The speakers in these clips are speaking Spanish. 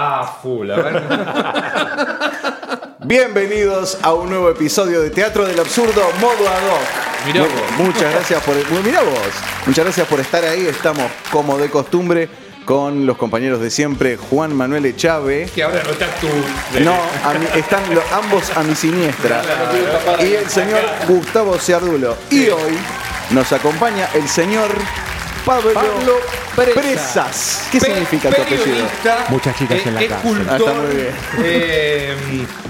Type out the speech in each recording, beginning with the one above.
Ah, full, a ver. Bienvenidos a un nuevo episodio de Teatro del Absurdo Modo Ad hoc. Mirá vos. Muchas gracias por bueno, mirá vos. Muchas gracias por estar ahí. Estamos como de costumbre con los compañeros de siempre, Juan Manuel Echave. que ahora no estás tú. No, a mi- están lo- ambos a mi siniestra. Y el señor Gustavo Ciardulo. Y hoy nos acompaña el señor Pablo, Pablo Presas. Presas. ¿Qué Pe- significa tu apellido? Muchas chicas en la escultor, Ah, está muy bien. eh,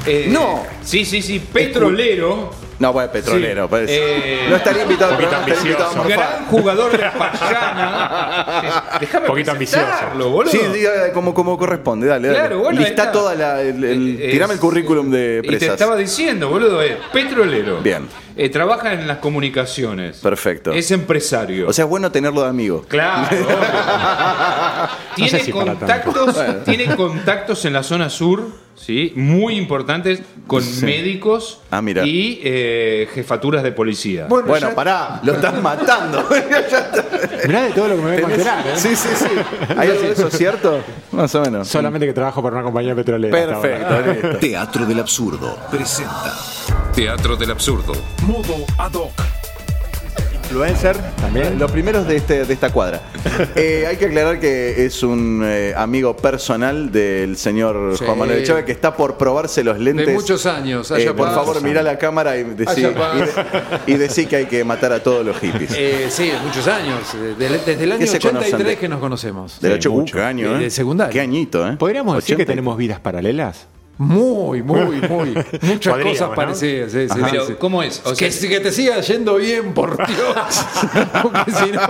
eh, No. Sí, sí, sí, petrolero. No, bueno, petrolero. Sí. parece. Eh, no estaría invitado, pero poquito no estaría invitado a ambicioso. morfar. Gran jugador de Payana. Déjame Poquito boludo. Sí, diga como, como corresponde, dale, dale. Claro, bueno, Lista está. toda la. El, el- Eh, tirame el es- currículum de Y te presas. estaba diciendo, boludo, es petrolero. Bien. Eh, trabaja en las comunicaciones. Perfecto. Es empresario. O sea, es bueno tenerlo de amigo. Claro. tiene, sé si para contactos, tiene contactos en la zona sur, ¿sí? muy importantes, con médicos Ah, mira. y eh, jefaturas de policía. Bueno, pará, lo estás matando. Mirá de todo lo que me vengo a enterar, ¿eh? Sí, sí, sí. ¿Hay algo de eso cierto? Más o menos. Solamente que trabajo para una compañía petrolera. Perfecto, listo. Teatro del Absurdo presenta Teatro del Absurdo. Modo Ad hoc. Influencer, También. Los primeros de, este, de esta cuadra. Eh, hay que aclarar que es un eh, amigo personal del señor Sí. Juan Manuel Chávez que está por probarse los lentes. De muchos años, Eh, por favor, mira la cámara y decí, Allá y, de- y decí que hay que matar a todos los hippies. Eh, sí, muchos años. eh, de- desde el año ¿Qué se conocen 83 de- que nos conocemos. Del sí, 8 mucho. qué año, ¿eh? De secundaria. Qué añito, ¿eh? ¿Podríamos decir 80. que tenemos vidas paralelas? Muy, muy, muy. Muchas Podríamos, cosas ¿no? parecidas. sí, sí, Pero, sí. ¿cómo es? O que, sea- que te siga yendo bien, por Dios. Porque si no.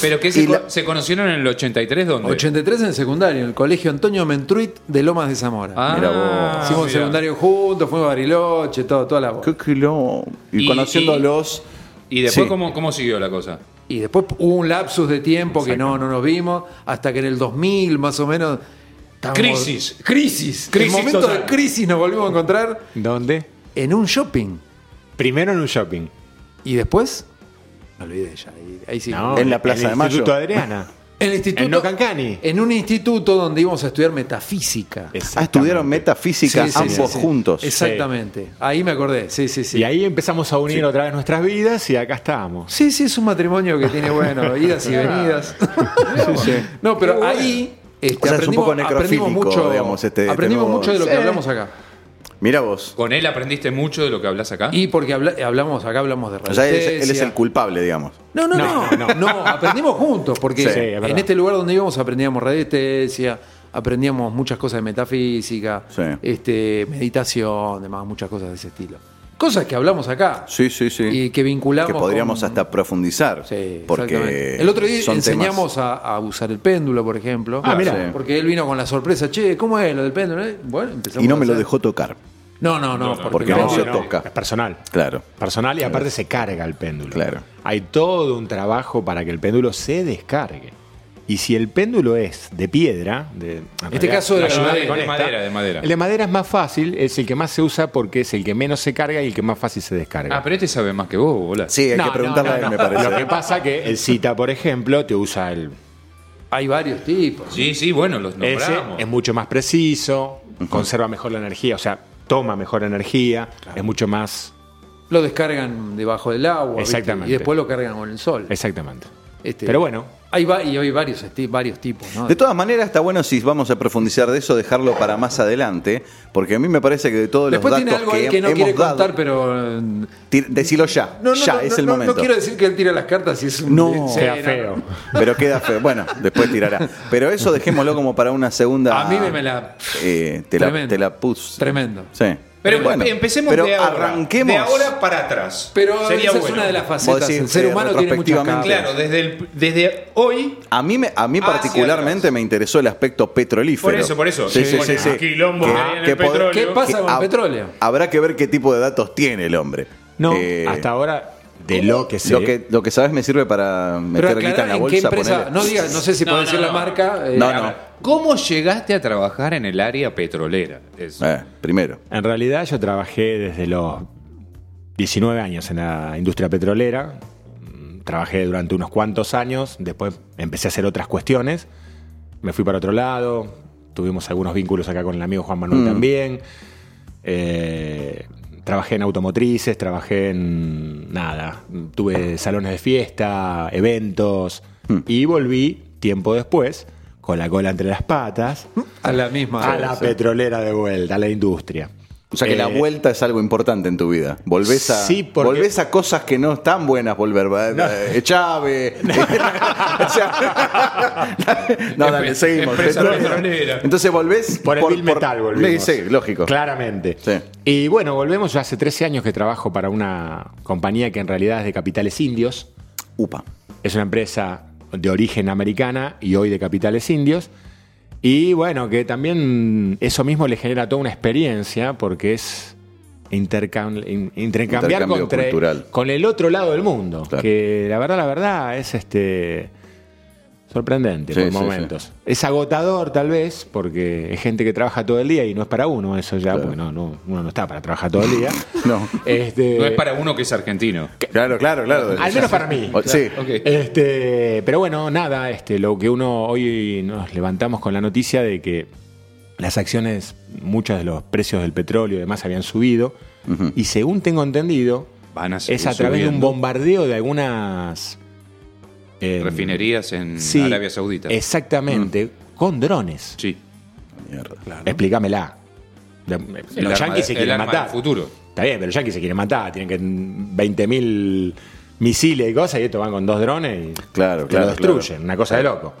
¿Pero qué se, la- conocieron en el 83 dónde? 83 en el secundario, en el colegio Antonio Mentruit de Lomas de Zamora. Ah, Mira vos. Hicimos mira. secundario juntos, fuimos a Bariloche, todo, toda la voz. Qué quilombo. Y, Y- conociéndolos. ¿Y después Sí. cómo, cómo siguió la cosa? Y después hubo un lapsus de tiempo que no, no nos vimos, hasta que en el 2000 más o menos... estábamos- Crisis. Crisis. Crisis En momento total. de crisis nos volvimos a encontrar ¿Dónde? en un shopping. Primero en un shopping. Y después... Me olvidé ya. ahí- Ahí sí. No, En la Plaza el de Mayo. Instituto Adriana. En el instituto... En Nocancani. En un instituto donde íbamos a estudiar metafísica. Ah, estudiaron metafísica Sí, sí, ambos sí, sí. juntos. Exactamente. Ahí me acordé. Sí, sí, sí. Y ahí empezamos a unir otra vez nuestras vidas y acá estábamos. Sí, sí, es un matrimonio que tiene, bueno, idas y venidas. No, pero ahí este, O sea, es un aprendimos, poco necrofílico, mucho, digamos, este- este aprendimos mucho de lo que Sí. hablamos acá. Mira vos. ¿Con él aprendiste mucho de lo que hablas acá? Y porque habla- hablamos, acá hablamos de O sea, él es, él es resistencia. el culpable, digamos. No, no, no, No, no, no. aprendimos juntos, porque Sí, es verdad. en este lugar donde íbamos aprendíamos radiestesia, aprendíamos muchas cosas de metafísica, Sí. este, meditación, demás, muchas cosas de ese estilo. Cosas que hablamos acá. Sí, sí, sí. Y que vinculamos Que podríamos con- hasta profundizar. Sí, porque. El otro día enseñamos temas- a, a usar el péndulo, por ejemplo. Ah, mira. Sí. Porque él vino con la sorpresa, che, ¿cómo es lo del péndulo? Eh, Bueno, empezamos Y no a me lo dejó tocar. No, no, no. porque no se toca. Es personal. Claro. Personal y aparte se carga el péndulo. Claro. Hay todo un trabajo para que el péndulo se descargue. Y si el péndulo es de piedra, de, en este realidad, caso de- con de esta. madera, de madera. El de madera es más fácil, es el que más se usa porque es el que menos se carga y el que más fácil se descarga. Ah, pero este sabe más que vos, bola. Sí, hay No, que preguntarle no, a él, no. me parece. Lo que pasa que el cita, por ejemplo, te usa el Hay varios tipos. Sí, sí, bueno, los ese nombramos. es mucho más preciso, conserva mejor la energía, o sea, toma mejor energía, es mucho más Lo descargan debajo del agua. ¿viste? Exactamente. Y después lo cargan con el sol. exactamente. Este, Pero bueno, Hay, va- y hay varios, varios tipos, ¿no? De todas maneras, está bueno si vamos a profundizar de eso, dejarlo para más adelante, porque a mí me parece que de todos Después los tiene datos algo ahí que, que no hemos quiere dado, contar, pero. decilo ya, No, no, ya no, es no, el momento. No quiero decir que él tira las cartas y es un. No. no, feo. Pero queda feo. Bueno, después tirará. Pero eso dejémoslo como para una segunda. A mí me la- eh, te, la, Tremendo. te la puse. Tremendo. Sí. Pero Bueno, empecemos pero de ahora. arranquemos. De ahora para atrás. Pero Sería esa es bueno. una de las facetas. decís, el ser humano tiene muchas. Claro, desde, el, desde hoy. A mí, me, a mí particularmente atrás. me interesó el aspecto petrolífero. Por eso, por eso. Sí, sí, sí. quilombo en el petróleo. ¿Qué pasa con el petróleo? Habrá que ver qué tipo de datos tiene el hombre. no, Eh, hasta ahora de lo que sé. Lo que, lo que sabes me sirve para Pero meter guita en la en bolsa. qué empresa. No, diga, no sé si No, puedo no, decir la marca. eh, No, no. ¿Cómo llegaste a trabajar en el área petrolera? Eso. Eh, primero. En realidad yo trabajé desde los 19 años en la industria petrolera. Mm, Trabajé durante unos cuantos años, después empecé a hacer otras cuestiones. Me fui para otro lado, tuvimos algunos vínculos acá con el amigo Juan Manuel también. Eh, trabajé en automotrices, trabajé en nada, tuve salones de fiesta, eventos y volví tiempo después con la cola entre las patas A la misma. a la petrolera de vuelta, a la industria. O sea que la Eh, vuelta es algo importante en tu vida. Volvés a, Sí, porque- volvés a cosas que no están buenas volver. Eh, Echave. O sea, no, dale, seguimos. Entonces volvés Por el Bill Metal volvimos. Sí, lógico. Claramente. Sí. Y bueno, volvemos. Yo hace 13 años que trabajo para una compañía que en realidad es de capitales indios. Upa. Es una empresa de origen americana y hoy de capitales indios. Y bueno, que también eso mismo le genera toda una experiencia porque es intercam- in- intercambiar contra- con el otro lado del mundo. Claro. Que la verdad, la verdad es este sorprendente Sí, por sí, momentos. Es agotador tal vez porque es gente que trabaja todo el día y no es para uno eso ya, porque no, no, uno no está para trabajar todo el día. No. Este, No es para uno que es argentino. Claro, claro, claro. al menos para mí. O- Sí. Este, pero bueno, nada, este, lo que uno hoy nos levantamos con la noticia de que las acciones, muchos de los precios del petróleo y demás habían subido. Y según tengo entendido, Van a es a través de un bombardeo de algunas Refinerías en sí, Arabia Saudita. Exactamente, con drones. Sí. Mierda. Explícamela. De- El Los yanquis se quieren matar. futuro. Está bien, pero los yanquis se quieren matar. Tienen que 20.000 misiles y cosas y estos van con dos drones y Claro, te claro, lo destruyen. claro. Una cosa de loco.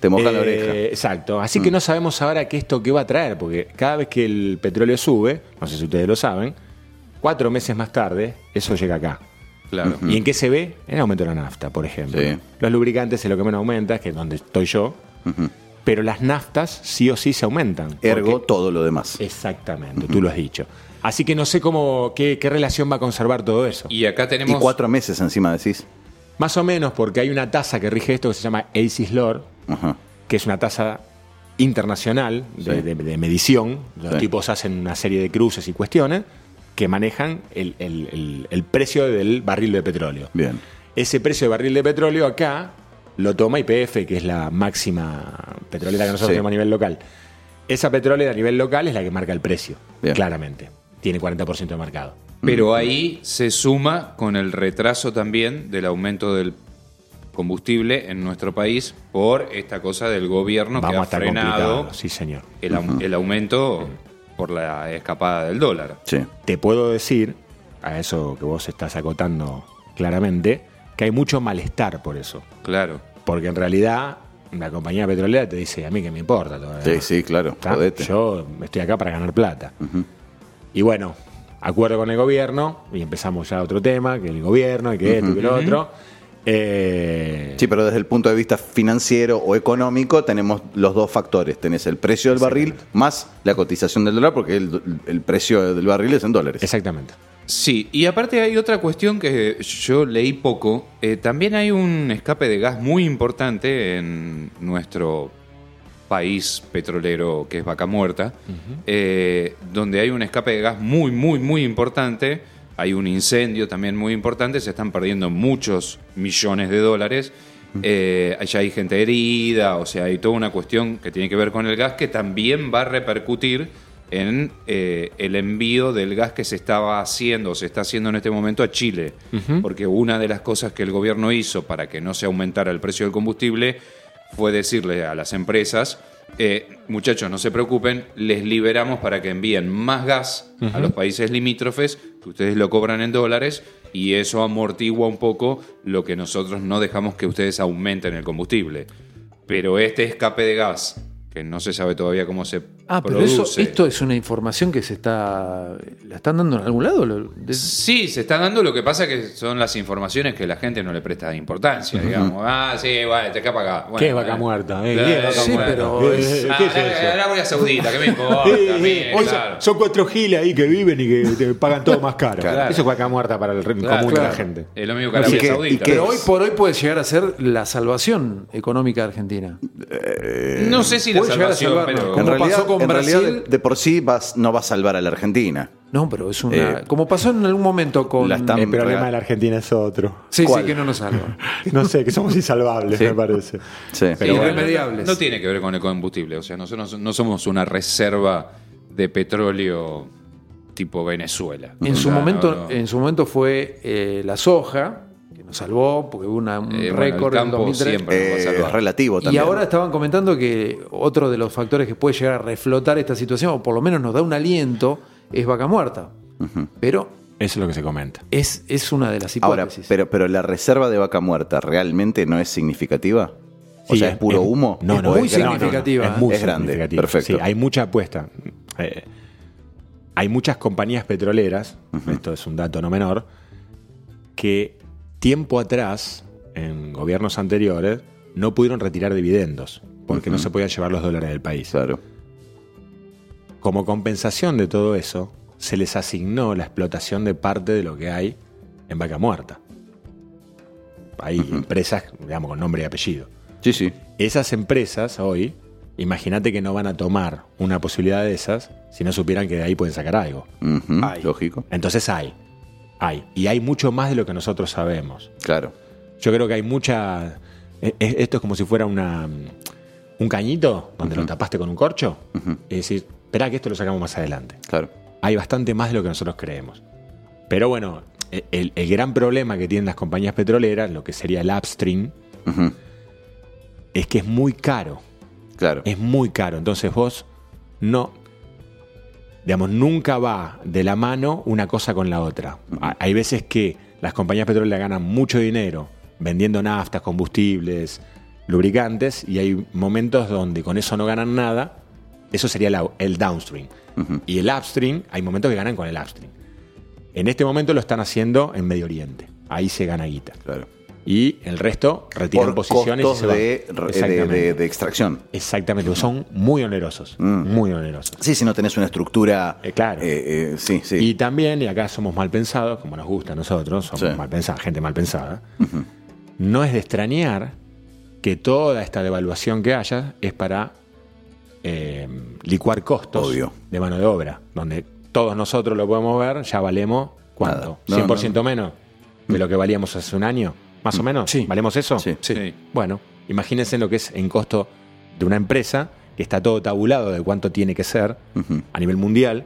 Te moja la Eh, oreja. Exacto. Así que no sabemos ahora qué esto qué va a traer, porque cada vez que el petróleo sube, no sé si ustedes lo saben, cuatro meses más tarde, eso llega acá. Claro. ¿Y en qué se ve? En el aumento de la nafta, por ejemplo. Sí. Los lubricantes es lo que menos aumenta, que es donde estoy yo. Pero las naftas sí o sí se aumentan. Ergo, porque- todo lo demás. Exactamente, tú lo has dicho. Así que no sé cómo, qué, qué relación va a conservar todo eso. Y acá Y tenemos. cuatro meses encima decís. Más o menos porque hay una tasa que rige esto que se llama ACIS LOR, que es una tasa internacional de, Sí. de- de medición. Los Sí. tipos hacen una serie de cruces y cuestiones que manejan el, el- el- el precio del barril de petróleo. Bien. Ese precio de barril de petróleo acá lo toma YPF, que es la máxima petrolera que nosotros Sí. tenemos a nivel local. Esa petrolera a nivel local es la que marca el precio, Bien. claramente. Tiene 40% de mercado. Pero ahí se suma con el retraso también del aumento del combustible en nuestro país por esta cosa del gobierno que Vamos a ha estar frenado sí señor. el, el aumento por la escapada del dólar. Sí. Te puedo decir, a eso que vos estás acotando claramente, que hay mucho malestar por eso. Claro. Porque en realidad la compañía petrolera te dice, a mí que me importa todavía. Sí, sí, claro. Yo estoy acá para ganar plata. Y bueno, acuerdo con el gobierno, y empezamos ya otro tema, que el gobierno, y que esto, y que lo otro. Eh, Sí, pero desde el punto de vista financiero o económico tenemos los dos factores. Tenés el precio del barril más la cotización del dólar, porque el, el precio del barril es en dólares. Exactamente. Sí, y aparte hay otra cuestión que yo leí poco. Eh, también hay un escape de gas muy importante en nuestro país petrolero que es Vaca Muerta, eh, donde hay un escape de gas muy, muy, muy importante. Hay un incendio también muy importante, se están perdiendo muchos millones de dólares. Eh, allá hay gente herida, o sea, hay toda una cuestión que tiene que ver con el gas que también va a repercutir en eh, el envío del gas que se estaba haciendo o se está haciendo en este momento a Chile. Porque una de las cosas que el gobierno hizo para que no se aumentara el precio del combustible fue decirle a las empresas, eh, muchachos, no se preocupen, les liberamos para que envíen más gas a los países limítrofes, que ustedes lo cobran en dólares, y eso amortigua un poco lo que nosotros no dejamos que ustedes aumenten el combustible. Pero este escape de gas, que no se sabe todavía cómo se Ah, pero produce. eso, esto es una información que se está. ¿La están dando en algún lado? Sí, se está dando, lo que pasa que son las informaciones que la gente no le presta importancia, digamos. Ah, sí, vale, te escapa acá. Bueno, ¿Qué es vaca bueno. muerta? eh? Eh, ¿Qué es vaca sí, muerta? pero Eh, es- eh, Ah, ¿Qué es la- eso? la Arabia Saudita, ¿qué me importa? Eh, mí, eh, hoy son- claro. son cuatro giles ahí que viven y que te pagan todo más caro. Claro. Eso es vaca muerta para el Claro, común de la claro. gente. Es lo mismo que ¿Y Arabia y Saudita. qué Pero hoy por hoy puede llegar a ser la salvación económica de Argentina. No sé si la Puede llegar a salvación, salvarnos. pero... En Como realidad, pasó con en realidad Brasil. de, de por sí vas, no va a salvar a la Argentina. No, pero es una. Eh, como pasó en algún momento con. la están- El problema real. de la Argentina es otro. Sí, ¿Cuál? sí, que no nos salva. No sé, que somos insalvables, Sí. me parece. Sí. Pero irremediables. No, no tiene que ver con el combustible. O sea, nosotros no somos una reserva de petróleo tipo Venezuela. En O su sea, momento, no, no. en su momento fue eh, la soja, nos salvó, porque hubo una- un Eh, récord en el campo 2003. siempre Eh, relativo Y ahora estaban comentando que otro de los factores que puede llegar a reflotar esta situación, o por lo menos nos da un aliento, es vaca muerta. Pero Eso es lo que se comenta. es, es una de las Ahora, hipótesis. pero, pero la reserva de vaca muerta realmente no es significativa. O Sí, sea, es puro humo. No, Es no, muy es significativa, Es muy Es grande, significativa. perfecto. Sí, hay mucha apuesta. Eh, hay muchas compañías petroleras, esto es un dato no menor, que tiempo atrás, en gobiernos anteriores, no pudieron retirar dividendos porque no se podían llevar los dólares del país. Claro. Como compensación de todo eso, se les asignó la explotación de parte de lo que hay en Vaca Muerta. Hay empresas, digamos, con nombre y apellido. Sí, sí. Esas empresas hoy, imagínate que no van a tomar una posibilidad de esas si no supieran que de ahí pueden sacar algo. Hay. Lógico. Entonces hay, hay. Y hay mucho más de lo que nosotros sabemos. Claro. Yo creo que hay mucha... e- e- Esto es como si fuera una, un cañito donde lo tapaste con un corcho y decir, espera que esto lo sacamos más adelante. Claro. Hay bastante más de lo que nosotros creemos. Pero bueno, e- el, el gran problema que tienen las compañías petroleras, lo que sería el upstream, es que es muy caro. Claro. es muy caro. Entonces vos no, digamos, nunca va de la mano una cosa con la otra. Ha- Hay veces que las compañías petroleras ganan mucho dinero vendiendo naftas, combustibles, lubricantes, y hay momentos donde con eso no ganan nada. Eso sería la- el downstream. Y el upstream, hay momentos que ganan con el upstream. En este momento lo están haciendo en Medio Oriente. Ahí se gana guita. Claro. Y el resto retiran Por posiciones y costos se van. de, de- Exactamente. de- de extracción. Exactamente, son muy onerosos, Mm. muy onerosos. Sí, si no tenés una estructura. Eh, claro. eh, eh, sí, sí. Y también, y acá somos mal pensados, como nos gusta a nosotros, somos Sí. mal pensados, gente mal pensada, no es de extrañar que toda esta devaluación que haya es para eh, licuar costos Obvio. de mano de obra, donde todos nosotros lo podemos ver, ya valemos, ¿cuánto? No, ¿100% no, menos de lo que valíamos hace un año? ¿Más o menos? Sí. ¿Valemos eso? Sí. Sí. Bueno, imagínense lo que es en costo de una empresa que está todo tabulado de cuánto tiene que ser a nivel mundial.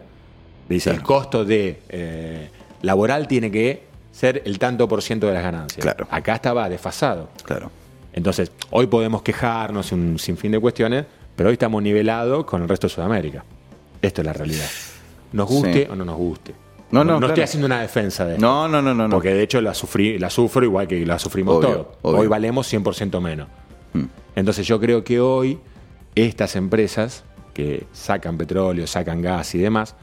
Dice, Claro. el costo de eh, laboral tiene que ser el tanto por ciento de las ganancias. Claro. Acá estaba desfasado. Claro. Entonces, hoy podemos quejarnos y un sinfín de cuestiones, pero hoy estamos nivelados con el resto de Sudamérica. Esto es la realidad. Nos guste Sí. o no nos guste. No, no, estoy claro. haciendo una defensa de esto. No, no, no, no. no. Porque de hecho la, sufrí, la sufro igual que la sufrimos Obvio, todos. obvio. Hoy valemos 100% menos. Mm. Entonces yo creo que hoy estas empresas que sacan petróleo, sacan gas y demás,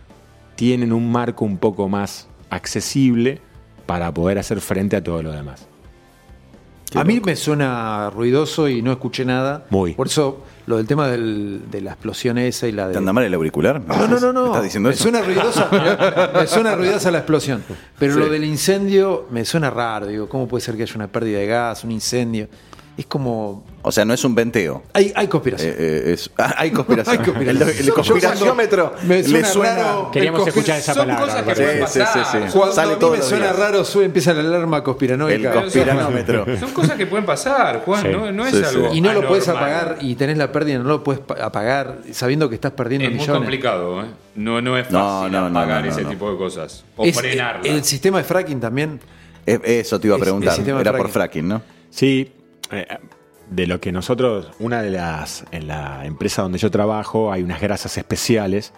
tienen un marco un poco más accesible para poder hacer frente a todo lo demás. A mí me suena ruidoso y no escuché nada. Muy. Por eso lo del tema del- de la explosión esa y la de... ¿Te anda mal el auricular? No, no, no, no. ¿Me ¿Estás diciendo me eso? Suena ruidosa, me suena ruidosa la explosión. Pero Sí. lo del incendio me suena raro. Digo, ¿cómo puede ser que haya una pérdida de gas, un incendio? Es como. O sea, no es un venteo. Hay, hay conspiración. Eh, eh, es- ah, hay conspiración. Hay conspiración. El, el conspiraciómetro me le suena raro. Queríamos escuchar esa Son palabra. cosas que pueden Sí, pasar. sí, sí. Cuando Sale a mí me suena días. raro, sube, empieza la alarma conspiranoica. El conspiránómetro. Son cosas que pueden pasar, Juan. Sí. No, no es Sí, sí. algo. Y no lo puedes apagar y tenés la pérdida, no lo puedes pa- apagar sabiendo que estás perdiendo Es muy millones. complicado, ¿eh? No, no es fácil no, no, apagar no, no, ese no. tipo de cosas. O Es- frenarla. el sistema de fracking también. Eh, Eso te iba a Es- el preguntar. sistema Era de por fracking. ¿no? Sí, eh, de lo que nosotros, una de las, en la empresa donde yo trabajo, hay unas grasas especiales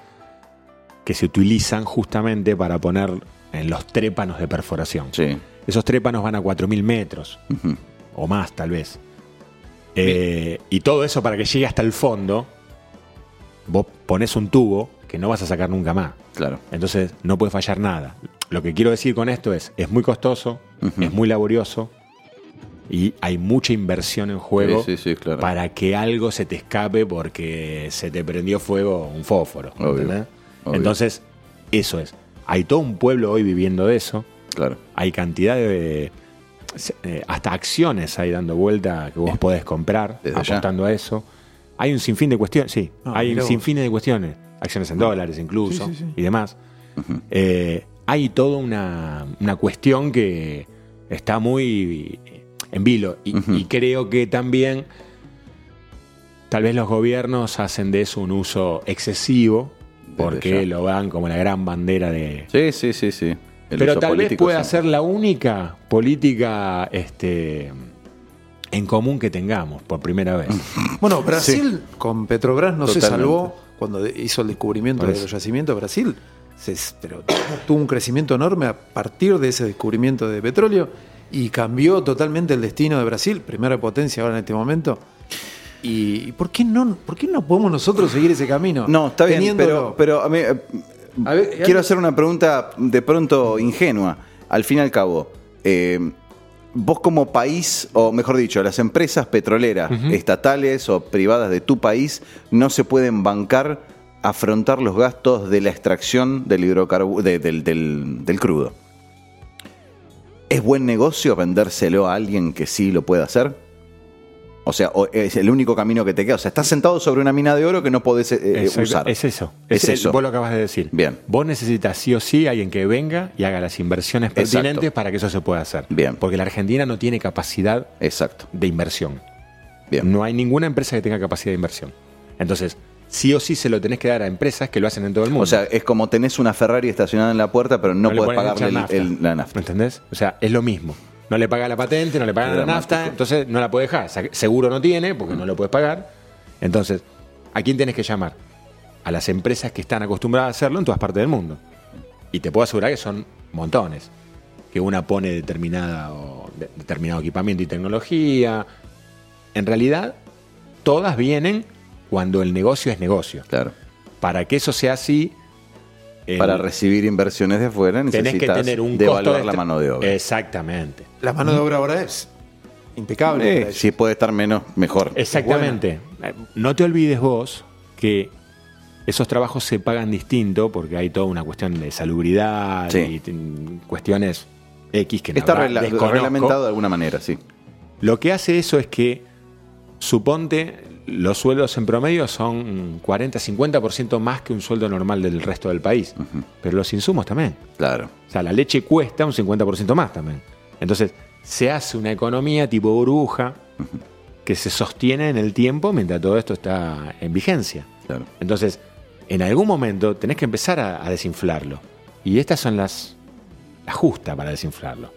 que se utilizan justamente para poner en los trépanos de perforación. Sí. Esos trépanos van a 4.000 metros o más tal vez. Eh, y todo eso para que llegue hasta el fondo, vos pones un tubo que no vas a sacar nunca más. Claro. Entonces no puede fallar nada. Lo que quiero decir con esto es, es muy costoso, es muy laborioso y hay mucha inversión en juego Sí, sí, sí, claro. para que algo se te escape porque se te prendió fuego un fósforo. Obvio, ¿entendés? obvio. Entonces, eso es. Hay todo un pueblo hoy viviendo de eso. Claro. Hay cantidad de... eh, hasta acciones ahí dando vuelta que vos podés comprar Desde ya. apostando a eso. Hay un sinfín de cuestiones, sí, Ah, hay un sinfín de cuestiones. Acciones en dólares incluso Sí, sí, sí. y demás. eh, hay toda una, una cuestión que está muy en vilo. Y, y creo que también tal vez los gobiernos hacen de eso un uso excesivo porque lo van como la gran bandera de... Sí, sí, sí, sí. El Pero tal vez pueda sí. ser la única política este, en común que tengamos por primera vez. Bueno, Brasil con Petrobras no se salvó cuando hizo el descubrimiento de los yacimientos. Brasil se- pero tuvo un crecimiento enorme a partir de ese descubrimiento de petróleo y cambió totalmente el destino de Brasil, primera potencia ahora en este momento. ¿Y por qué no, por qué no podemos nosotros seguir ese camino? No, está bien, Teniéndolo- pero, pero a mí, eh, A ver, quiero hacer una pregunta de pronto ingenua. Al fin y al cabo, eh, vos como país, o mejor dicho, las empresas petroleras, estatales o privadas de tu país, no se pueden bancar afrontar los gastos de la extracción del del- del crudo. ¿Es buen negocio vendérselo a alguien que sí lo pueda hacer? O sea, es el único camino que te queda. O sea, estás sentado sobre una mina de oro que no podés eh, Exacto, usar. Es eso. Es el- eso. Vos lo acabas de decir. Bien. Vos necesitas sí o sí alguien que venga y haga las inversiones Exacto. pertinentes para que eso se pueda hacer. Bien. Porque la Argentina no tiene capacidad Exacto. de inversión. Bien. No hay ninguna empresa que tenga capacidad de inversión. Entonces, sí o sí se lo tenés que dar a empresas que lo hacen en todo el mundo. O sea, es como tenés una Ferrari estacionada en la puerta, pero no, le podés pagarle echar el- el- la nafta. ¿Me entendés? O sea, es lo mismo. No le paga la patente, no le pagan la nafta, entonces no la puede dejar. Seguro no tiene porque no lo puedes pagar. Entonces, ¿a quién tenés que llamar? A las empresas que están acostumbradas a hacerlo en todas partes del mundo. Y te puedo asegurar que son montones. Que una pone determinada o de- determinado equipamiento y tecnología. En realidad, todas vienen cuando el negocio es negocio. Claro. Para que eso sea así, el- Para recibir inversiones de afuera tenés que necesitas tener un devaluar costo de la mano de obra. Exactamente. La mano de obra ahora es impecable. Eh, si puede estar menos, mejor. Exactamente. No te olvides vos que esos trabajos se pagan distinto porque hay toda una cuestión de salubridad Sí. y cuestiones X que la Está verdad regla- desconozco. reglamentado de alguna manera, sí. Lo que hace eso es que, suponte, los sueldos en promedio son 40-50% más que un sueldo normal del resto del país. Pero los insumos también. Claro. O sea, la leche cuesta un 50% más también. Entonces, se hace una economía tipo burbuja que se sostiene en el tiempo mientras todo esto está en vigencia. Claro. Entonces, en algún momento tenés que empezar a, a desinflarlo. Y estas son las, las justas para desinflarlo.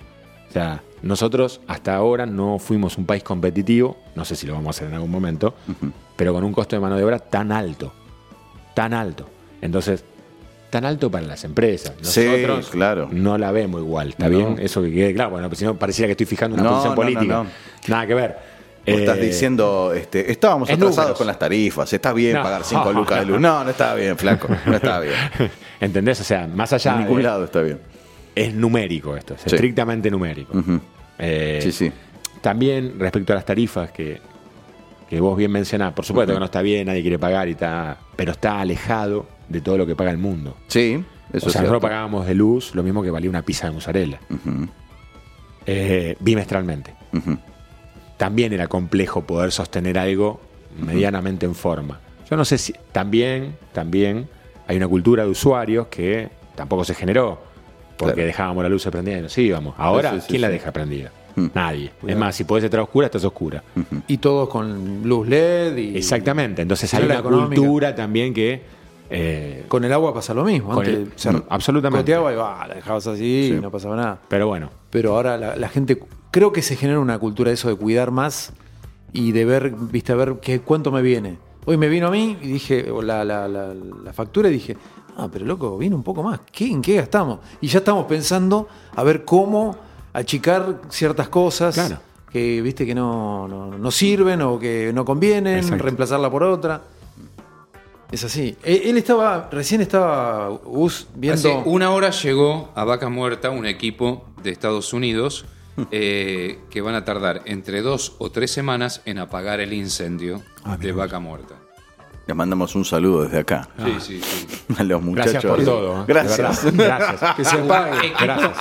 O sea, nosotros hasta ahora no fuimos un país competitivo, no sé si lo vamos a hacer en algún momento, pero con un costo de mano de obra tan alto, tan alto. Entonces, tan alto para las empresas. Sí, Nosotros claro. no la vemos igual, ¿está No. bien? Eso que quede claro, bueno, pues si no pareciera que estoy fijando una No, posición política. Nada que ver. Vos estás Eh, diciendo, este, estábamos es atrasados números. con las tarifas, está bien No. pagar 5 lucas de luz. No, no está bien, flaco, no está bien. ¿Entendés? O sea, más allá En ningún de- lado está bien. Es numérico esto, es Sí. estrictamente numérico. Eh, Sí, sí. También respecto a las tarifas que, que vos bien mencionás, por supuesto que no está bien, nadie quiere pagar y está, pero está alejado de todo lo que paga el mundo. Sí, eso o es sea, cierto. nosotros pagábamos de luz lo mismo que valía una pizza de mozzarella, eh, bimestralmente. También era complejo poder sostener algo medianamente en forma. Yo no sé si también, también hay una cultura de usuarios que tampoco se generó porque Claro. dejábamos la luz prendida y nos íbamos. Ahora, Sí, sí, sí, ¿quién la sí. deja prendida? Mm. Nadie. Es más, si podés estar oscura, estás oscura. Y todos con luz LED y Exactamente. Entonces hay una económica. cultura también que. eh, con el agua pasa lo mismo. Antes el- se mm, absolutamente. goteaba y va, la dejabas así y no pasaba nada. pero bueno, Pero ahora la, la gente, creo que se genera una cultura de eso de cuidar más y de ver, viste, a ver qué, cuánto me viene. Hoy me vino a mí y dije, o la, la- la- la factura y dije, ah, pero loco, viene un poco más. ¿Qué, ¿En qué gastamos? Y ya estamos pensando a ver cómo achicar ciertas cosas Claro. que, viste, que no, no, no sirven o que no convienen, Exacto. reemplazarla por otra. Es así. Él, él estaba, recién estaba, Gus, viendo... Hace una hora llegó a Vaca Muerta un equipo de Estados Unidos eh, que van a tardar entre dos o tres semanas en apagar el incendio de Vaca Muerta. Les mandamos un saludo desde acá Sí, sí, sí. a los muchachos. gracias por todo. ¿eh? Gracias. Gracias. que se apague. Equipo- Gracias.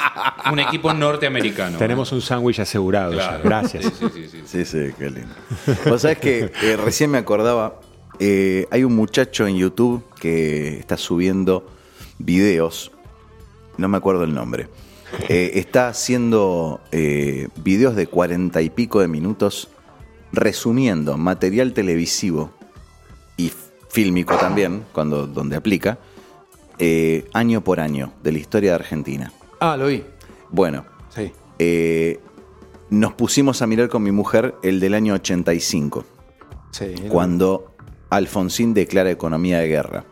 Un equipo norteamericano. Tenemos un sándwich asegurado. Claro. Gracias. Sí, sí, sí, sí. Sí, sí, qué lindo. Vos sabés que eh, recién me acordaba, eh, hay un muchacho en YouTube que está subiendo videos no me acuerdo el nombre. Eh, está haciendo eh, videos de cuarenta y pico de minutos resumiendo material televisivo fílmico también, cuando, donde aplica, eh, año por año de la historia de Argentina. Ah, lo vi. Bueno, Sí. eh, nos pusimos a mirar con mi mujer el del año 85, Sí. cuando Alfonsín declara economía de guerra.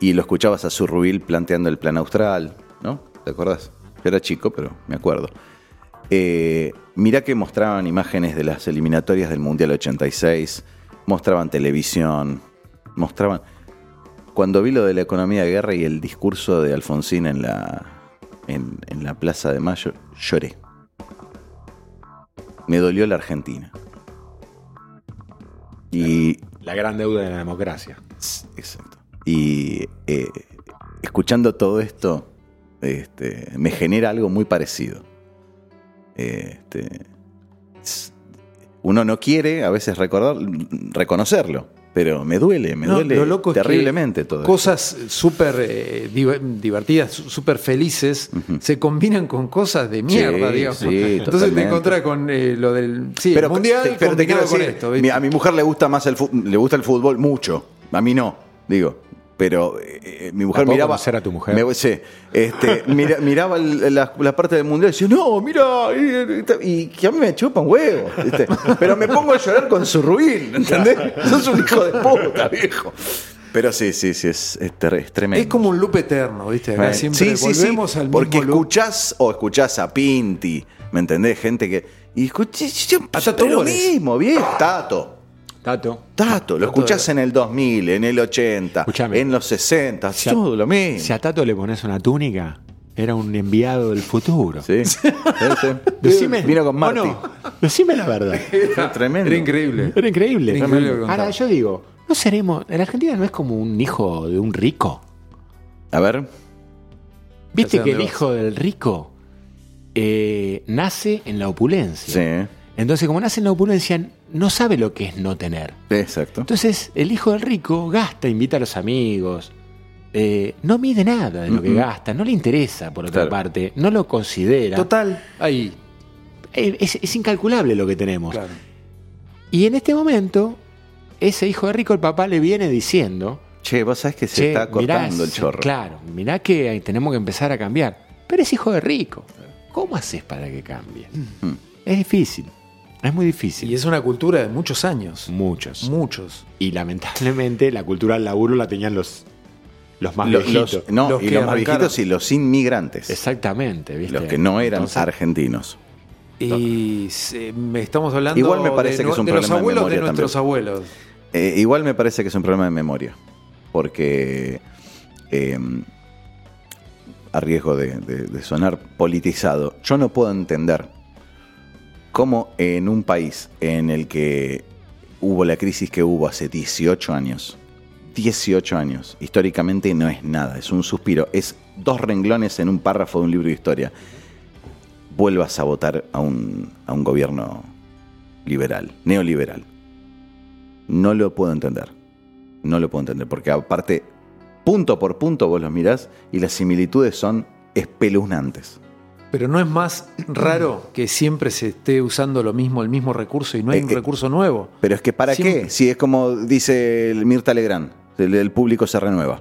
Y lo escuchabas a Zurrubil planteando el plan austral, ¿no? ¿Te acordás? Yo era chico, pero me acuerdo. Eh, mirá que mostraban imágenes de las eliminatorias del Mundial 86, mostraban televisión, mostraban... Cuando vi lo de la economía de guerra y el discurso de Alfonsín en la, en, en la Plaza de Mayo, lloré. Me dolió la Argentina. Y La gran deuda de la democracia. Exacto. Y eh, escuchando todo esto, este, me genera algo muy parecido. Este, uno no quiere a veces recordar, reconocerlo, pero me duele, me No, duele lo loco es que terriblemente todo. Cosas súper eh, div- divertidas, súper felices, se combinan con cosas de mierda, Sí, digamos. sí, Entonces te totalmente. encontrás con eh, lo del sí, pero, el mundial te, pero te quiero decir, esto. a mi mujer le gusta más el le gusta el fútbol mucho, a mí no, digo. Pero eh, eh, mi mujer ¿La puedo miraba. conocer a tu mujer? Me- sí, este, mira- miraba la, la parte del mundial y decía, no, mira, y, y que a mí me chupan huevo. ¿viste? Pero me pongo a llorar con su ruin, ¿entendés? Sos un hijo de puta, viejo. Pero sí, sí, sí, es, es, ter- es tremendo. Es como un loop eterno, ¿viste? Acá siempre volvemos al porque mismo loop. escuchás o escuchás a Pinti, ¿me entendés? Gente que. Y escuché Tato pero lo mismo, viejo. Tato. Tato. Tato, lo escuchás en el 2000, en el 80, Escuchame. en los 60, Si a- todo lo mismo. Si a Tato le pones una túnica, era un enviado del futuro. Sí. Este, Decime, Vino con ¿o Marty. no? Decime la verdad. Fue tremendo. Era increíble. Era increíble. Era increíble lo que Ahora yo digo, ¿no seremos. En Argentina no es como un hijo de un rico? A ver. ¿Viste Ya sé que el dónde vas. hijo del rico eh, nace en la opulencia? Sí. Entonces, como nace en la opulencia, no sabe lo que es no tener. Exacto. Entonces, el hijo del rico gasta, invita a los amigos, eh, no mide nada de lo que gasta, no le interesa, por otra Claro. parte, no lo considera. Total, ahí. Eh, Es, es incalculable lo que tenemos. Claro. Y en este momento, ese hijo de rico, el papá le viene diciendo, Che, vos sabés que se "Che, está mirá, cortando el chorro. Claro, mirá que tenemos que empezar a cambiar. Pero es hijo de rico. ¿Cómo haces para que cambie? Mm. Es difícil. Es muy difícil. Y es una cultura de muchos años. Muchos. Muchos. Y lamentablemente la cultura del laburo la tenían los, los más viejitos. los, no, Los y los más viejitos y los inmigrantes. Exactamente, ¿viste? Los que no eran Entonces, argentinos. Y se- me estamos hablando Igual me parece de, que es un de los problema de abuelos de memoria nuestros también. abuelos. Eh, igual me parece que es un problema de memoria. Porque, eh, a riesgo de, de- de sonar politizado, yo no puedo entender cómo en un país en el que hubo la crisis que hubo hace 18 años, 18 años, históricamente no es nada, es un suspiro, es dos renglones en un párrafo de un libro de historia, vuelvas a votar a un, a un gobierno liberal, neoliberal. No lo puedo entender. No lo puedo entender. Porque aparte, punto por punto vos los mirás y las similitudes son espeluznantes. Pero no es más raro que siempre se esté usando lo mismo, el mismo recurso y no hay Eh, un eh, recurso nuevo. Pero es que ¿para Siempre. qué? Si es como dice el Mirta Legrand, el, el público se renueva.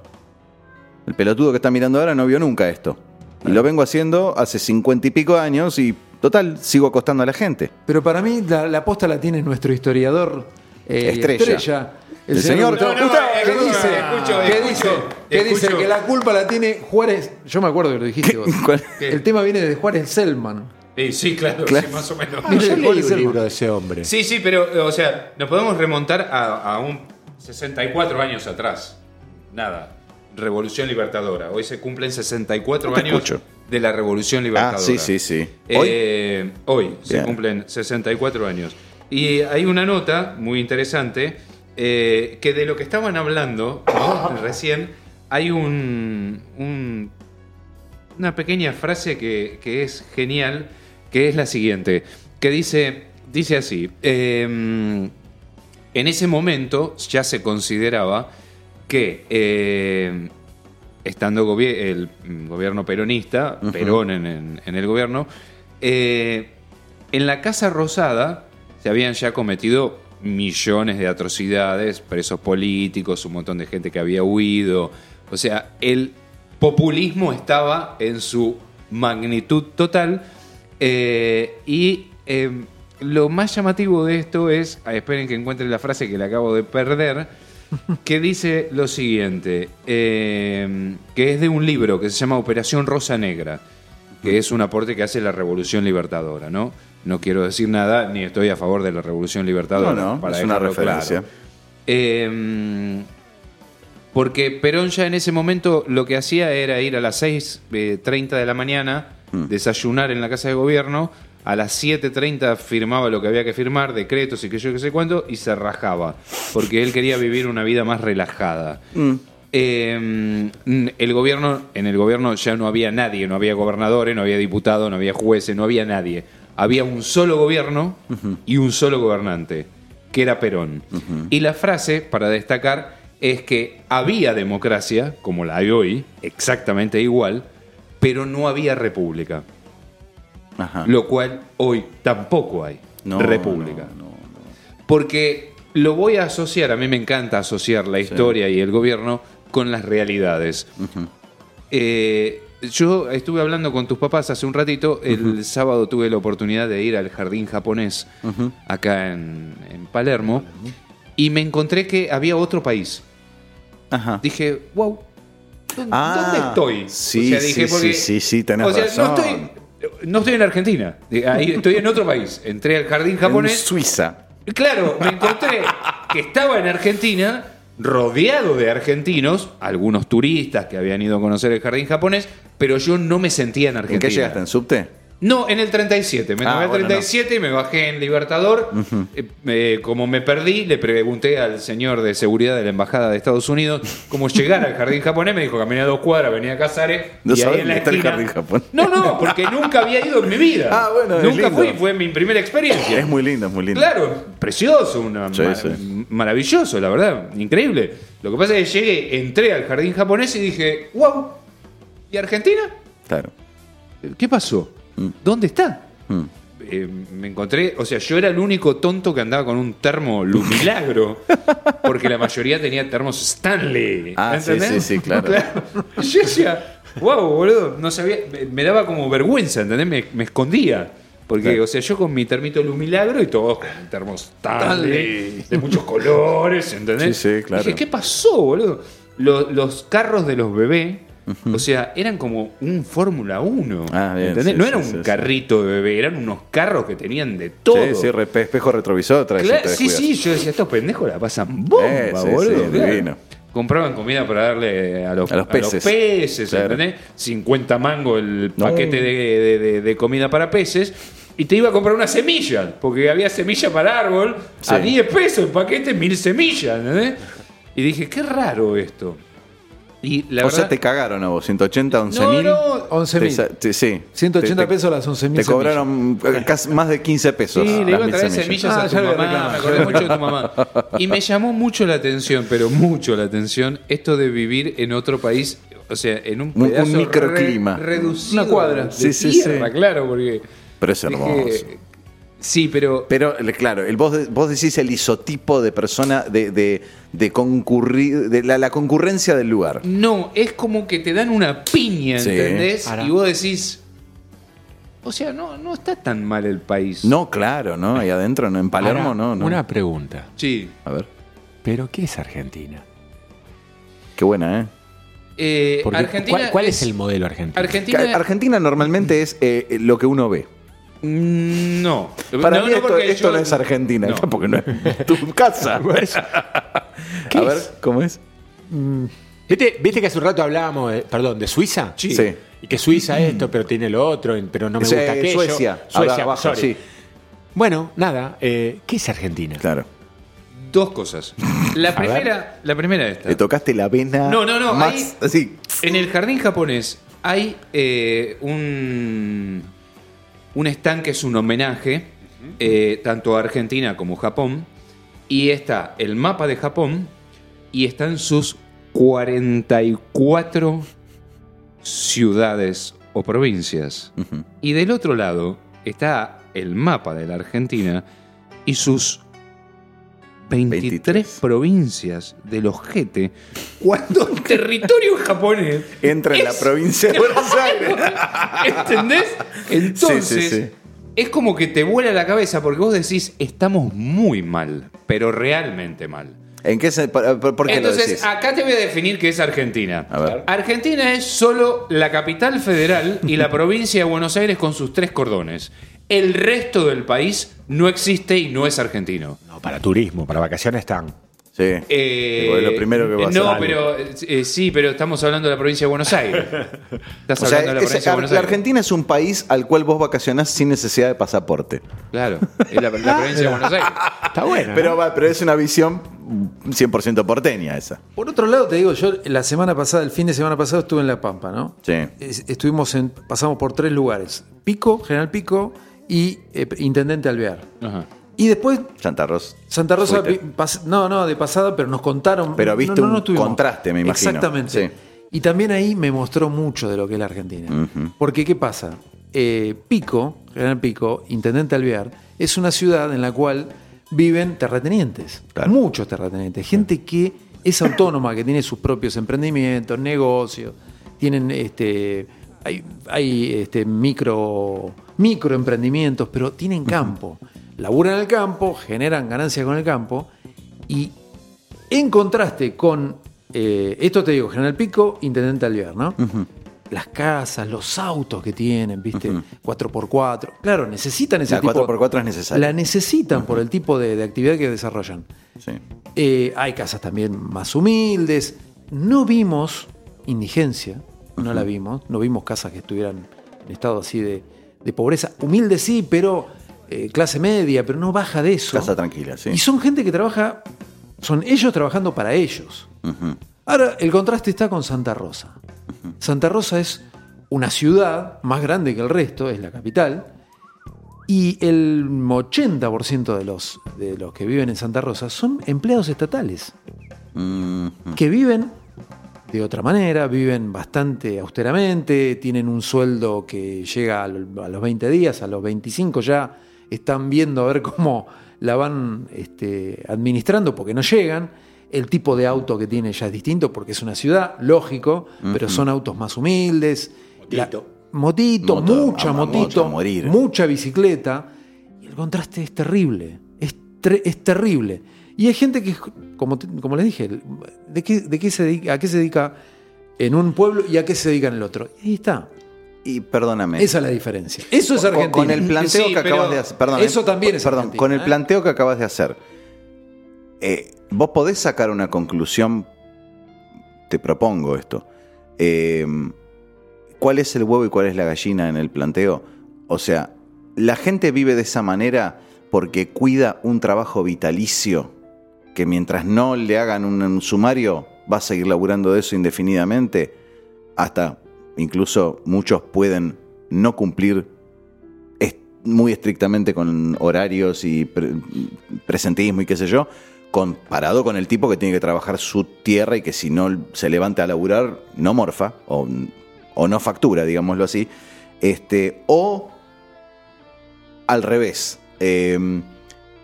El pelotudo que está mirando ahora no vio nunca esto. Y lo vengo haciendo hace cincuenta y pico años y total, sigo acostando a la gente. Pero para mí la, la posta la tiene nuestro historiador eh, Estrella. El, El señor. No, no, escucho, dice, escucho, escucho, dice, que dice escucho. que la culpa la tiene Juárez. Yo me acuerdo que lo dijiste vos. ¿Cuál? El tema viene de Juárez Selman. Eh, sí, claro, Claro. sí, más o menos. Ah, yo leí ¿cuál es un el- libro de ese hombre. Sí, sí, pero, o sea, nos podemos remontar a, a un 64 años atrás. Nada. Revolución Libertadora. Hoy se cumplen 64 No te años escucho. de la Revolución Libertadora. Ah, sí, sí, sí. Hoy, Eh, hoy se cumplen 64 años. Y hay una nota muy interesante eh, que de lo que estaban hablando ¿no? recién hay un, un- una pequeña frase que, que es genial, que es la siguiente, que dice, dice así, eh, en ese momento ya se consideraba que eh, estando el gobierno peronista, Perón en, en- en el gobierno, eh, en la Casa Rosada se habían ya cometido millones de atrocidades, presos políticos, un montón de gente que había huido. O sea, el populismo estaba en su magnitud total. eh, y eh, lo más llamativo de esto es, ah, esperen que encuentre la frase que le acabo de perder, que dice lo siguiente, eh, que es de un libro que se llama Operación Rosa Negra, que es un aporte que hace la Revolución Libertadora, ¿no? No quiero decir nada, ni estoy a favor de la Revolución Libertadora. No, no, para es una referencia. claro. Eh, porque Perón ya en ese momento lo que hacía era ir a las 6.30 de la mañana, Mm. desayunar en la Casa de Gobierno, a las 7.30 firmaba lo que había que firmar, decretos y que yo qué sé cuánto, y se rajaba, porque él quería vivir una vida más relajada. Mm. Eh, el gobierno, en el gobierno ya no había nadie, no había gobernadores, no había diputados, no había jueces, no había nadie. Había un solo gobierno y un solo gobernante, que era Perón. Y la frase, para destacar, es que había democracia, como la hay hoy, exactamente igual, pero no había república. Ajá. Lo cual hoy tampoco hay No, república. no, no, Porque lo voy a asociar, a mí me encanta asociar la historia y el gobierno con las realidades. Eh, yo estuve hablando con tus papás hace un ratito, el sábado tuve la oportunidad de ir al jardín japonés acá en, en Palermo y me encontré que había otro país. Ajá. Dije, wow, ¿dónde, Ah, dónde estoy? sí, sí, sí, sí, sí, tenés o sea, razón. No estoy, no estoy en Argentina, ahí estoy en otro país. Entré al jardín En japonés. Suiza. Claro, me encontré que estaba en Argentina, rodeado de argentinos, algunos turistas que habían ido a conocer el jardín japonés, pero yo no me sentía en ¿En Argentina. qué llegaste? ¿En subte? No, en el 37. Me Ah, tomé el bueno, 37 y me bajé en Libertador. Eh, eh, como me perdí, le pregunté al señor de seguridad de la Embajada de Estados Unidos cómo llegar al jardín japonés. Me dijo, caminé a dos cuadras, venía a Casares. No y ahí en la está el esquina- jardín japonés. No, no, porque nunca había ido en mi vida. Ah, bueno, es Nunca fui, fue mi primera experiencia. Es muy lindo, es muy lindo. Claro, precioso, una, sí. maravilloso, la verdad, increíble. Lo que pasa es que llegué, entré al jardín japonés y dije, wow, ¿y Argentina? Claro. ¿Qué pasó? ¿Dónde está? Mm. Eh, me encontré, o sea, yo era el único tonto que andaba con un termo Lumilagro, porque la mayoría tenía termos Stanley. Ah, sí, ¿entendés? sí, sí, claro. Yo decía, wow, boludo, no sabía, me, me daba como vergüenza, ¿entendés? Me, me escondía. Porque, Claro. o sea, yo con mi termito Lumilagro y todos con termos Stanley, de muchos colores, ¿entendés? Sí, sí, claro. Dije, ¿qué pasó, boludo? Lo- los carros de los bebés, o sea, eran como un Fórmula 1. Ah, sí, no era un sí, carrito de bebé, eran unos carros que tenían de todo. Sí, sí, espejo retrovisor trae Claro, sí, sí, yo decía, estos pendejos la pasan bomba, Eh, boludo. claro. Compraban comida para darle a los, A los peces. peces, Claro. ¿entendés? 50 mangos el No. paquete de, de- de- de comida para peces. Y te iba a comprar una semilla, porque había semilla para árbol, a Sí. 10 pesos el paquete, mil semillas, ¿entendés? Y dije, qué raro esto. Y la o verdad, sea, te cagaron a vos, 180, 11 no, mil. no, 11 mil. Sí. 180 Te- pesos las 11 mil. Te cobraron eh, casi más de 15 pesos. Sí, le iba a traer semillas Ah, a tu ya mamá, me acordé mucho de tu mamá. Y me llamó mucho la atención, pero mucho la atención, esto de vivir en otro país, o sea, en un Un- un pedazo microclima. re- reducido Una cuadra. de Sí, sí, tierra, sí. claro, porque... Pero es dije, hermoso. Sí, pero... Pero, claro, el, vos, vos decís el isotipo de persona, de, de, de concurrir, de la, la concurrencia del lugar. No, es como que te dan una piña, Sí. ¿entendés? Y vos decís... O sea, no, no está tan mal el país. No, claro, ¿no? Ahí adentro, no, en Palermo, Ahora, no, no. Una pregunta. Sí. A ver, ¿Pero qué es Argentina? qué buena, ¿eh? Eh, Porque, Argentina ¿cuál, cuál es, el modelo argentino? Argentina... Normalmente es eh, lo que uno ve. Mm, No. Para No, mí no, esto, porque esto yo- no es Argentina, No. porque no es tu casa. A ver, ¿cómo es? ¿Viste, viste que hace un rato hablábamos, de- perdón, de Suiza? Sí. Sí. Y que Suiza esto, pero tiene lo otro, pero no me gusta aquello. Suecia, Suecia, abajo, sorry. sí. Bueno, nada, eh, ¿qué es Argentina? Claro. Dos cosas. La primera, la primera esta. Le tocaste la vena. No, no, no, Más ahí- así. En el jardín japonés hay eh, un, un stand que es un homenaje eh, tanto a Argentina como Japón. Y está el mapa de Japón y están sus 44 ciudades o provincias. Y del otro lado está el mapa de la Argentina y sus 23, 23. provincias del ojete, cuando el territorio japonés Entra en la provincia de Buenos Aires. ¿Entendés? Entonces, Sí, sí, sí. es como que te vuela la cabeza porque vos decís, estamos muy mal, pero realmente mal. ¿En qué se, por, qué lo Entonces, decís? acá te voy a definir qué es Argentina. A ver. Argentina es solo la capital federal y la provincia de Buenos Aires con sus tres cordones. El resto del país no existe y no es argentino. No, para turismo, para vacaciones están. Sí. Eh, Porque lo primero que vas a No, pero eh, sí, pero estamos hablando de la provincia de Buenos Aires. Estás O sea, hablando de la es- provincia de Buenos la Aires. Argentina es un país al cual vos vacacionás sin necesidad de pasaporte. Claro, es la, la provincia de Buenos Aires. Está bueno. Pero, va, pero es una visión 100% porteña esa. Por otro lado, te digo, yo la semana pasada, el fin de semana pasado, estuve en La Pampa, ¿no? Sí. Es- Estuvimos en, pasamos por tres lugares: Pico, General Pico y eh, Intendente Alvear. Ajá. Y después Santa Rosa. Santa Rosa, pas- no, no, de pasada, pero nos contaron. Pero no, viste no, un tuvimos. contraste, me imagino. Exactamente. Sí. Y también ahí me mostró mucho de lo que es la Argentina. Porque, ¿qué pasa? Eh, Pico, General Pico, Intendente Alvear, es una ciudad en la cual viven terratenientes. Claro. Muchos terratenientes. Gente que es autónoma, que tiene sus propios emprendimientos, negocios, tienen este. Hay, hay este, micro, microemprendimientos, pero tienen campo. Laburan en el campo, generan ganancias con el campo y en contraste con, eh, esto te digo, General Pico, Intendente Alvear, ¿no? Las casas, los autos que tienen, ¿viste? 4x4. Claro, necesitan ese La tipo 4x4 es necesaria. La necesitan por el tipo de, de actividad que desarrollan. Sí. Eh, hay casas también más humildes. No vimos indigencia, no la vimos. No vimos casas que estuvieran en estado así de, de pobreza. Humilde sí, pero eh, clase media, pero no baja de eso. Casa tranquila, sí. Y son gente que trabaja, son ellos trabajando para ellos. Ahora, el contraste está con Santa Rosa. Santa Rosa es una ciudad más grande que el resto, es la capital, y el 80% de los, de los que viven en Santa Rosa son empleados estatales, que viven de otra manera, viven bastante austeramente, tienen un sueldo que llega a lo- a los 20 días, a los 25 ya están viendo a ver cómo la van este, administrando porque no llegan. El tipo de auto que tiene ya es distinto porque es una ciudad, lógico, pero son autos más humildes. Motito. La- motito, Moto, mucha moto, motito, mucha bicicleta. Y el contraste es terrible, es, es terrible. Y hay gente que, como, como les dije, ¿de qué, de qué se dedica, ¿a qué se dedica en un pueblo y a qué se dedica en el otro? Y ahí está. Y perdóname. Esa es la diferencia. Eso es Argentina. Con el planteo Sí, que acabas de hacer. Perdón, eso también es Perdón, Argentina, con el ¿eh? planteo que acabas de hacer. eh, Vos podés sacar una conclusión. Te propongo esto. Eh, ¿Cuál es el huevo y cuál es la gallina en el planteo? O sea, la gente vive de esa manera porque cuida un trabajo vitalicio que mientras no le hagan un, sumario va a seguir laburando de eso indefinidamente. Hasta incluso muchos pueden no cumplir muy estrictamente con horarios y pre- presentismo y qué sé yo, comparado con el tipo que tiene que trabajar su tierra y que si no se levanta a laburar no morfa o, o no factura, digámoslo así, este, o al revés. eh,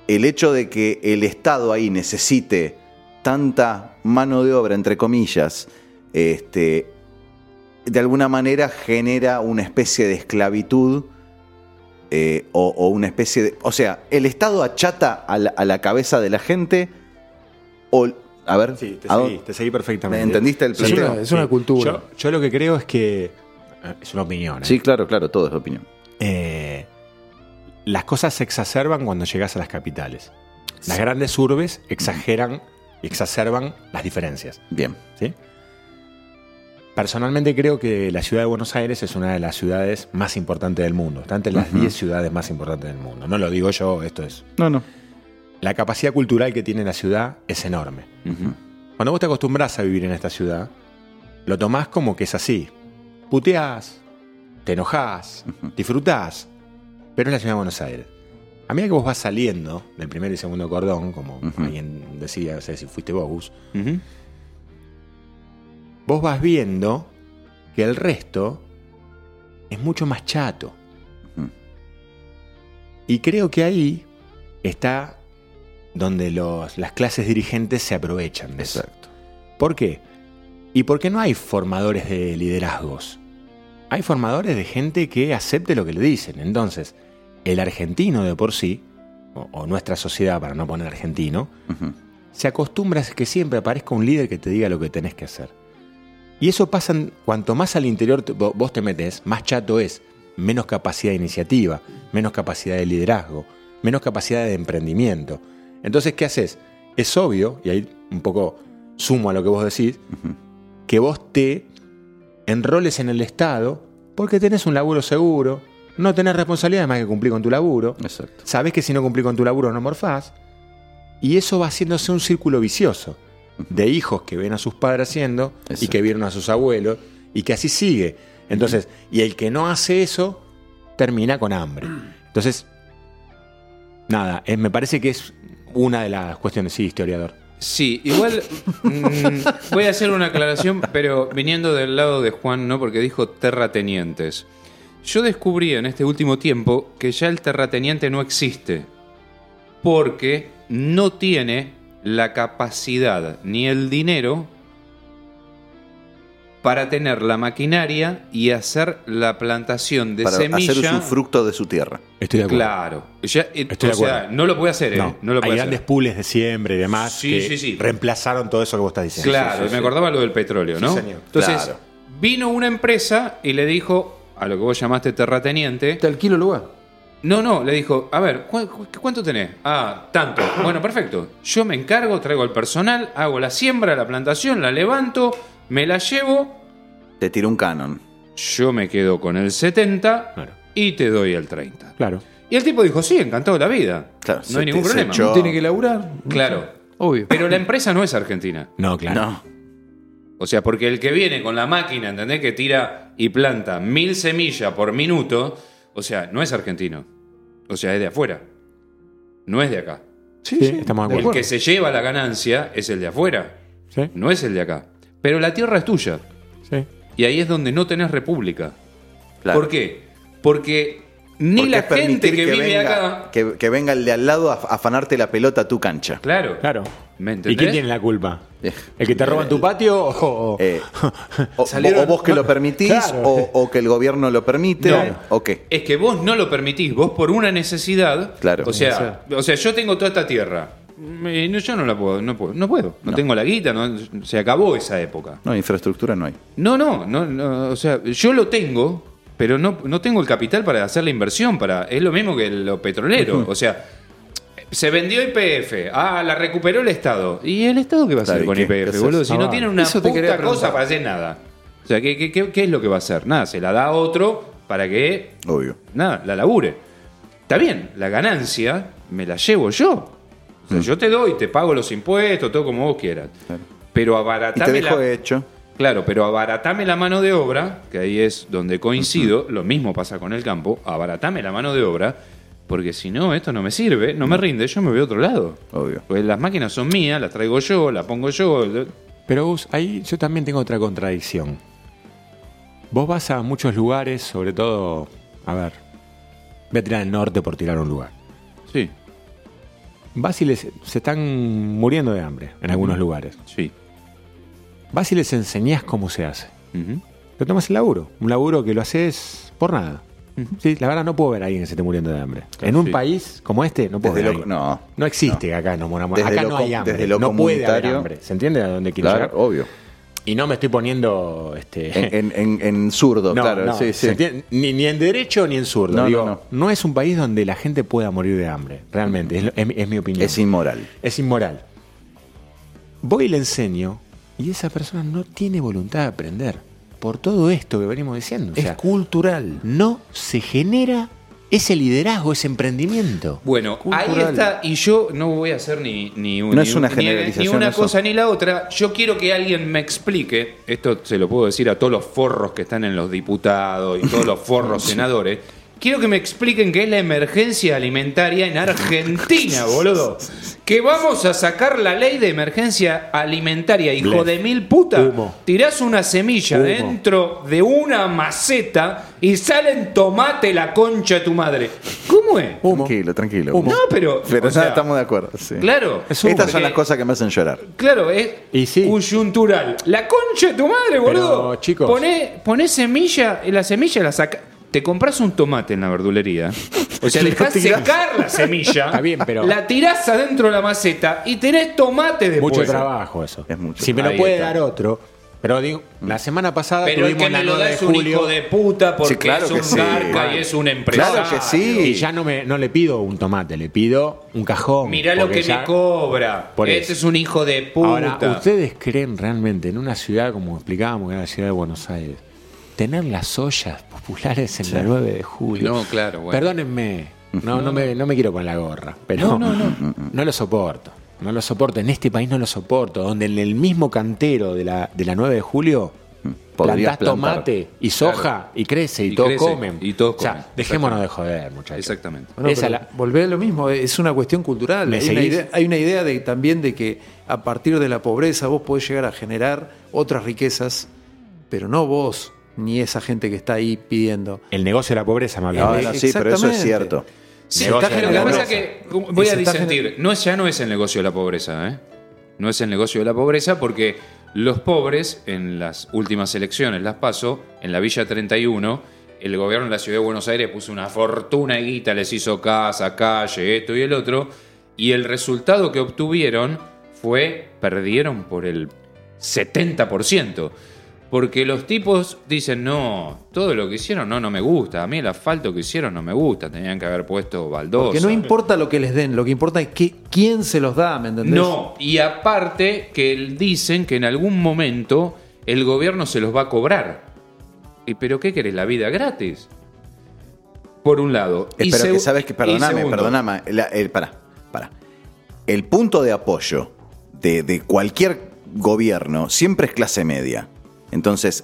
el hecho de que el Estado ahí necesite tanta mano de obra, entre comillas, este, de alguna manera genera una especie de esclavitud eh, o, o una especie de... O sea, el Estado achata a la, a la cabeza de la gente o... A ver, Sí, te ¿a seguí, te seguí perfectamente. ¿Me entendiste el Es planteo? una, es una cultura. Yo, yo lo que creo es que. eh, Es una opinión. ¿eh? Sí, claro, claro, todo es opinión. Eh, las cosas se exacerban cuando llegas a las capitales. Las grandes urbes exageran y exacerban las diferencias. Bien. ¿sí? Personalmente creo que la ciudad de Buenos Aires es una de las ciudades más importantes del mundo. Está entre las 10 ciudades más importantes del mundo. No lo digo yo, esto es. No, no. La capacidad cultural que tiene la ciudad es enorme. Cuando vos te acostumbras a vivir en esta ciudad, lo tomás como que es así. Puteás, te enojás, disfrutás, pero es la ciudad de Buenos Aires. A medida que vos vas saliendo del primer y segundo cordón, como alguien decía, no sé si fuiste vos, Ujú. vos vas viendo que el resto es mucho más chato. Y creo que ahí está donde los- las clases dirigentes se aprovechan de eso. Exacto. ¿Por qué? Y porque no hay formadores de liderazgos. Hay formadores de gente que acepte lo que le dicen. Entonces, el argentino de por sí, o, o nuestra sociedad, para no poner argentino, se acostumbra a que siempre aparezca un líder que te diga lo que tenés que hacer. Y eso pasa, en- cuanto más al interior te- vo- vos te metes, más chato es, menos capacidad de iniciativa, menos capacidad de liderazgo, menos capacidad de emprendimiento. Entonces, ¿qué haces? Es obvio, y ahí un poco sumo a lo que vos decís, que vos te enroles en el Estado porque tenés un laburo seguro, no tenés responsabilidad más que cumplir con tu laburo, Exacto. sabés que si no cumplís con tu laburo no morfás, y eso va haciéndose un círculo vicioso de hijos que ven a sus padres haciendo y que vieron a sus abuelos, y que así sigue. Entonces, y el que no hace eso, termina con hambre. Entonces, nada, eh, me parece que es una de las cuestiones, sí, historiador. Sí, igual mm, voy a hacer una aclaración, pero viniendo del lado de Juan, no porque dijo terratenientes. Yo descubrí en este último tiempo que ya el terrateniente no existe, porque no tiene la capacidad ni el dinero para tener la maquinaria y hacer la plantación de Para semilla. hacer usufructo de su tierra. Estoy de acuerdo. Claro. Ya, eh, de o sea, no lo puede hacer, ¿eh? No, No, lo hay puede grandes hacer. pools de siempre y demás Sí, que sí, sí. reemplazaron todo eso que vos estás diciendo. Claro, Sí, sí, me sí. acordaba lo del petróleo, ¿no? Sí, señor. Entonces, Claro. vino una empresa y le dijo a lo que vos llamaste terrateniente. ¿Te alquilo el lugar? No, no, le dijo, a ver, ¿cu- cu- ¿cuánto tenés? Ah, tanto. Bueno, perfecto. Yo me encargo, traigo el personal, hago la siembra, la plantación, la levanto, me la llevo, Te tira un canon. yo me quedo con el 70 Claro. y te doy el 30. Claro. Y el tipo dijo, sí, encantado de la vida. Claro, no hay ningún problema. echó. Tiene que laburar. Claro. Obvio. Pero la empresa no es argentina. No, claro. No. O sea, porque el que viene con la máquina, ¿entendés? Que tira y planta mil semillas por minuto, o sea, no es argentino. O sea, es de afuera. No es de acá. Sí, estamos de El acuerdo. que se lleva la ganancia es el de afuera, Sí, no es el de acá. Pero la tierra es tuya. sí. Y ahí es donde no tenés república. Claro. ¿Por qué? Porque ni Porque la gente que, vive venga, acá. Que, que venga el de al lado a afanarte la pelota a tu cancha. Claro. Claro. ¿Me ¿Y quién tiene la culpa? Eh, ¿El que te roba en tu patio o.? Eh, o, Salieron- o vos que lo permitís, Claro. o, o que el gobierno lo permite, No. o qué. Es que vos no lo permitís, vos por una necesidad. Claro. O sea, o sea, yo tengo toda esta tierra. Eh, no, yo no la puedo, no puedo, no puedo. No, No. tengo la guita, no, se acabó esa época. No, infraestructura no hay. No, no, no, no, o sea, yo lo tengo, pero no, no tengo el capital para hacer la inversión. Para, es lo mismo que lo petrolero. O sea, se vendió IPF, ah, la recuperó el Estado. ¿Y el Estado qué va a hacer ¿y con IPF, boludo? Si Ah, no va. tiene una puta cosa para hacer nada. O sea, ¿qué, qué, qué- es lo que va a hacer? Nada, se la da a otro para que Obvio. nada, la labure. Está bien, la ganancia me la llevo yo. O Mm. sea, yo te doy, te pago los impuestos, todo como vos quieras. Pero Y te dejo la, hecho. Claro, pero abaratame la mano de obra, que ahí es donde coincido, lo mismo pasa con el campo, abaratame la mano de obra, porque si no, esto no me sirve, no me rinde, yo me voy a otro lado. Obvio. Pues las máquinas son mías, las traigo yo, las pongo yo. Pero Gus, ahí yo también tengo otra contradicción. Vos vas a muchos lugares, sobre todo. A ver. Voy a tirar el norte por tirar un lugar. Sí, Vas y les, se están muriendo de hambre en algunos lugares. sí. Vas y les enseñás cómo se hace. Ujú. Pero tomas el laburo. Un laburo que lo haces por nada. Sí, la verdad no puedo ver a alguien que se esté muriendo de hambre. en un sí. país como este no puedo Desde ver lo- no, No existe que acá nos moramos. Acá lo no hay hambre. desde lo no puede haber hambre. ¿Se entiende a dónde quiero Claro, llegar? obvio. Y no me estoy poniendo este, En, en, zurdo, No, claro. no. Ni, ni en derecho ni en zurdo. No, Digo, no, no, es un país donde la gente pueda morir de hambre, realmente. Es, lo- es mi opinión. Es inmoral. Es inmoral. Voy y le enseño y esa persona no tiene voluntad de aprender. Por todo esto que venimos diciendo. O Es cultural. no se genera ese liderazgo, ese emprendimiento. Bueno, ahí está, y yo no voy a hacer ni, ni, un- No ni es un- una ni- generalización ni una eso. cosa ni la otra. Yo quiero que alguien me explique, esto se lo puedo decir a todos los forros que están en los diputados y todos los forros senadores, quiero que me expliquen qué es la emergencia alimentaria en Argentina, boludo. Que vamos a sacar la ley de emergencia alimentaria, hijo Blef. de mil puta. Humo. Tirás una semilla Humo. dentro de una maceta y salen tomate la concha de tu madre. ¿Cómo es? Humo. Tranquilo, tranquilo. Humo. No, pero. Pero o sea, ya estamos de acuerdo. sí. Claro. Es humo. Estas son Porque- las cosas que me hacen llorar. Claro, es Y sí. coyuntural. La concha de tu madre, boludo. Pero, chicos. Poné, poné semilla, y la semilla la saca. Te compras un tomate en la verdulería. O sea, dejás tirás. secar la semilla. Está bien, pero- La tirás adentro de la maceta y tenés tomate de Mucho trabajo eso. Es mucho. Si me lo Ahí puede está. dar otro. Pero digo, la semana pasada Pero el tuvimos que la me lo 9 da de es un julio. hijo de puta porque Sí, claro es que un sí. garca y es un empresario. Claro que sí. Y ya no, me, no le pido un tomate, le pido un cajón. Mirá lo porque que ya- me cobra. Por este es un hijo de puta. Ahora, ¿ustedes creen realmente en una ciudad, como explicábamos, que era la ciudad de Buenos Aires, tener las ollas populares en la 9 de julio? No, claro, bueno. Perdónenme, no, no, me, no me quiero con la gorra, pero No, no, no lo soporto. No lo soporto, en este país no lo soporto, donde en el mismo cantero de la, de la 9 de julio Podrías plantás tomate y soja y crece y, Y todos crece, comen. y todos O sea, comen, dejémonos de joder, muchachos. Exactamente. Bueno, Esa pero la- volver a lo mismo, es una cuestión cultural. ¿Me Hay una, idea, hay una idea de, también de que a partir de la pobreza vos podés llegar a generar otras riquezas, pero no vos ni esa gente que está ahí pidiendo. El negocio de la pobreza me hablaba. Ah, no, sí, pero eso es cierto. Sí, está la que pobreza. pasa es que voy Y a disentir. No es, ya no es el negocio de la pobreza, ¿eh? No es el negocio de la pobreza porque los pobres en las últimas elecciones, las paso, en la Villa 31, el gobierno de la ciudad de Buenos Aires puso una fortuna de guita, les hizo casa, calle, esto y el otro, y el resultado que obtuvieron fue, perdieron por el 70%. Porque los tipos dicen, no, todo lo que hicieron no, no me gusta. A mí el asfalto que hicieron no me gusta. Tenían que haber puesto baldosa. Porque no importa lo que les den, lo que importa es que, quién se los da, ¿me entendés? No, y aparte que dicen que en algún momento el gobierno se los va a cobrar. ¿Y pero qué querés? ¿La vida gratis? Por un lado. Y Espero que sabes que, segundo, perdóname. la- el, pará, pará. El punto de apoyo de, de cualquier gobierno siempre es clase media. Entonces,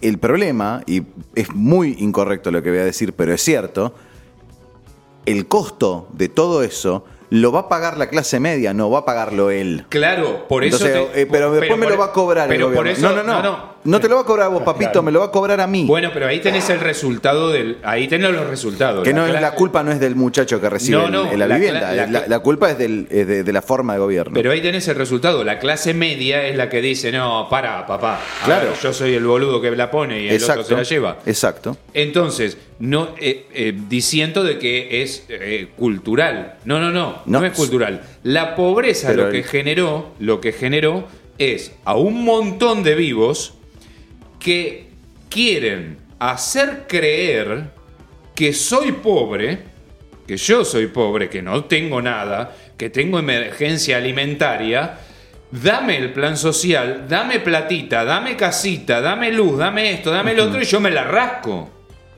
el problema, y es muy incorrecto lo que voy a decir, pero es cierto, el costo de todo eso lo va a pagar la clase media, no va a pagarlo él. Claro, por eso. Entonces, te- eh, pero después me por- lo va a cobrar pero el por gobierno. eso- no, no, no, no. Te lo va a cobrar a vos, papito, me lo va a cobrar a mí. Bueno, pero ahí tenés el resultado del. Ahí tenés los resultados. que no es cla- la culpa no es del muchacho que recibe No, el- no, la, la vivienda, la la, la culpa es, del- es de, de la forma de gobierno. Pero ahí tenés el resultado. La clase media es la que dice, no, para, papá. Claro. ver, yo soy el boludo que la pone y el otro se la lleva. Exacto. Entonces, no eh, eh, diciendo de que es eh, cultural. No, no, no, no, No. es cultural. La pobreza Pero lo que el- generó, lo que generó es a un montón de vivos que quieren hacer creer que soy pobre, que yo soy pobre, que no tengo nada, que tengo emergencia alimentaria. Dame el plan social, dame platita, dame casita, dame luz, dame esto, dame lo otro y yo me la rasco.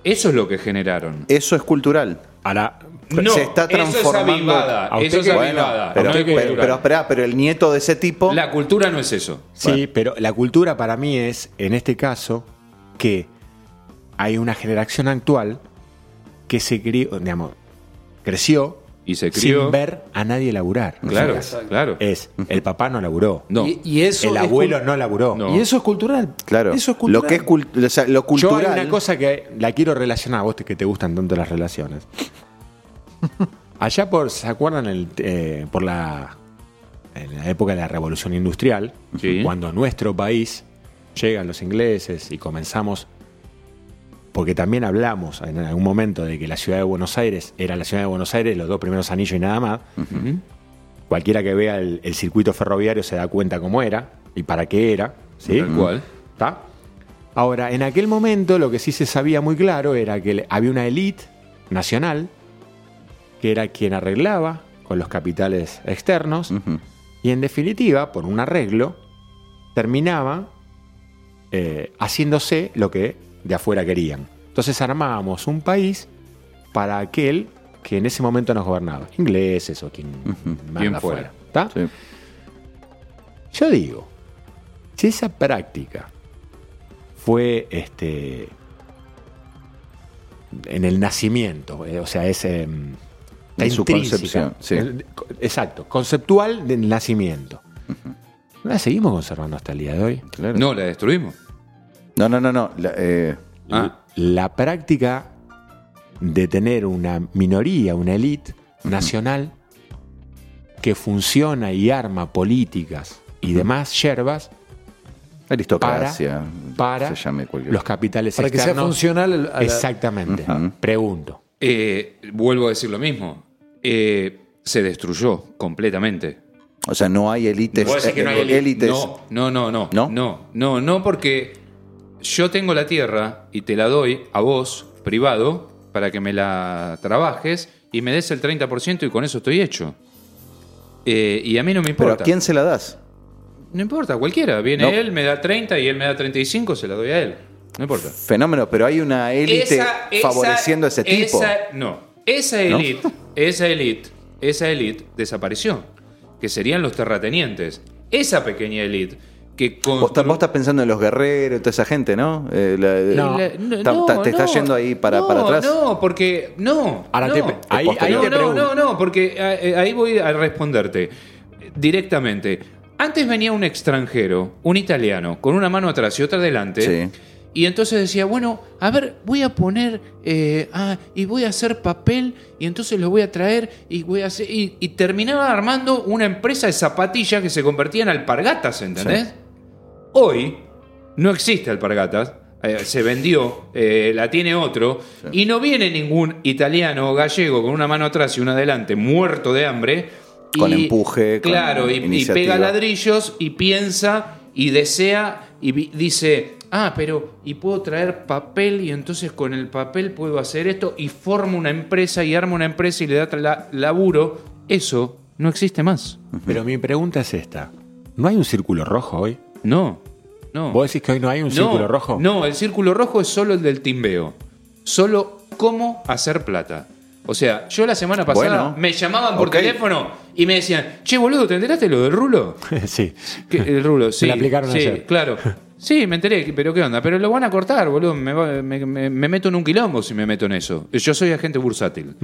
Eso es lo que generaron. Eso es cultural. Ahora, No, se está eso es transformando. avivada, ¿A usted eso es Bueno, avivada, pero, no es pero, espera, pero el nieto de ese tipo. La cultura no es eso. Sí, pero la cultura para mí es, en este caso, que hay una generación actual que se crió, digamos, creció Y se crió. sin ver a nadie laburar. Claro, O sea, claro. Es, el papá no laburó. No. Y, y eso el abuelo no laburó. No. Y eso es cultural. Claro. Eso es cultural. Lo que es cult- o sea, lo Yo cultural. hay una cosa que la quiero relacionar, a vos que te gustan tanto las relaciones. Allá por, ¿se acuerdan? El, eh, por la, en la época de la revolución industrial, Sí. cuando a nuestro país llegan los ingleses y comenzamos, porque también hablamos en algún momento de que la ciudad de Buenos Aires era la ciudad de Buenos Aires, los dos primeros anillos y nada más. Cualquiera que vea el, el circuito ferroviario se da cuenta cómo era y para qué era. ¿sí? Tal cual. ¿Está? Ahora, en aquel momento lo que sí se sabía muy claro era que había una élite nacional que era quien arreglaba con los capitales externos y en definitiva, por un arreglo, terminaba eh, haciéndose lo que de afuera querían. Entonces armábamos un país para aquel que en ese momento nos gobernaba, ingleses o quien manda Bien afuera. fuera. ¿está? Sí. Yo digo, si esa práctica fue este en el nacimiento, eh, o sea, es eh, está En su concepción, sí. Exacto, conceptual del nacimiento. ¿No la seguimos conservando hasta el día de hoy? Claro. No, la destruimos. No, no, no, no. la- eh, Ah, La práctica de tener una minoría, una élite nacional que funciona y arma políticas y demás yerbas aristocracia. para se llame cualquier- los capitales Para que sea funcional al- a la- Exactamente. Pregunto. eh, vuelvo a decir lo mismo. Eh, se destruyó completamente. O sea, no hay élites. ¿Vos decís que no hay eh, élite? élites. No, no, no, no. ¿No? No, no, no, porque yo tengo la tierra y te la doy a vos, privado, para que me la trabajes y me des el 30% y con eso estoy hecho. Eh, y a mí no me Pero importa. ¿a quién se la das? No importa, cualquiera. Viene No. él, me da 30 y él me da 35, se la doy a él. No importa. Fenómeno, pero hay una élite Esa- esa- favoreciendo a ese tipo. esa- no, esa ¿No? élite, esa élite, esa élite desapareció. Que serían los terratenientes. Esa pequeña élite que Vos, estás- constru- vos estás pensando en los guerreros toda esa gente, ¿no? Eh, la- No. La- no, Ta- ta- no, te estás no. yendo ahí para, No, para atrás. No, porque. No. Ahora no. te- ahí- ahí no, te no, no, no, porque eh, ahí voy a responderte directamente. Antes venía un extranjero, un italiano, con una mano atrás y otra adelante. Sí. Y entonces decía, bueno, a ver, voy a poner, eh, ah, y voy a hacer papel, y entonces lo voy a traer, y voy a hacer, y, y terminaba armando una empresa de zapatillas que se convertía en alpargatas, ¿entendés? Hoy no existe alpargatas, eh, se vendió, eh, la tiene otro, y no viene ningún italiano o gallego con una mano atrás y una adelante, muerto de hambre. Con y- empuje, con Claro, y- y, iniciativa. pega ladrillos y piensa y desea y dice, ah, pero y puedo traer papel y entonces con el papel puedo hacer esto y forma una empresa y arma una empresa y le da tra- laburo. Eso no existe más. Pero mi pregunta es esta. ¿No hay un círculo rojo hoy? No, no. ¿Vos decís que hoy no hay un círculo rojo? No, el círculo rojo es solo el del timbeo. Solo cómo hacer plata. O sea, yo la semana pasada Bueno. me llamaban por teléfono y me decían, che, boludo, ¿te enteraste lo del rulo? sí. El rulo, sí. la aplicaron sí, ayer. claro. Sí, me enteré, pero ¿qué onda? Pero lo van a cortar, boludo. Me, va- me- me- me meto en un quilombo si me meto en eso. Yo soy agente bursátil.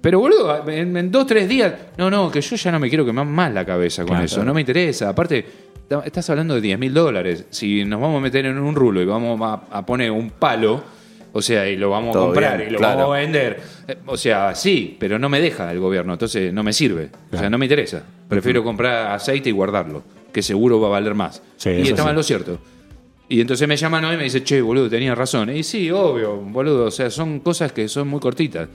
Pero, boludo, en, en dos, tres días. No, no, que yo ya no me quiero quemar más la cabeza con Claro, eso. No me interesa. Aparte, ta- estás hablando de 10 mil dólares. Si nos vamos a meter en un rulo y vamos a, a poner un palo, o sea, y lo vamos Todo a comprar bien, y lo claro. vamos a vender. eh, O sea, sí, pero no me deja el gobierno. Entonces no me sirve. O sea, no me interesa. Prefiero comprar aceite y guardarlo, que seguro va a valer más. Sí, y eso estaba sí. en lo cierto. Y entonces me llaman hoy y me dice, che, boludo, tenías razón. Y sí, obvio, boludo. O sea, son cosas que son muy cortitas.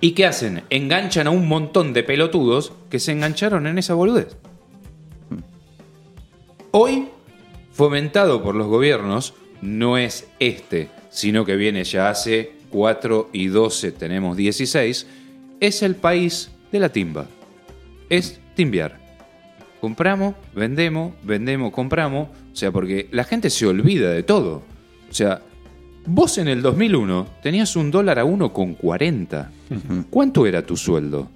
¿Y qué hacen? Enganchan a un montón de pelotudos que se engancharon en esa boludez. Hoy, fomentado por los gobiernos, no es este, sino que viene ya hace 4 y 12, tenemos 16, es el país de la timba. Es timbiar. Compramos, vendemos, vendemos, compramos. O sea, porque la gente se olvida de todo. O sea, vos en el 2001 tenías un dólar a 1,40. ¿Cuánto era tu sueldo?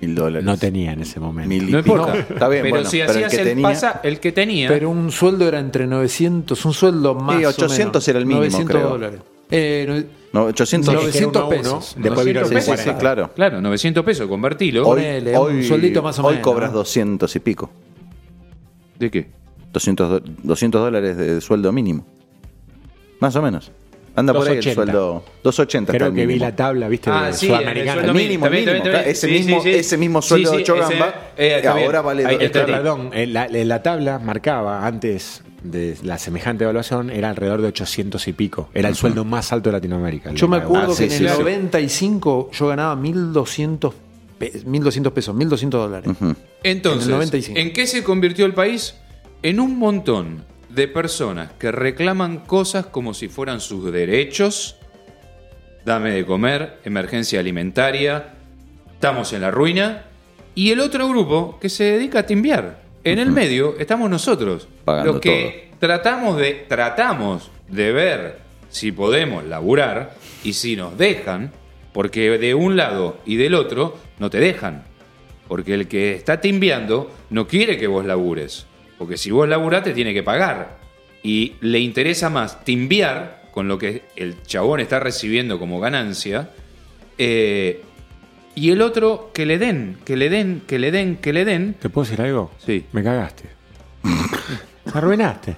Mil dólares. No tenía en ese momento. Mil No importa. Está bien, pero bueno, si pero el hacías que el, tenía- pasa, el que tenía. Pero un sueldo era entre 900, un sueldo más. Sí, o 800 menos. era el mínimo, 900 creo. dólares. Eh, No, 800 No, Es que era 900 uno a uno, pesos. Después vino el 900 Sí, sí, 40. sí, claro. Claro, 900 pesos, convertilo. Hoy, Ponele, un hoy- sueldito más o hoy menos, cobras ¿no? 200 y pico. ¿De qué? 200, do- 200 dólares de sueldo mínimo. Más o menos. Anda por ahí el 280. sueldo. 280 está Creo que vi la tabla, viste, Ah, de sí, sudamericana. el mínimo, mínimo. Ese Sí, mismo- sí, sí. ese mismo sueldo Sí, de sí, Chogamba, ese- eh, está ahora vale Ahí perdón, en la, en la tabla marcaba antes de la semejante evaluación era alrededor de 800 y pico. Era el sueldo más alto de Latinoamérica. yo me acuerdo Ah, que sí, en el sí, sí. 95 yo ganaba 1200, pe- 1200 pesos, 1200 dólares. Entonces, En el 95. ¿en qué se convirtió el país? En un montón de personas que reclaman cosas como si fueran sus derechos. Dame de comer, emergencia alimentaria, estamos en la ruina. Y el otro grupo que se dedica a timbiar. En el medio estamos nosotros, Pagando los que tratamos de tratamos de ver si podemos laburar y si nos dejan, porque de un lado y del otro no te dejan. Porque el que está timbiando no quiere que vos labures. Porque si vos laburás te tiene que pagar. y le interesa más timbiar con lo que el chabón está recibiendo como ganancia, eh, y el otro que le den, que le den, que le den, que le den. ¿Te puedo decir algo? Sí. Me cagaste. Me arruinaste.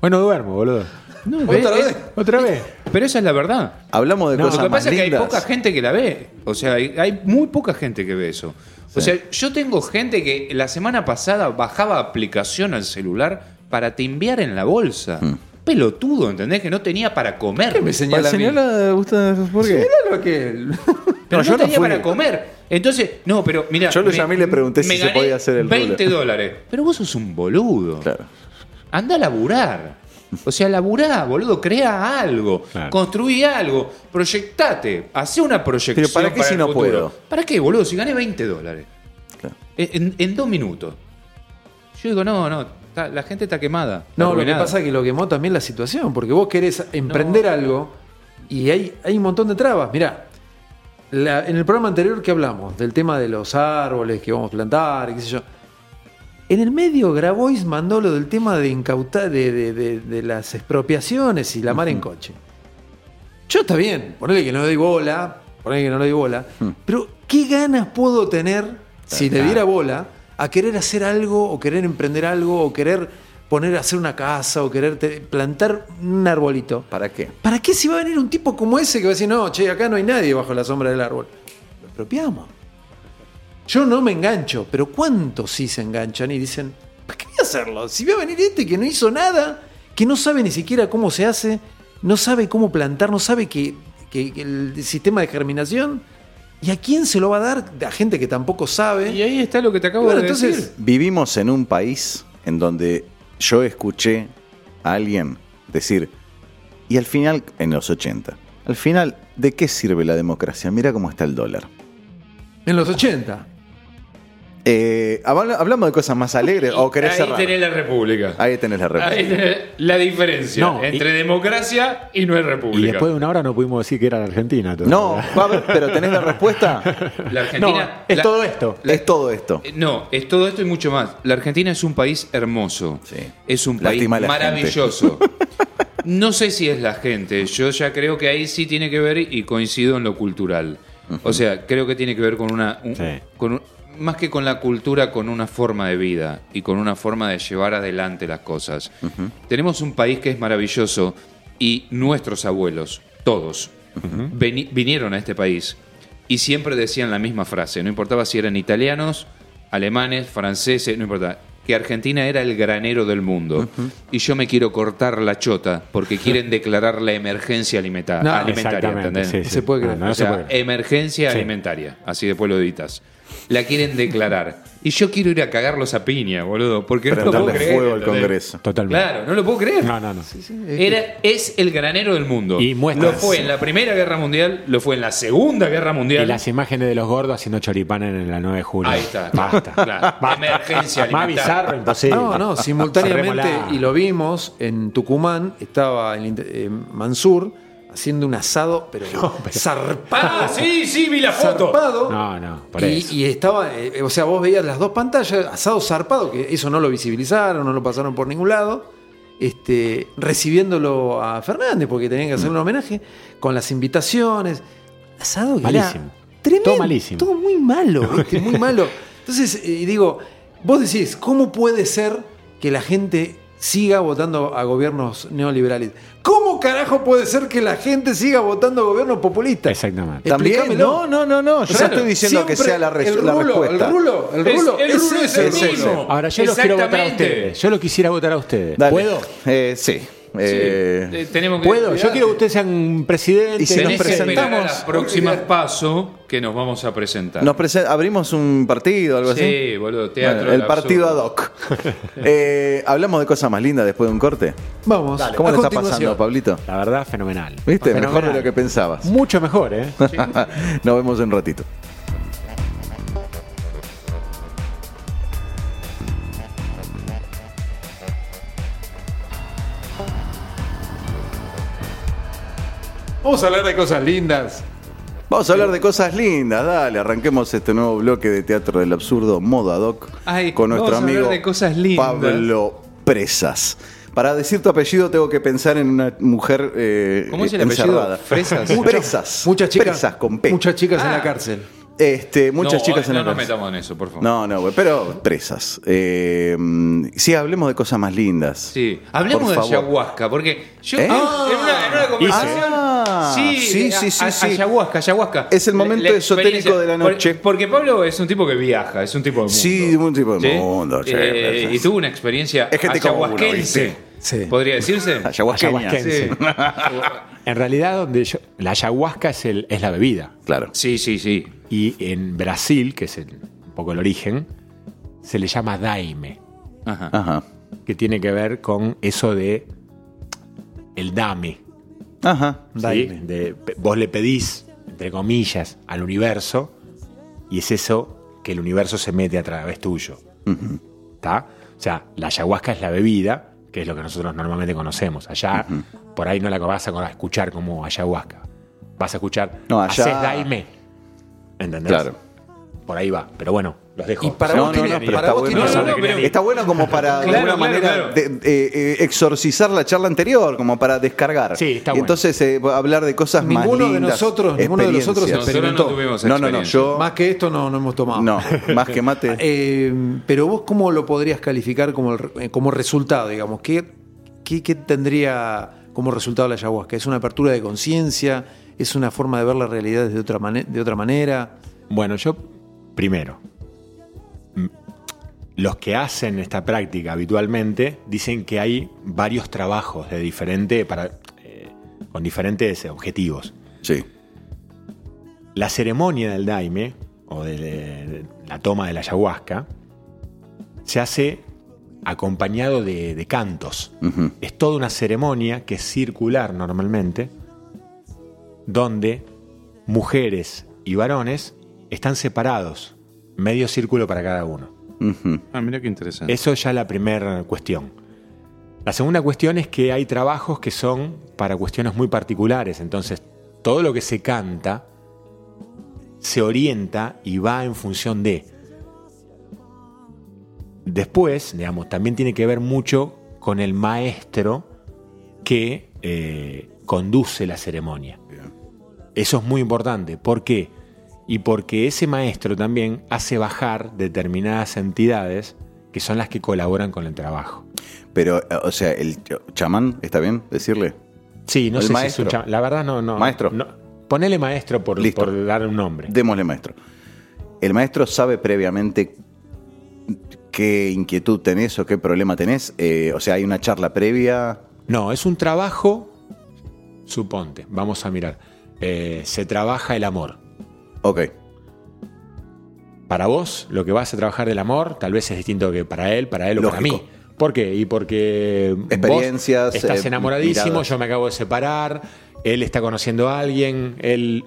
Bueno, duermo, boludo. No, ¿Otra vez? ¿Otra vez? pero esa es la verdad. Hablamos de No, cosas Lo que más pasa es que hay poca gente que la ve. O sea, hay, hay muy poca gente que ve eso. O sea, yo tengo gente que la semana pasada bajaba aplicación al celular para timbiar en la bolsa. Mm. Pelotudo, ¿entendés? Que no tenía para comer. ¿Qué me señala a mí? señalar, ¿usted por qué? Señalalo a que- Pero no, yo no tenía para comer. Entonces, no, pero mira. Yo lo llamé y le pregunté si me se podía hacer el 20 rulo. dólares. Pero vos sos un boludo. Claro. Anda a laburar. O sea, laburá, boludo, crea algo, Claro. construí algo, proyectate, hace una proyección. Pero ¿para qué si no futuro. puedo? ¿Para qué, boludo? Si gané 20 dólares. Claro. En, en dos minutos. Yo digo, no, no, está- la gente está quemada. está No, lo que pasa es que lo quemó también la situación, porque vos querés emprender algo y hay, hay un montón de trabas. Mirá, la- en el programa anterior que hablamos del tema de los árboles que vamos a plantar, y qué sé yo. En el medio Grabois mandó lo del tema de incautar de, de- de- de las expropiaciones y la mar en coche. Yo está bien, ponele que no le doy bola, ponele que no le doy bola, pero ¿qué ganas puedo tener si le diera bola a querer hacer algo o querer emprender algo o querer poner a hacer una casa o querer te- plantar un arbolito? ¿Para qué? ¿Para qué si va a venir un tipo como ese que va a decir, no, che, acá no hay nadie bajo la sombra del árbol? Lo expropiamos. Yo no me engancho, pero ¿cuántos sí se enganchan y dicen, ¿para qué voy a hacerlo? Si va a venir este que no hizo nada, que no sabe ni siquiera cómo se hace, no sabe cómo plantar, no sabe que, que- que el sistema de germinación, ¿y a quién se lo va a dar? A gente que tampoco sabe. Y ahí está lo que te acabo Bueno, de entonces- decir. Vivimos en un país en donde yo escuché a alguien decir, y al final, en los 80, al final, ¿de qué sirve la democracia? Mira cómo está el dólar. En los 80. Eh, habla- ¿Hablamos de cosas más alegres o querés ahí cerrar? tenés la república. Ahí tenés la respuesta. Ahí tenés la diferencia No, entre democracia y no es república. Y después de una hora no pudimos decir que era la Argentina. todavía. No, haber- pero tenés la respuesta. La No, Argentina. es la- todo esto. es todo esto. Eh, No, es todo esto y mucho más. La Argentina es un país hermoso. Sí. Es un país Lástima maravilloso. No sé si es la gente. Yo ya creo que ahí sí tiene que ver y coincido en lo cultural. O sea, creo que tiene que ver con una. un- Sí. con un- más que con la cultura, con una forma de vida y con una forma de llevar adelante las cosas. Tenemos un país que es maravilloso y nuestros abuelos, todos, vinieron a este país y siempre decían la misma frase, no importaba si eran italianos, alemanes, franceses, no importaba, que Argentina era el granero del mundo. Y yo me quiero cortar la chota porque quieren declarar la emergencia alimenta- No, alimentaria. Sí, sí. se puede creer. No, no o se sea, puede creer. emergencia Sí. alimentaria. Así después lo editas. La quieren declarar. Y yo quiero ir a cagarlos a piña, boludo. Porque no lo puedo creer. fuego al ¿entendés? Congreso. Totalmente. Claro, no lo puedo creer. No, no, no. Era, es el granero del mundo. Y muestras- lo fue en la Primera Guerra Mundial, lo fue en la Segunda Guerra Y Mundial. las imágenes de los gordos haciendo choripanes en la 9 de julio. Ahí está. Basta. Claro. Basta. Emergencia Más bizarro, imposible. No, no, simultáneamente, y lo vimos en Tucumán, estaba inte- eh, Mansur haciendo un asado, pero, zarpado. Ah, sí, sí, vi la foto. zarpado. No, no, por y, eso. y estaba, eh, o sea, vos veías las dos pantallas, asado zarpado, que eso no lo visibilizaron, no lo pasaron por ningún lado, este, recibiéndolo a Fernández, porque tenían que hacerle un homenaje, con las invitaciones. Asado que era Malísimo. tremendo, Todo malísimo. Todo muy malo, ¿viste? muy malo. Entonces, eh, digo, vos decís, ¿cómo puede ser que la gente siga votando a gobiernos neoliberales? ¿Cómo carajo puede ser que la gente siga votando a gobiernos populistas? Exactamente. También, no, no, no, no. Yo no estoy diciendo que sea la, res- el la rulo, respuesta. El rulo, el Es- rulo, el es rulo es el el mismo. Ahora yo los quiero votar a Exactamente. ustedes. Yo los quisiera votar a ustedes. Dale. ¿Puedo? Eh, sí. Eh, Eh, tenemos que ¿Puedo? Yo quiero que ustedes sean presidentes. Y si nos presentamos- las próximas pasos que nos vamos a presentar. nos prese- abrimos un partido, algo así. Sí, boludo, teatro. Bueno, el partido ad absurdo. hoc. Eh, Hablamos de cosas más lindas después de un corte. Vamos. ¿Cómo a le está pasando, Pablito? La verdad, fenomenal. ¿Viste? Mejor de lo que pensabas. Mucho mejor, ¿eh? Nos vemos en un ratito. Vamos a hablar de cosas lindas. Vamos a hablar de cosas lindas, dale, arranquemos este nuevo bloque de Teatro del Absurdo, modo ad hoc, Ay, con nuestro vamos a hablar amigo de cosas lindas. Pablo Presas. Para decir tu apellido tengo que pensar en una mujer eh, ¿Cómo es el encerrada. apellido? Fresas. Muchas- Presas. Muchas chicas. Presas con P. Muchas chicas en Ah. la cárcel. Este, muchas No, chicas en no la nos cárcel. metamos en eso, por favor. No, no, güey, pero presas. Eh, sí, hablemos de cosas más lindas. Sí, hablemos de favor. ayahuasca, porque yo ¿Eh? en, una, en una conversación. Ah, sí, sí, sí, a- sí. Ayahuasca, ayahuasca. Es el momento esotérico experiencia- de la por- noche. Porque Pablo es un tipo que viaja, es un tipo de mundo. Sí, un tipo de mundo, sí, Eh, sí. y tuvo una experiencia Es gente como uno, ayahuasquense, ¿viste? Sí. podría decirse. Ayahuasquense. Sí. En realidad, donde yo- la ayahuasca es, el- es la bebida. Claro. sí, sí, sí. Y en Brasil, que es el- un poco el origen, se le llama daime, Ajá. Ajá. que tiene que ver con eso de el dame. Ajá. ¿sí? Daime. De- pe- vos le pedís, entre comillas, al universo, y es eso que el universo se mete a través tuyo. ¿Está? O sea, la ayahuasca es la bebida, que es lo que nosotros normalmente conocemos. Allá, por ahí no la vas a escuchar como ayahuasca. Vas a escuchar, No, allá- haces daime. ¿Entendés? Claro. Por ahí va. Pero bueno, los dejo. Y para No, vos no, tiene- no, pero para está vos bueno. tiene- No, no, no, pero- Está bueno como para, de Claro, alguna claro, manera, claro. de- eh, eh, exorcizar la charla anterior, como para descargar. Sí, está Y bueno. entonces eh, hablar de cosas más Ninguno de lindas. nosotros- ninguno de nosotros experiencias. Nosotros no experimentó. tuvimos No, no, no, yo... Más que esto no, no hemos tomado. No, más que mate. Eh, pero vos, ¿cómo lo podrías calificar como, el como resultado? Digamos, ¿qué, qué, qué tendría como resultado la ayahuasca? ¿Es una apertura de conciencia? ¿Es una forma de ver la realidad de otra, mane- de otra manera? Bueno, yo, primero, los que hacen esta práctica habitualmente dicen que hay varios trabajos de diferente para, eh, con diferentes objetivos. Sí. La ceremonia del daime, o de, de la toma de la ayahuasca, se hace acompañado de, de cantos. Es toda una ceremonia que es circular normalmente, donde mujeres y varones están separados, medio círculo para cada uno. Ah, mira qué interesante. Eso ya la primera cuestión. La segunda cuestión es que hay trabajos que son para cuestiones muy particulares, entonces todo lo que se canta se orienta y va en función de. Después, digamos, también tiene que ver mucho con el maestro que eh, conduce la ceremonia. Eso es muy importante. ¿Por qué? Y porque ese maestro también hace bajar determinadas entidades que son las que colaboran con el trabajo. Pero, eh, o sea, el ch- chamán, ¿está bien decirle? Sí, no El sé maestro. si es un chama- La verdad no, no. Maestro. no. Ponele maestro por, Listo. por darle un nombre. Démosle maestro. El maestro sabe previamente qué inquietud tenés o qué problema tenés. Eh, o sea, hay una charla previa. No, es un trabajo, suponte, vamos a mirar. Eh, se trabaja el amor. Ok. Para vos, lo que vas a trabajar del amor, tal vez es distinto que para él, para él o para mí. ¿Por qué? Y porque vos Experiencias, estás eh, enamoradísimo, miradas. yo me acabo de separar, él está conociendo a alguien, él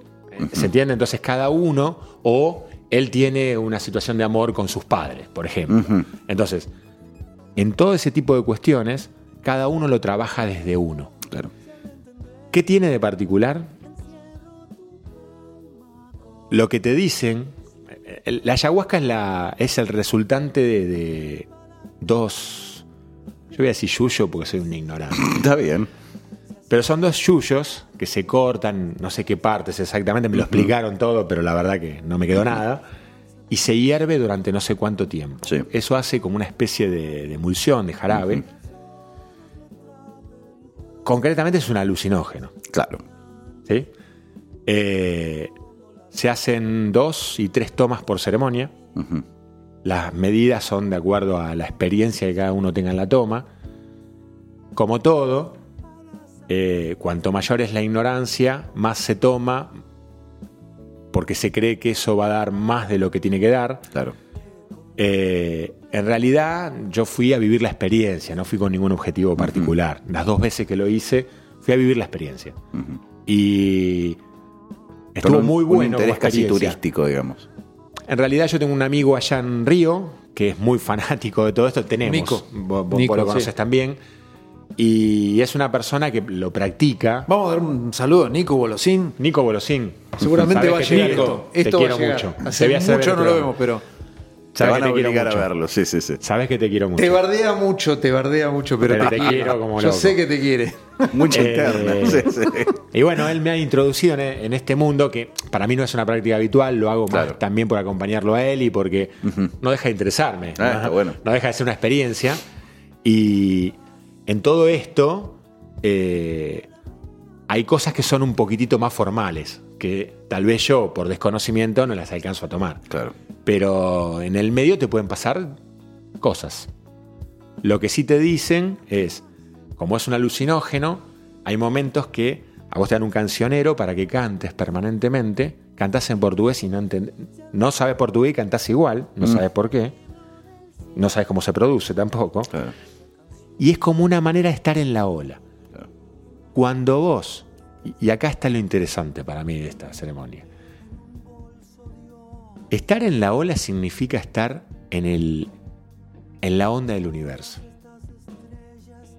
¿se entiende? Entonces cada uno o él tiene una situación de amor con sus padres, por ejemplo. Entonces, en todo ese tipo de cuestiones, cada uno lo trabaja desde uno. Claro. ¿Qué tiene de particular? Lo que te dicen, la ayahuasca es, la, es el resultante de, de dos, yo voy a decir yuyo porque soy un ignorante, Está bien. pero son dos yuyos que se cortan, no sé qué partes exactamente, me lo explicaron todo, pero la verdad que no me quedó nada, y se hierve durante no sé cuánto tiempo. Sí. Eso hace como una especie de, de emulsión, de jarabe. Concretamente es un alucinógeno. Claro. ¿sí? Eh, se hacen dos y tres tomas por ceremonia. Las medidas son de acuerdo a la experiencia que cada uno tenga en la toma. Como todo, eh, cuanto mayor es la ignorancia, más se toma porque se cree que eso va a dar más de lo que tiene que dar. Claro. Eh, en realidad yo fui a vivir la experiencia, no fui con ningún objetivo particular. Las dos veces que lo hice, fui a vivir la experiencia. Y estuvo un- muy un bueno. como interés casi turístico, digamos. En realidad yo tengo un amigo allá en Río que es muy fanático de todo esto. Tenemos, Nico. vos, vos Nico, lo sí. conoces también. Y es una persona que lo practica. Vamos a dar un saludo a Nico Bolosín. Nico Bolosín. Seguramente va a llegar Nico, esto. Te Esto a quiero llegar. mucho. Hace Te voy a hacer mucho no lo vemos, pero Te Sabes van que a te quiero obligar a mucho. verlo, sí, sí, sí. Sabes que te quiero mucho. Te bardea mucho, te bardea mucho, pero, Pero te, te quiero como Yo loco. sé que te quiere. Mucha Eh, interna. sí, sí. Y bueno, él me ha introducido en, en este mundo que para mí no es una práctica habitual, lo hago más también por acompañarlo a él y porque no deja de interesarme. Ah, ¿no? está bueno. No deja de ser una experiencia. Y en todo esto eh, hay cosas que son un poquitito más formales, que tal vez yo por desconocimiento no las alcanzo a tomar. Claro. Pero en el medio te pueden pasar cosas. Lo que sí te dicen es, como es un alucinógeno, hay momentos que a vos te dan un cancionero para que cantes permanentemente, cantás en portugués y no no sabes portugués y cantás igual, no sabes por qué, no sabes cómo se produce tampoco, Claro. y es como una manera de estar en la ola. Claro. Cuando vos, y- acá está lo interesante para mí de esta ceremonia, estar en la ola significa estar en, el, en la onda del universo.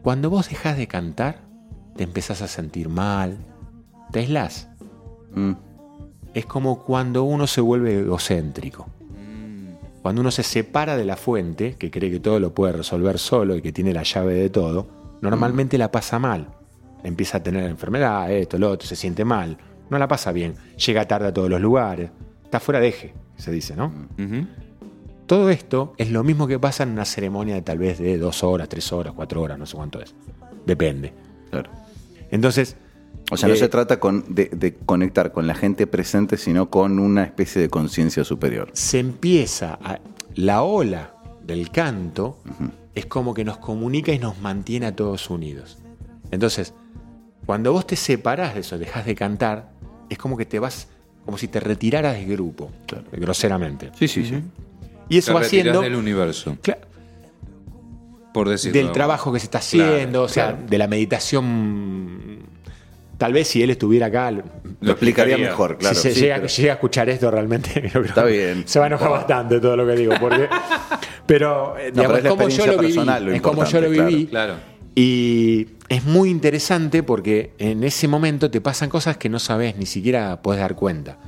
Cuando vos dejás de cantar, te empezás a sentir mal, te aislás. Mm, Es como cuando uno se vuelve egocéntrico. Cuando uno se separa de la fuente, que cree que todo lo puede resolver solo y que tiene la llave de todo, normalmente la pasa mal. Empieza a tener enfermedad, esto, lo otro, se siente mal. No la pasa bien. Llega tarde a todos los lugares. Está fuera de eje, se dice, ¿no? Todo esto es lo mismo que pasa en una ceremonia de tal vez de dos horas, tres horas, cuatro horas, no sé cuánto es. Depende. claro. Entonces, O sea, no eh, se trata con, de, de conectar con la gente presente, sino con una especie de conciencia superior. se empieza a- la ola del canto es como que nos comunica y nos mantiene a todos unidos. Entonces, cuando vos te separás de eso, dejás de cantar, es como que te vas, como si te retiraras del grupo, groseramente. Sí, sí, sí. Y eso Te va haciendo del universo, por decirlo. del trabajo que se está haciendo, Claro, o sea, claro. de la meditación. Tal vez si él estuviera acá, Lo explicaría mejor, claro. si se sí, llega, pero- llega a escuchar esto realmente, creo que Está bien. se va a enojar bastante todo lo que digo. Porque, pero, eh, No, pero digamos, es la es como yo experiencia lo viví. personal lo es como yo lo viví. Claro. Y es muy interesante porque en ese momento te pasan cosas que no sabes, ni siquiera puedes dar cuenta.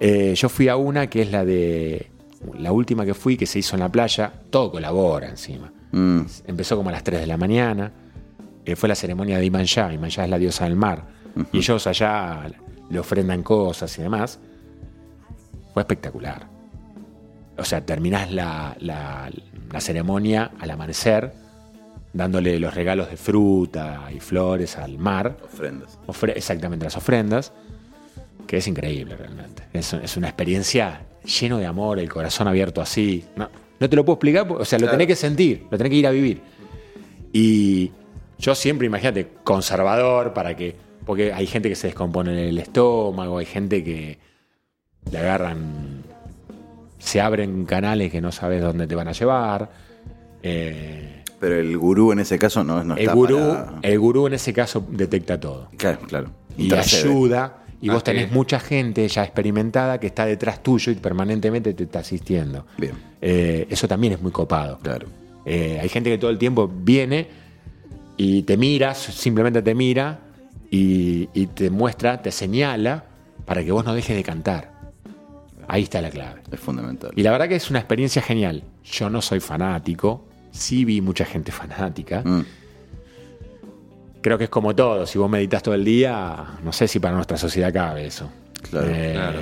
Eh, yo fui a una que es la de. La última que fui, que se hizo en la playa, todo colabora encima. Mm, Empezó como a las 3 de la mañana. eh, fue la ceremonia de Imanjá. Imanjá es la diosa del mar. Y ellos allá le ofrendan cosas y demás. Fue espectacular. O sea, terminás la, la- la ceremonia al amanecer, dándole los regalos de fruta y flores al mar. ofrendas. Ofre- exactamente, las ofrendas. Que es increíble realmente. Es, es una experiencia lleno de amor, el corazón abierto así. No, no te lo puedo explicar, o sea, lo Claro. tenés que sentir, lo tenés que ir a vivir. Y yo siempre, imagínate, conservador para que. Porque hay gente que se descompone el estómago, hay gente que le agarran. Se abren canales que no sabes dónde te van a llevar. Eh, Pero el gurú en ese caso no, no el, está gurú, para- el gurú en ese caso detecta todo Claro, claro. y Intercede. ayuda. Y Ah, vos tenés sí. mucha gente ya experimentada que está detrás tuyo y permanentemente te está asistiendo. Bien, Eh, eso también es muy copado. claro. Eh, hay gente que todo el tiempo viene y te mira, simplemente te mira y, y te muestra, te señala para que vos no dejes de cantar. Ahí está la clave. Es fundamental. Y la verdad que es una experiencia genial. Yo no soy fanático, sí vi mucha gente fanática. Mm, Creo que es como todo, si vos meditas todo el día, no sé si para nuestra sociedad cabe eso. Claro, claro.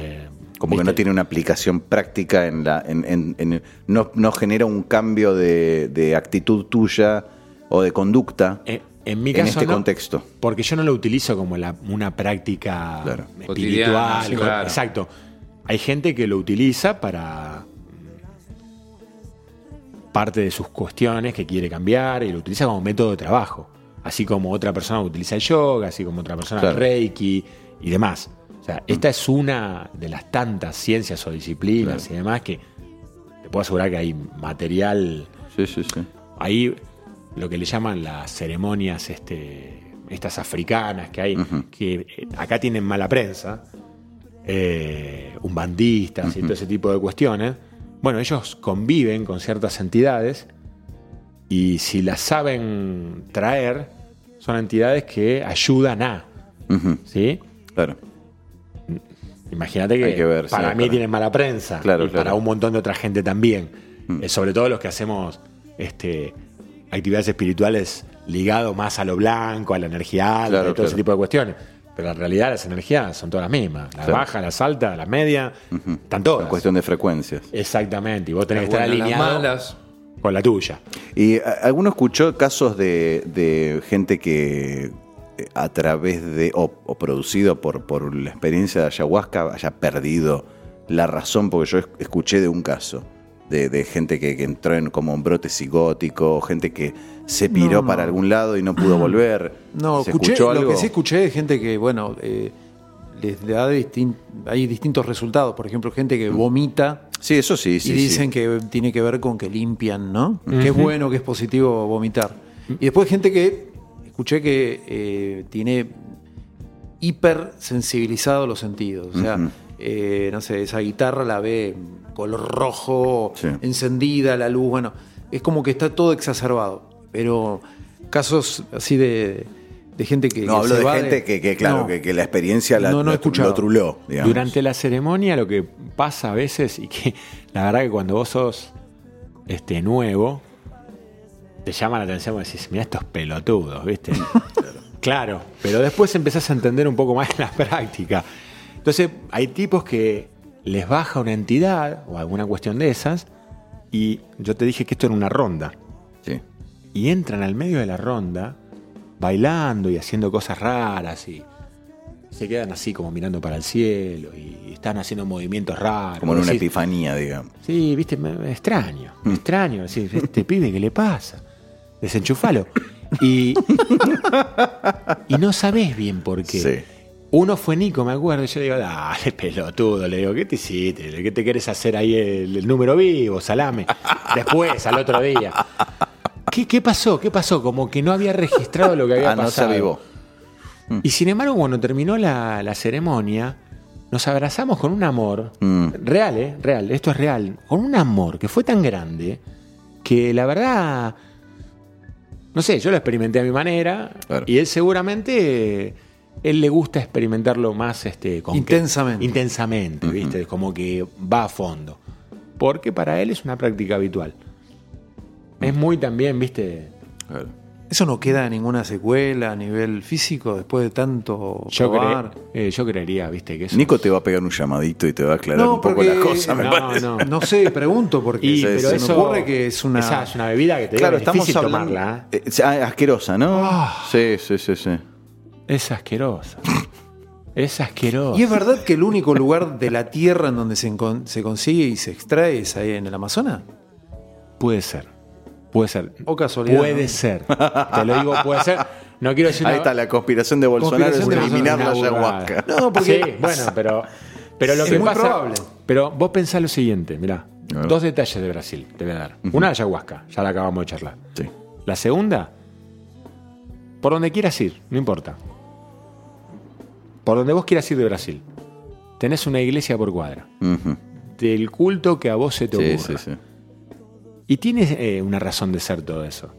Como que no tiene una aplicación práctica en la. En, en- en- no, no genera un cambio de, de actitud tuya o de conducta Eh, en mi en caso este no, contexto. Porque yo no lo utilizo como la- una práctica Claro. espiritual. Claro. Exacto. Hay gente que lo utiliza para parte de sus cuestiones que quiere cambiar y lo utiliza como método de trabajo. Así como otra persona utiliza el yoga, así como otra persona Claro. el reiki y demás. O sea, esta es una de las tantas ciencias o disciplinas Claro. y demás que te puedo asegurar que hay material Sí, sí, sí. Ahí lo que le llaman las ceremonias este, estas africanas que hay, que eh, acá tienen mala prensa, eh, umbandistas y todo ese tipo de cuestiones. Bueno, ellos conviven con ciertas entidades y si las saben traer, son entidades que ayudan a, ¿sí? Claro. Imagínate que, que ver, sí, para mí para- tienen mala prensa. Claro, y claro. para un montón de otra gente también. Eh, sobre todo los que hacemos este, actividades espirituales ligado más a lo blanco, a la energía alta, Claro, y todo ese claro. tipo de cuestiones. Pero en realidad las energías son todas las mismas. Las Claro. bajas, las altas, las medias, están Es todas. cuestión de frecuencias. Exactamente. Y vos tenés Las que estar buenas, las alineado malas. con la tuya. ¿Y alguno escuchó casos de, de gente que eh, a través de, o, o producido por, por la experiencia de ayahuasca, haya perdido la razón? Porque yo es- escuché de un caso de, de gente que, que entró en como un brote psicótico, gente que se piró No, no. para algún lado y no pudo volver. No, ¿Se escuché, escuchó lo algo? que sí escuché es gente que, bueno, eh, les da distin- hay distintos resultados. Por ejemplo, gente que vomita Sí, eso sí, Mm. sí. y sí. dicen que tiene que ver con que limpian, ¿no? Que es bueno, que es positivo vomitar. Y después gente que, escuché que eh, tiene hipersensibilizado los sentidos. O sea. Eh, no sé, esa guitarra la ve color rojo, Sí. encendida, la luz, bueno, es como que está todo exacerbado. Pero casos así de, de gente que... No, que hablo se de gente que, que, claro, no. que, que la experiencia la, No, no lo- truló. digamos. Durante la ceremonia lo que pasa a veces y que la verdad que cuando vos sos este nuevo te llama la atención porque decís, mira estos pelotudos, ¿viste? claro, pero después empezás a entender un poco más la práctica. Entonces, hay tipos que les baja una entidad o alguna cuestión de esas y yo te dije que esto era una ronda Sí. y entran al medio de la ronda bailando y haciendo cosas raras y se quedan así como mirando para el cielo y están haciendo movimientos raros. Como en una Decís, epifanía, digamos. Sí, viste, me- me extraño, me extraño. Decís, este pibe, ¿qué le pasa? Desenchufalo. Y, y no sabés bien por qué. Sí. Uno fue Nico, me acuerdo, y yo digo, dale, pelotudo, le digo, ¿qué te hiciste? ¿Qué te querés hacer ahí el, el número vivo, salame? Después, al otro día. ¿Qué, ¿Qué pasó? ¿Qué pasó? Como que no había registrado lo que había Ah, no se pasado. avivó. Y sin embargo, cuando terminó la, la ceremonia, nos abrazamos con un amor Mm. real, ¿eh? Real, esto es real. Con un amor que fue tan grande que la verdad, no sé, yo lo experimenté a mi manera Claro. y él seguramente, él le gusta experimentarlo más este, con que- Intensamente. intensamente, ¿viste? Como que va a fondo. Porque para él es una práctica habitual. Es muy también, ¿viste? Claro. ¿Eso no queda ninguna secuela a nivel físico después de tanto Yo, probar? cre- eh, yo creería, ¿viste? Que eso Nico te va a pegar un llamadito y te va a aclarar No, un poco la cosa, me No, parece. no. No sé, pregunto porque Y, Sí, pero se eso me ocurre que es una... Esa es una bebida que te Claro, digo, es estamos difícil hablando. tomarla. ¿eh? eh, asquerosa, ¿no? Ah. Sí, sí, sí, sí. Es asquerosa. es asquerosa. Y es verdad que el único lugar de la Tierra en donde se, consigue y se extrae es ahí en el Amazonas. Puede ser. Puede ser. O casualidad, Puede ¿no? ser. Te lo digo, puede ser. No quiero decir Ahí una- está la conspiración de Bolsonaro Conspiración es de eliminar la ayahuasca. No, porque- Sí, bueno, pero, pero lo Es que muy pasa. probable. Pero vos pensás lo siguiente, mirá. Dos detalles de Brasil te voy a dar. Una, ayahuasca, ya la acabamos de charlar. Sí. La segunda, por donde quieras ir, no importa. Por donde vos quieras ir de Brasil. Tenés una iglesia por cuadra. Del culto que a vos se te Sí, ocurra. sí, sí. Y tienes eh, una razón de ser todo eso.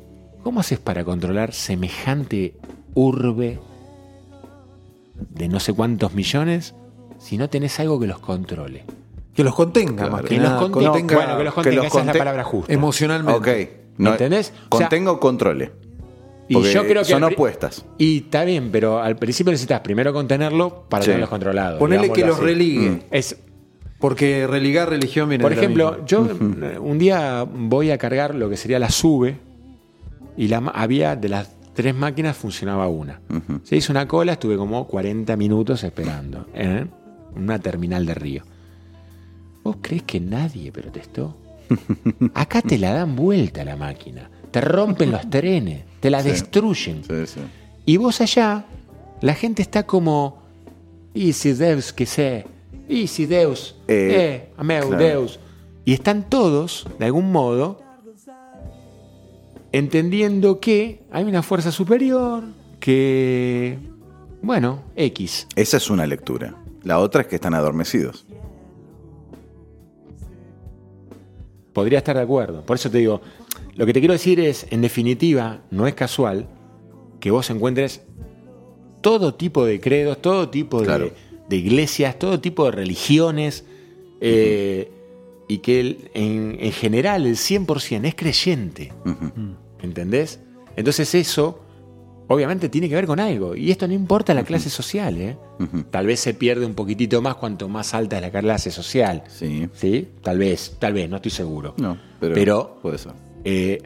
¿Cómo haces para controlar semejante urbe de no sé cuántos millones si no tenés algo que los controle? Que los contenga, Claro. más que, Que los nada, contenga, contenga bueno, que los contenga, los esa es la palabra justa. emocionalmente. Ok. No, ¿Entendés? O sea- Contengo, controle. Y yo creo que son opuestas. Y está bien, pero al principio necesitas primero contenerlo para Sí. tenerlos controlados. Ponele que los así. religue. Mm. Es, Porque religar religión viene por ejemplo, yo eh, un día voy a cargar lo que sería la sube y la, había de las tres máquinas funcionaba una. Se hizo una cola, estuve como 40 minutos esperando en una terminal de Río. ¿Vos crees que nadie protestó? Acá te la dan vuelta la máquina, te rompen los trenes, te la Sí. destruyen. Sí, sí. Y vos allá, la gente está como, y si Deus que sé, y si Deus, Eh, eh, ameu, claro. Deus. Y están todos, de algún modo, entendiendo que hay una fuerza superior, que, bueno, X. Esa es una lectura. La otra es que están adormecidos. Podría estar de acuerdo. Por eso te digo, lo que te quiero decir es, en definitiva, no es casual que vos encuentres todo tipo de credos, todo tipo de, Claro. de iglesias, todo tipo de religiones, eh, y que el- en, en general el 100% es creyente. ¿Entendés? Entonces eso, obviamente, tiene que ver con algo. Y esto no importa la clase social, ¿eh? Tal vez se pierde un poquitito más cuanto más alta es la clase social. Sí. ¿Sí? Tal vez, tal vez, no estoy seguro. No, pero, Pero- puede ser. Eh,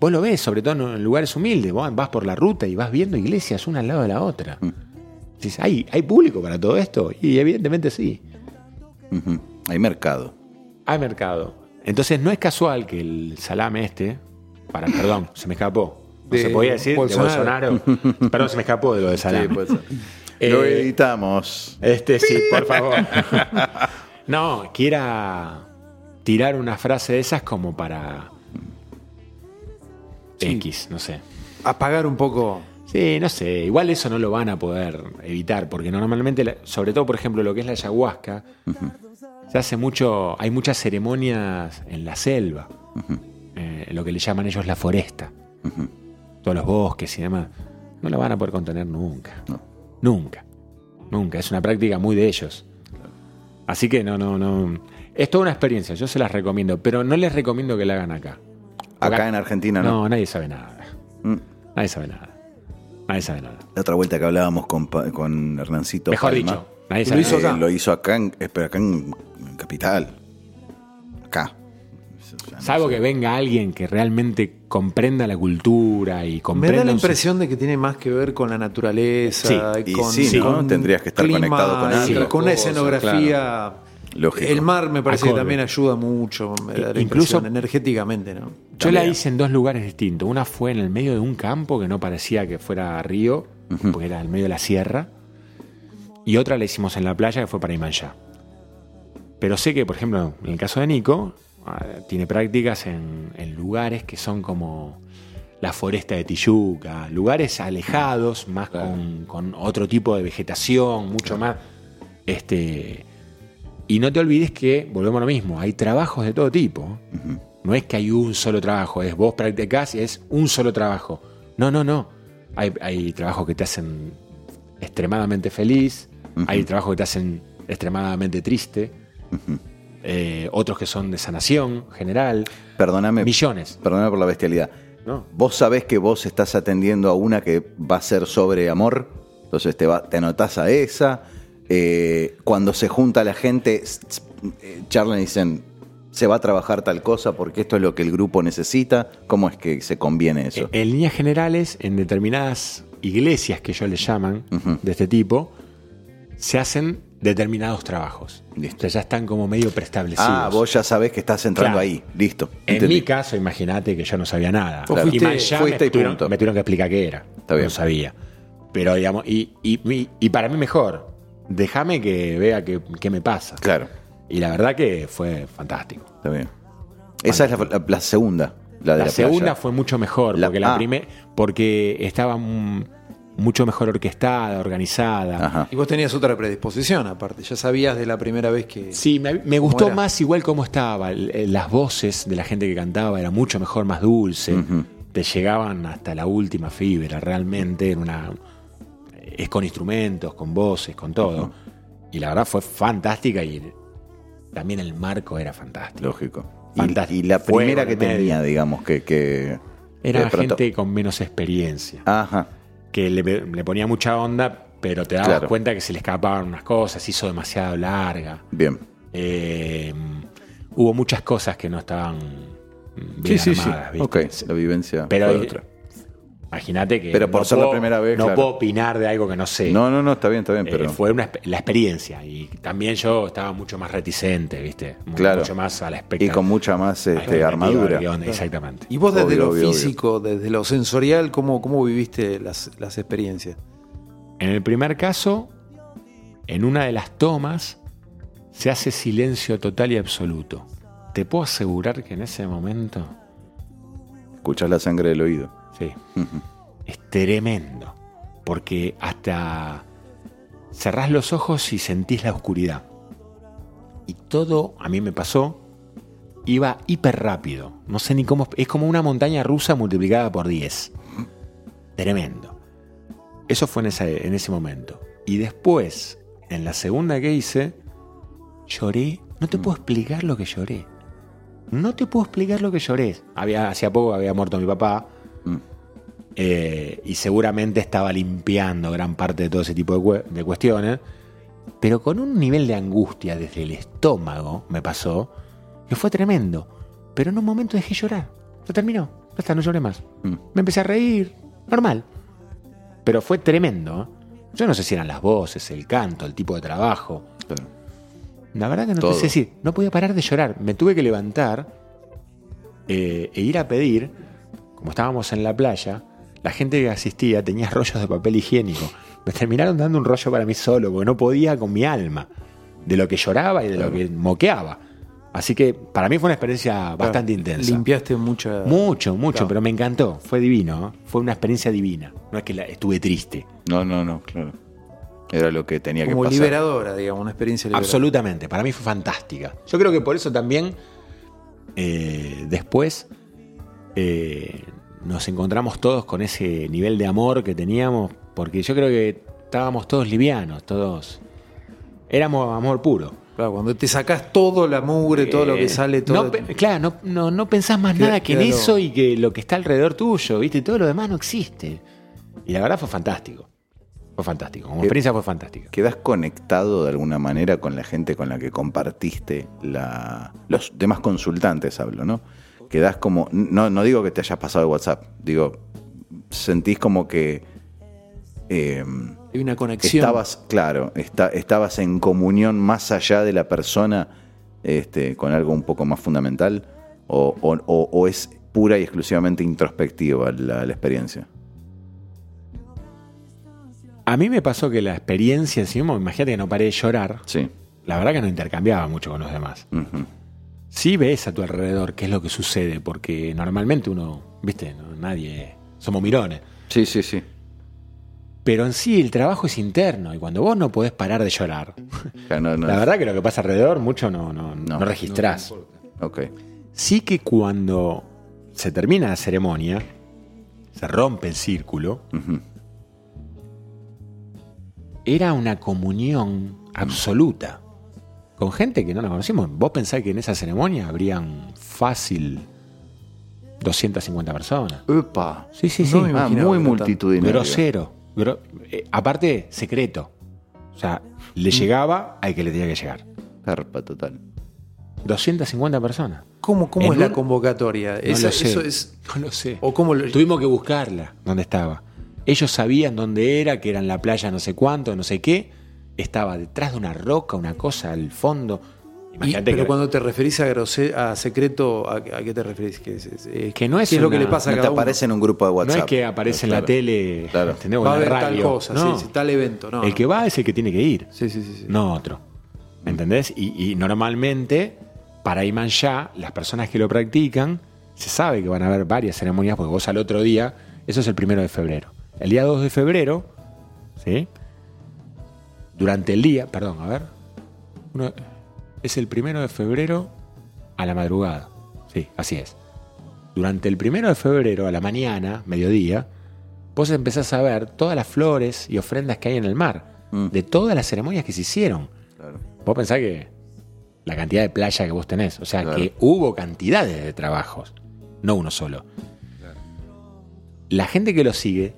vos lo ves, sobre todo en lugares humildes. Vos vas por la ruta y vas viendo iglesias una al lado de la otra. Dices, ¿hay, ¿hay público para todo esto? Y evidentemente sí. Hay mercado. Hay mercado. Entonces no es casual que el salame este, para, perdón, se me escapó. No De se podía decir Bolsonaro. de Bolsonaro. perdón, se me escapó de lo de salame. Sí. Eh, Lo editamos. Este sí, por favor. no, quiera tirar una frase de esas como para X, no sé. Apagar un poco. Sí, no sé. Igual eso no lo van a poder evitar, porque normalmente, sobre todo, por ejemplo, lo que es la ayahuasca, se hace mucho, hay muchas ceremonias en la selva, eh, lo que le llaman ellos la foresta, todos los bosques y demás. No lo van a poder contener nunca. No. Nunca. Nunca. Es una práctica muy de ellos. Así que no, no, no. Es toda una experiencia, yo se las recomiendo, pero no les recomiendo que la hagan acá. Acá en Argentina no. No, nadie sabe nada. Mm. Nadie sabe nada. Nadie sabe nada. La otra vuelta que hablábamos con, Hernancito. Mejor Palma, dicho, nadie Lo sabe hizo nada. acá. eh, Lo hizo acá, en, eh, pero acá en, en Capital. Acá. No Salvo que venga alguien que realmente comprenda la cultura y Me comprenda. da la impresión de que tiene más que ver con la naturaleza, Sí, y con, sí, ¿no? con Tendrías que estar clima, conectado con y algo. con una escenografía. Lógico. El mar me parece que también ayuda mucho, me da la Incluso- energéticamente, ¿no? Yo la hice en dos lugares distintos. Una fue en el medio de un campo que no parecía que fuera río, porque era en el medio de la sierra. Y otra la hicimos en la playa que fue para Imanjá. Pero sé que, por ejemplo, en el caso de Nico, ah, tiene prácticas en, en lugares que son como la foresta de Tijuca, lugares alejados, más con, con otro tipo de vegetación, mucho más. Este, y no te olvides que, volvemos a lo mismo, hay trabajos de todo tipo. No es que hay un solo trabajo, es vos practicás y es un solo trabajo. No, no, no. Hay, hay trabajos que te hacen extremadamente feliz, hay trabajos que te hacen extremadamente triste, eh, otros que son de sanación general, Perdóname. millones. Perdóname por la bestialidad. ¿no? Vos sabés que vos estás atendiendo a una que va a ser sobre amor, entonces te, va, te anotás a esa. Eh, cuando se junta la gente, eh, charlan y dicen, se va a trabajar tal cosa porque esto es lo que el grupo necesita. ¿Cómo es que se conviene eso? En líneas generales, en determinadas iglesias que ellos le llaman de este tipo, se hacen determinados trabajos. Listo. O sea, ya están como medio preestablecidos. ah, vos ya sabés que estás entrando Claro. ahí. Listo. En mi caso, imagínate que yo no sabía nada. Y fuiste- más ya fuiste me, y tuvieron, punto. me tuvieron que explicar qué era. Está bien. No sabía. Pero digamos, y, y, y- y para mí mejor, déjame que vea qué, qué me pasa. Claro, Y la verdad que fue fantástico. está bien. Esa es la, la- la segunda, la de La, la, segunda playa. fue mucho mejor, La- porque la ah. primer- porque estaba mucho mejor orquestada, organizada. Ajá. Y vos tenías otra predisposición, aparte. Ya sabías de la primera vez que. Sí, me, me ¿Cómo gustó era? más igual cómo estaba. Las voces de la gente que cantaba era mucho mejor, más dulce. Te llegaban hasta la última fibra, realmente. Era una, es con instrumentos, con voces, con todo. Y la verdad fue fantástica y también el marco era fantástico. Lógico. Y, Fantástico. y la primera que tenía, digamos, que... que Era pronto- gente con menos experiencia. Ajá. que le, le ponía mucha onda, pero te dabas Claro. cuenta que se le escapaban unas cosas, hizo demasiado larga. Bien. Eh, hubo muchas cosas que no estaban bien armadas, ¿viste? Ok, la vivencia Pero fue otra. Imagínate que Pero por ser la primera vez, no claro. puedo opinar de algo que no sé. No, no, no, está bien, está bien, Eh, pero... fue una, la experiencia y también yo estaba mucho más reticente, ¿viste? Claro. Mucho más a la y expectativa. con mucha más este, armadura. Exactamente. Y vos desde Obvio, lo obvio, obvio. físico, desde lo sensorial, ¿cómo, cómo viviste las, las experiencias? En el primer caso, en una de las tomas, se hace silencio total y absoluto. Te puedo asegurar que en ese momento, Escuchás la sangre del oído. Sí, es tremendo. Porque hasta cerrás los ojos y sentís la oscuridad. Y todo, a mí me pasó, iba hiper rápido. No sé ni cómo. Es como una montaña rusa multiplicada por 10. Tremendo. Eso fue en ese, en ese momento. Y después, en la segunda que hice, lloré. No te puedo explicar lo que lloré. No te puedo explicar lo que lloré. Había, hacía poco había muerto mi papá. Mm. eh, y seguramente estaba limpiando gran parte de todo ese tipo de, cue- de cuestiones. Pero con un nivel de angustia desde el estómago me pasó que fue tremendo. Pero en un momento dejé llorar. Se terminó. Ya está, no lloré más. Mm. Me empecé a reír. Normal. Pero fue tremendo. ¿eh? Yo no sé si eran las voces, el canto, el tipo de trabajo. La verdad que no Todo. te sé decir. No podía parar de llorar. Me tuve que levantar eh, e ir a pedir. Como estábamos en la playa, la gente que asistía tenía rollos de papel higiénico. Me terminaron dando un rollo para mí solo, porque no podía con mi alma. De lo que lloraba y de lo que moqueaba. Así que para mí fue una experiencia bastante intensa. Limpiaste. Mucho, mucho, Claro. pero me encantó. Fue divino. ¿eh? Fue una experiencia divina. No es que la- estuve triste. No, no, no, claro. Era lo que tenía como que pasar. liberadora, digamos, una experiencia liberadora. Absolutamente, para mí fue fantástica. Yo creo que por eso también eh, después eh, nos encontramos todos con ese nivel de amor que teníamos, porque yo creo que estábamos todos livianos, todos... Éramos amor puro. Claro, cuando te sacás todo la mugre, todo lo que Eh, sale, todo. no claro, no, no, no pensás más nada que en eso y que lo que está alrededor tuyo, ¿viste? Todo lo demás no existe. Y la verdad fue fantástico. Fue fantástico. Como experiencia fue fantástica. ¿Quedás conectado de alguna manera con la gente con la que compartiste la, los demás consultantes, hablo, ¿no? Quedás como, no, no digo que te hayas pasado de WhatsApp, digo, sentís como que eh, Hay una conexión. estabas, claro, está- estabas en comunión más allá de la persona este, con algo un poco más fundamental, o, o- o- o es pura y exclusivamente introspectiva la, la experiencia. A mí me pasó que la experiencia encima, imagínate que no paré de llorar, Sí. la verdad que no intercambiaba mucho con los demás. Sí ves a tu alrededor qué es lo que sucede, porque normalmente uno, viste, no, nadie, somos mirones. Sí, sí, sí. Pero en sí el trabajo es interno y cuando vos no podés parar de llorar, Ya no- no- la verdad que lo que pasa alrededor mucho no, no, No. no registrás. Sí que cuando se termina la ceremonia, se rompe el círculo, era una comunión absoluta. Con gente que no la conocimos. Vos pensás que en esa ceremonia habrían fácil 250 personas. Upa. Sí, sí, sí. No me Ah, muy multitudinario. Grosero. Gro- eh, aparte, secreto. O sea, le llegaba al que le tenía que llegar. Carpa total. 250 personas. ¿Cómo, cómo En es la convocatoria? No Esa- lo sé. Eso es. No lo sé. O cómo lo- Tuvimos que buscarla, dónde estaba. Ellos sabían dónde era, que era en la playa no sé cuánto, no sé qué. Estaba detrás de una roca, una cosa al fondo. Y- Imagínate pero que, cuando te referís a, secreto, ¿a, a qué te referís? ¿Qué es, es- es- Que no es ¿qué es lo que le pasa a No te uno? aparece en un grupo de no WhatsApp. es que aparece en la tele, Claro. ¿entendés? O Va a haber tal cosa, No. sí, sí, tal evento. No, el no. que va es el que tiene que ir, Sí, sí, sí. sí. no otro. ¿Entendés? Y, y normalmente, para Iman ya, las personas que lo practican, se sabe que van a haber varias ceremonias, porque vos al otro día, eso es el primero de febrero. El día 2 de febrero, ¿sí? Durante el día, perdón, a ver. uno- es el primero de febrero a la madrugada. Sí, así es. Durante el primero de febrero, a la mañana, mediodía, vos empezás a ver todas las flores y ofrendas que hay en el mar, Mm. de todas las ceremonias que se hicieron. Claro. Vos pensás que la cantidad de playa que vos tenés, o sea, Claro. que hubo cantidades de trabajos, no uno solo. La gente que lo sigue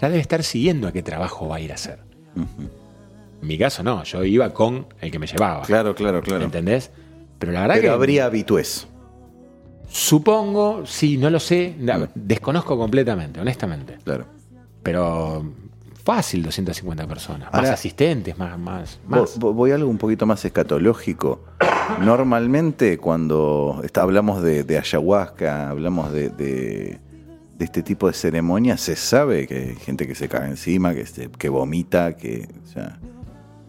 ya debe estar siguiendo a qué trabajo va a ir a hacer. En mi caso no, yo iba con el que me llevaba. Claro, claro, claro. ¿Entendés? Pero la verdad Pero que habría habitués. supongo, sí, no lo sé, la- desconozco completamente, honestamente. Claro. Pero fácil 250 personas, más asistentes, más más más. vo- Voy a algo un poquito más escatológico. Normalmente cuando está- hablamos de, de ayahuasca, hablamos de, de- de este tipo de ceremonias, se sabe que hay gente que se caga encima, que, se- que vomita, que... O sea,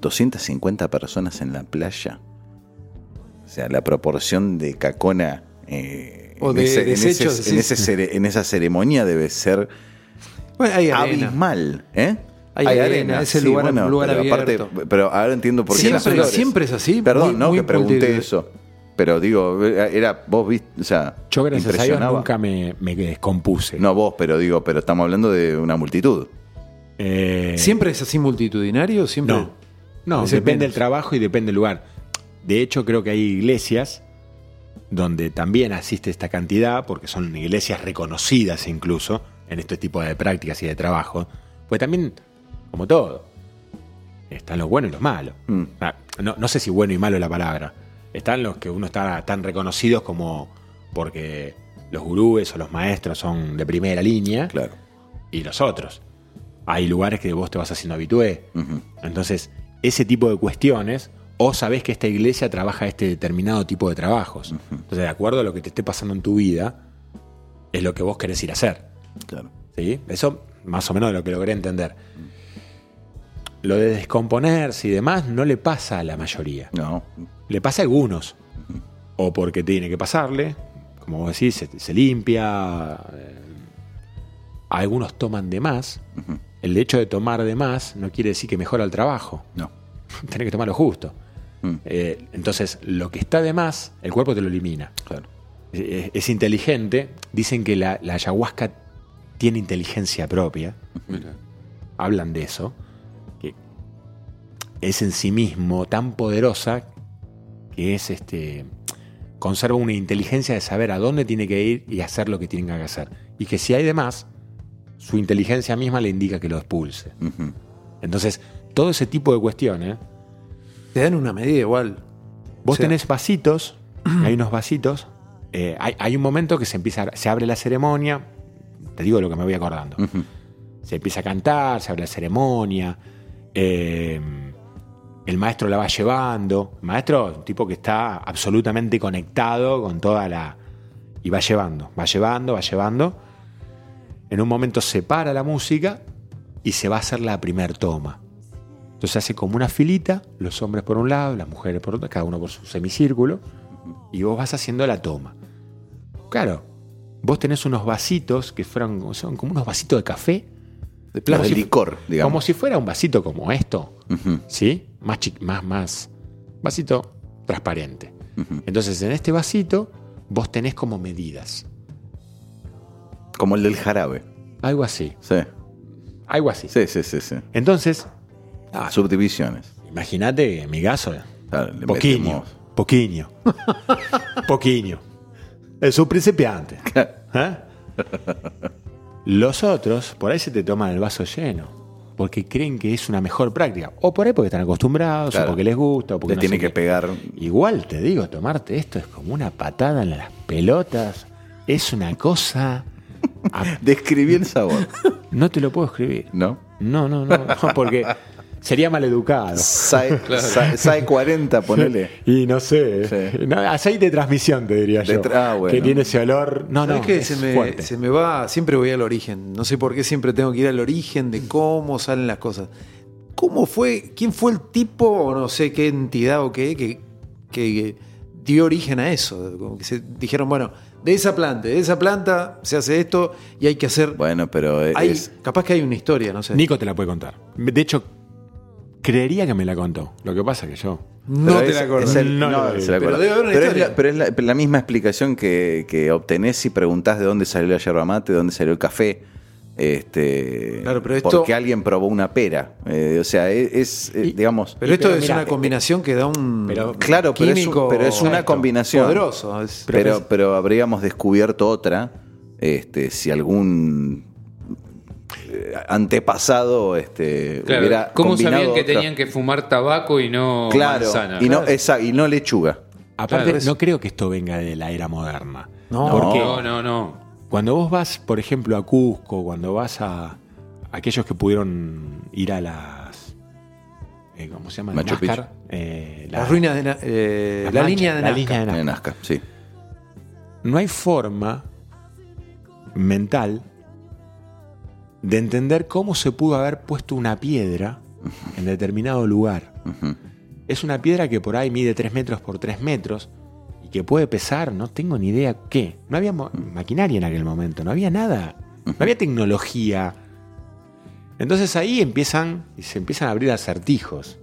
250 personas en la playa. O sea, la proporción de cacona eh, O en, de ese- en ese- desechos, en sí. ese cere- en esa ceremonia debe ser Bueno, hay arena. abismal. ¿eh? Hay arena, es el lugar- lugar pero abierto. pero ahora entiendo por qué las Siempre, flores. siempre es así. Perdón, muy- no, muy que pregunté eso. Pero digo, era vos viste, o sea, Yo gracias a Dios nunca me, me descompuse. No vos, pero digo, pero estamos hablando de una multitud. Eh, ¿Siempre es así multitudinario? Siempre. No. No, depende del trabajo y depende del lugar. De hecho, creo que hay iglesias donde también asiste esta cantidad, porque son iglesias reconocidas incluso en este tipo de prácticas y de trabajo. Pues también, como todo, están los buenos y los malos. Mm. No, no sé si bueno y malo es la palabra. Están los que uno está tan reconocidos como porque los gurúes o los maestros son de primera línea Claro. y los otros. Hay lugares que vos te vas haciendo habitué. Entonces, ese tipo de cuestiones, o sabés que esta iglesia trabaja este determinado tipo de trabajos. Entonces, de acuerdo a lo que te esté pasando en tu vida, es lo que vos querés ir a hacer. Claro. ¿sí? Eso más o menos de lo que logré entender. Lo de descomponerse y demás no le pasa a la mayoría. No. Le pasa a algunos. O porque tiene que pasarle, como vos decís, se, se limpia. eh, algunos toman de más. El hecho de tomar de más no quiere decir que mejora el trabajo. No. Tenés que tomar lo justo. Mm. Eh, entonces, lo que está de más, el cuerpo te lo elimina. Claro. Es, es inteligente. Dicen que la, la ayahuasca tiene inteligencia propia. Mira. Hablan de eso. Que es en sí mismo tan poderosa que es este. Conserva una inteligencia de saber a dónde tiene que ir y hacer lo que tiene que hacer. Y que si hay de más, su inteligencia misma le indica que lo expulse. Entonces, todo ese tipo de cuestiones. Te dan una medida igual. Vos O sea- tenés vasitos, hay unos vasitos. eh, hay, hay un momento que se empieza, se abre la ceremonia. Te digo lo que me voy acordando. Se empieza a cantar, se abre la ceremonia. eh, el maestro la va llevando. El maestro es un tipo que está absolutamente conectado con toda la. Y va llevando, va llevando, va llevando. En un momento se para la música y se va a hacer la primer toma. Entonces hace como una filita, los hombres por un lado, las mujeres por otro, cada uno por su semicírculo, y vos vas haciendo la toma. Claro, vos tenés unos vasitos que fueron, son como unos vasitos de café, De de si- licor, digamos. como si fuera un vasito como esto, Ujú. ¿sí? Más, más, más, vasito transparente. Entonces en este vasito vos tenés como medidas, Como el del jarabe. algo así, Sí. algo así. Sí, sí, sí, sí. Entonces, Ah, subdivisiones. imagínate que en mi caso, Claro, poquinho, poquinho, poquinho. Es un principiante. ¿eh? Los otros, por ahí se te toman el vaso lleno, porque creen que es una mejor práctica. O por ahí porque están acostumbrados, Claro. o porque les gusta, o porque Le no tiene que qué. pegar. Igual te digo, tomarte esto es como una patada en las pelotas. Es una cosa. Describí el sabor, No te lo puedo escribir. ¿no? No, no, no, no, porque sería maleducado. SAE, SAE- SAE 40, ponele. Y no sé. Sí. no, aceite de transmisión, te diría yo. De tra- ah, bueno. Que tiene ese olor. No, no. ¿Sabés qué? es se, me, se me va, siempre voy al origen. No sé por qué siempre tengo que ir al origen de cómo salen las cosas. ¿Cómo fue? ¿Quién fue el tipo, o no sé qué entidad o qué, que, que dio origen a eso? Como que se dijeron, bueno, de esa planta, de esa planta se hace esto y hay que hacer. Bueno, pero es. hay, capaz que hay una historia, no sé. Nico te la puede contar. De hecho, creería que me la contó. Lo que pasa que yo. no pero te es- la acordás. es el- No no, lo se la Pero debe haber una Pero es, historia. la, pero es la- la misma explicación que, que obtenés si preguntás de dónde salió la yerba mate, de dónde salió el café. Este, Claro, pero esto- Porque alguien probó una pera. Eh, o sea, es, es, eh, Y- digamos. Pero esto pero es mira, una combinación que da un pero- Claro, pero es, un- pero es una combinación. poderoso. Es- Pero, pero, habríamos descubierto otra. Este, si algún eh, antepasado este, Claro, hubiera ¿Cómo combinado sabían que otra- tenían que fumar tabaco y no Claro, manzana? y no, esa, y no lechuga. Aparte, Claro. no creo que esto venga de la era moderna. No. Porque No, no, no. Cuando vos vas, por ejemplo, a Cusco, cuando vas a aquellos que pudieron ir a las. eh, ¿Cómo se llama? Machu eh, Las ruinas de eh, la línea de la Nazca. línea de Nazca. En Nazca, sí. No hay forma mental de entender cómo se pudo haber puesto una piedra en determinado lugar. Es una piedra que por ahí mide 3 metros por 3 metros que puede pesar, no tengo ni idea qué. No había mo- maquinaria en aquel momento, no había nada, no había tecnología. Entonces ahí empiezan y se empiezan a abrir acertijos.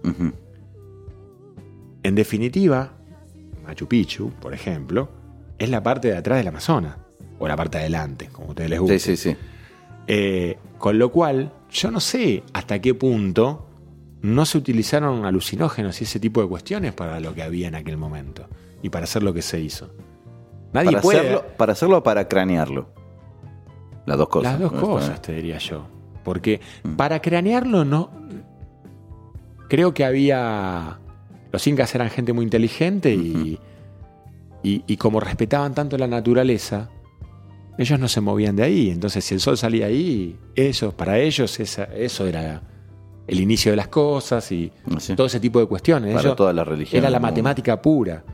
En definitiva, Machu Picchu, por ejemplo, es la parte de atrás del Amazonas, o la parte de adelante, como a ustedes les guste. Sí, sí, sí. Eh, con lo cual, yo no sé hasta qué punto no se utilizaron alucinógenos y ese tipo de cuestiones para lo que había en aquel momento y para hacer lo que se hizo. Nadie Para puede. hacerlo, para hacerlo o para cranearlo. Las dos cosas. Las dos ¿no? cosas, te diría yo. Porque para cranearlo no. Creo que había. Los incas eran gente muy inteligente y, y, y como respetaban tanto la naturaleza, ellos no se movían de ahí. Entonces, si el sol salía ahí, eso, para ellos, esa- eso era el inicio de las cosas y Sí. todo ese tipo de cuestiones. Para Ellos- todas las religiones Era la matemática pura.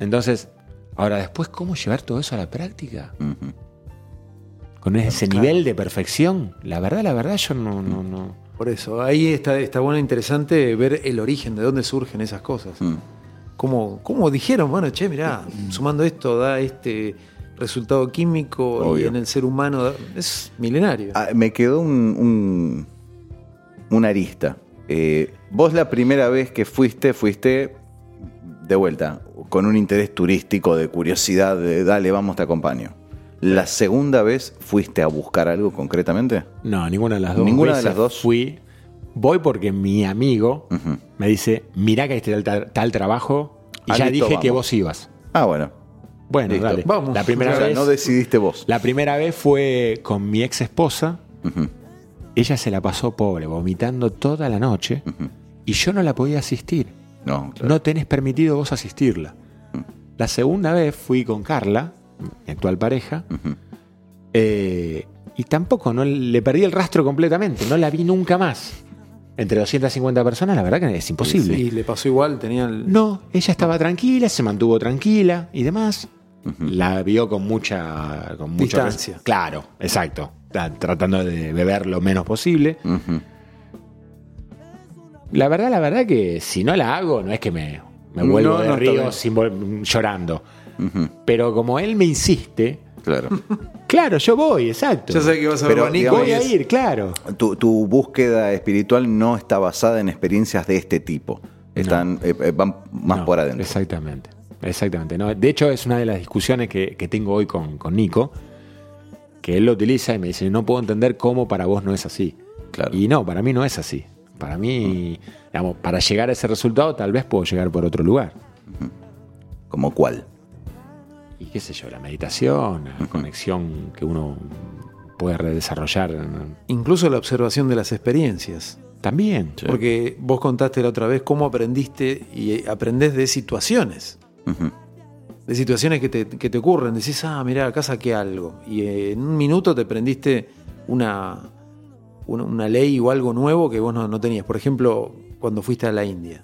Entonces, ahora después, ¿cómo llevar todo eso a la práctica? Con ese nivel de perfección, la verdad, la verdad, yo no, no, no. Por eso, ahí está, está bueno, interesante ver el origen, de dónde surgen esas cosas. Mm. ¿Cómo, cómo dijeron? Bueno, che, mirá, sumando esto da este resultado químico Obvio. y en el ser humano da- es milenario. Ah, me quedó un, un- una arista. Eh, vos la primera vez que fuiste, fuiste de vuelta, con un interés turístico, de curiosidad, de dale, vamos, te acompaño. ¿La segunda vez fuiste a buscar algo concretamente? No, ninguna de las dos. Ninguna de las dos. Fui. Voy porque mi amigo me dice: Mirá que hay tal, trabajo. Y Ah, ya listo, dije que vos ibas. Ah, bueno. Bueno, Listo. dale. Vamos. La primera O sea, vez. no decidiste vos. La primera vez fue con mi ex esposa. Ella se la pasó pobre, vomitando toda la noche. Y yo no la podía asistir. No, claro. No tenés permitido vos asistirla. La segunda vez fui con Carla, mi actual pareja, eh, y tampoco, no le perdí el rastro completamente, no la vi nunca más. Entre 250 personas, la verdad que es imposible. Y le pasó igual, tenía el... No, ella estaba tranquila, se mantuvo tranquila y demás. La vio con mucha, con mucho Distancia. res- Claro, exacto. Ta- Tratando de beber lo menos posible. La verdad, la verdad que si no la hago, no es que me, vuelvo no, de río sin llorando. Pero como él me insiste, Claro. claro, yo voy, exacto. Ya sé que vas a Pero, Nico voy a ir, claro. Tu, tu búsqueda espiritual no está basada en experiencias de este tipo. Están, eh, eh, van más No, por adentro. Exactamente. Exactamente. No, de hecho, es una de las discusiones que, que tengo hoy con, con Nico, que él lo utiliza y me dice, no puedo entender cómo para vos no es así. Claro. Y no, para mí no es así. Para mí, digamos, para llegar a ese resultado tal vez puedo llegar por otro lugar. ¿Como cuál? Y qué sé yo, la meditación, la conexión que uno puede redesarrollar. Incluso la observación de las experiencias. También. Porque vos contaste la otra vez cómo aprendiste y aprendés de situaciones. De situaciones que te, que te ocurren. Decís, ah, mirá, acá saqué algo. Y en un minuto te prendiste una, una, una ley o algo nuevo que vos no, no tenías. Por ejemplo, cuando fuiste a la India.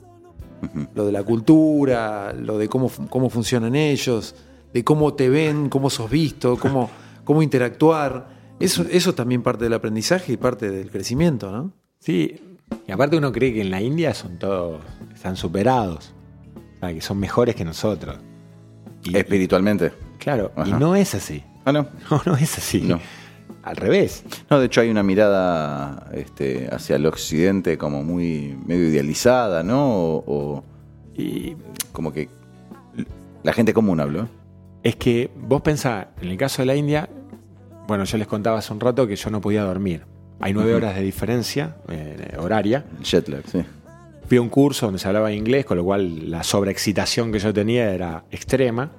Lo de la cultura, lo de cómo, cómo funcionan ellos, de cómo te ven, cómo sos visto, cómo, cómo interactuar. Eso, eso es también parte del aprendizaje y parte del crecimiento, ¿no? Sí, y aparte uno cree que en la India son todos, están superados, o sea, que son mejores que nosotros. Y, Espiritualmente. claro, y no es así. Ah, no. No, no es así. No. Al revés. No, de hecho hay una mirada este, hacia el occidente como muy medio idealizada, ¿no? O, o Y como que la gente común habló. es que vos pensás, en el caso de la India, bueno, yo les contaba hace un rato que yo no podía dormir. Hay nueve horas de diferencia eh, horaria. Jet lag, sí. Fui a un curso donde se hablaba inglés, con lo cual la sobreexcitación que yo tenía era extrema.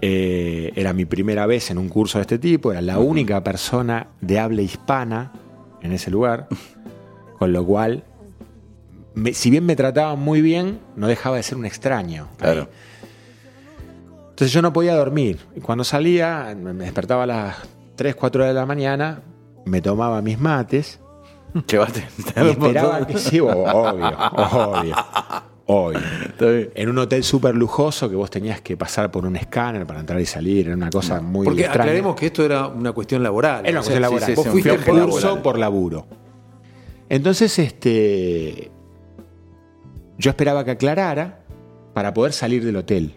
Eh, era mi primera vez en un curso de este tipo, era la única persona de habla hispana en ese lugar, con lo cual, me- si bien me trataban muy bien, no dejaba de ser un extraño. Claro. ahí. Entonces yo no podía dormir. Y cuando salía, me me despertaba a las 3, 4 de la mañana, me tomaba mis mates Llevaste. y esperaba que sí, obvio, obvio, obvio. En un hotel súper lujoso que vos tenías que pasar por un escáner para entrar y salir, era una cosa muy Porque extraña. aclaremos que esto era una cuestión laboral. Era una O sea, cuestión laboral. sí, sí, Vos fuiste un a curso laboral. por laburo. Entonces, este. Yo esperaba que aclarara para poder salir del hotel.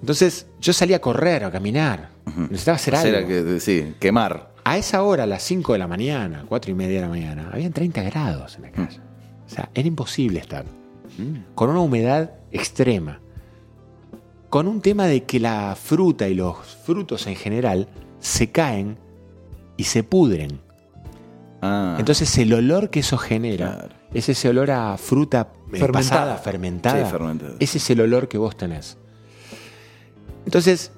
Entonces, yo salía a correr, a caminar. Necesitaba hacer algo. Era que, sí, quemar. A esa hora, a las 5 de la mañana, 4 y media de la mañana, habían 30 grados en la calle. O sea, era imposible estar. Con una humedad extrema. Con un tema de que la fruta y los frutos en general se caen y se pudren. Ah. Entonces el olor que eso genera Claro. es ese olor a fruta eh, Fermentada. pasada, fermentada. Sí, fermentada. Ese es el olor que vos tenés. Entonces,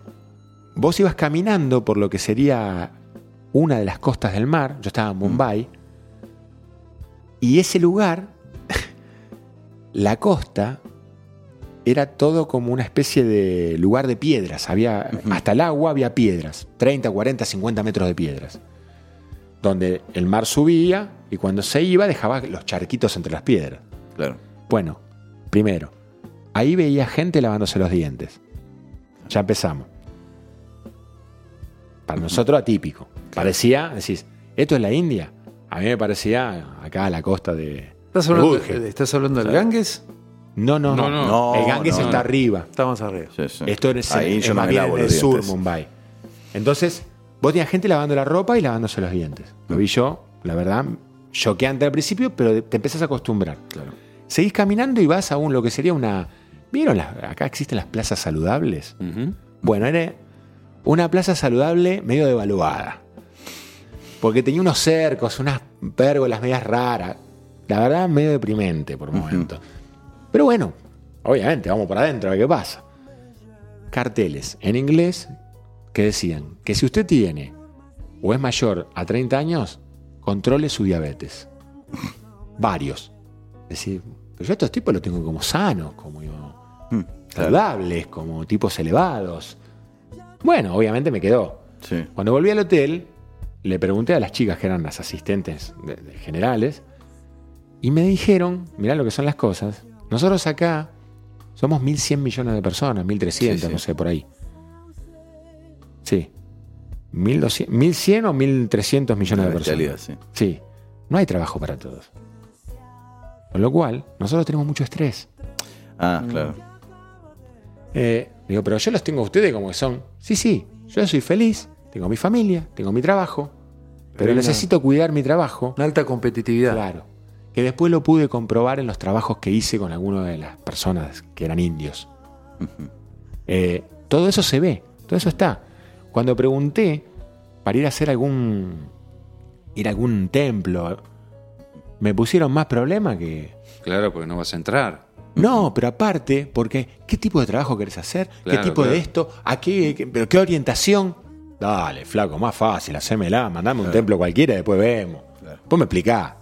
vos ibas caminando por lo que sería una de las costas del mar. Yo estaba en Mumbai. Y ese lugar, la costa, era todo como una especie de lugar de piedras. Había, Hasta el agua había piedras. 30, 40, 50 metros de piedras. Donde el mar subía y cuando se iba dejaba los charquitos entre las piedras. Claro. Bueno, primero, ahí veía gente lavándose los dientes. Ya empezamos. Para nosotros atípico. Parecía, decís, ¿esto es la India? A mí me parecía acá a la costa de. ¿Estás de hablando, Urgel. ¿estás hablando del Ganges? No, no, no. No, no. el Ganges no, está no. arriba. Estamos arriba. Sí, sí. Esto es, Ahí más bien en el sur, dientes. Mumbai. Entonces, vos tenías gente lavando la ropa y lavándose los dientes. Lo vi yo, la verdad, choqueante al principio, pero te empezás a acostumbrar. Claro. Seguís caminando y vas a un lo que sería una. ¿Vieron? las- acá existen las plazas saludables. Bueno, era una plaza saludable medio devaluada. Porque tenía unos cercos, unas pérgolas medias raras. La verdad, medio deprimente por momentos. Pero bueno, obviamente, vamos para adentro a ver qué pasa. Carteles en inglés que decían que si usted tiene o es mayor a 30 años, controle su diabetes. Varios. Es decir, pero yo a estos tipos los tengo como sanos, como Mm, saludables, como tipos elevados. Bueno, obviamente me quedó. Sí. Cuando volví al hotel, le pregunté a las chicas que eran las asistentes de- de generales y me dijeron, mirá lo que son las cosas, nosotros acá somos 1.100 millones de personas, 1.300, Sí, sí. no sé, por ahí. Sí. 1.200 1.100 o 1.300 millones de personas. realidad, sí. Sí, no hay trabajo para todos. Con lo cual, nosotros tenemos mucho estrés. Ah, claro. Eh, digo, pero yo los tengo a ustedes como que son. Sí, sí, yo soy feliz, tengo mi familia, tengo mi trabajo, pero necesito cuidar mi trabajo. Una alta competitividad. Claro. Que después lo pude comprobar en los trabajos que hice con algunas de las personas que eran indios. Eh, todo eso se ve, todo eso está. Cuando pregunté para ir a hacer algún. ir a algún templo, me pusieron más problema que. Claro, porque no vas a entrar. No, pero aparte, porque ¿qué tipo de trabajo querés hacer? Claro, ¿Qué tipo de esto? ¿A qué, qué- pero qué orientación? Dale, flaco, más fácil, hacémela, mandame un templo cualquiera y después vemos. Después me explicás.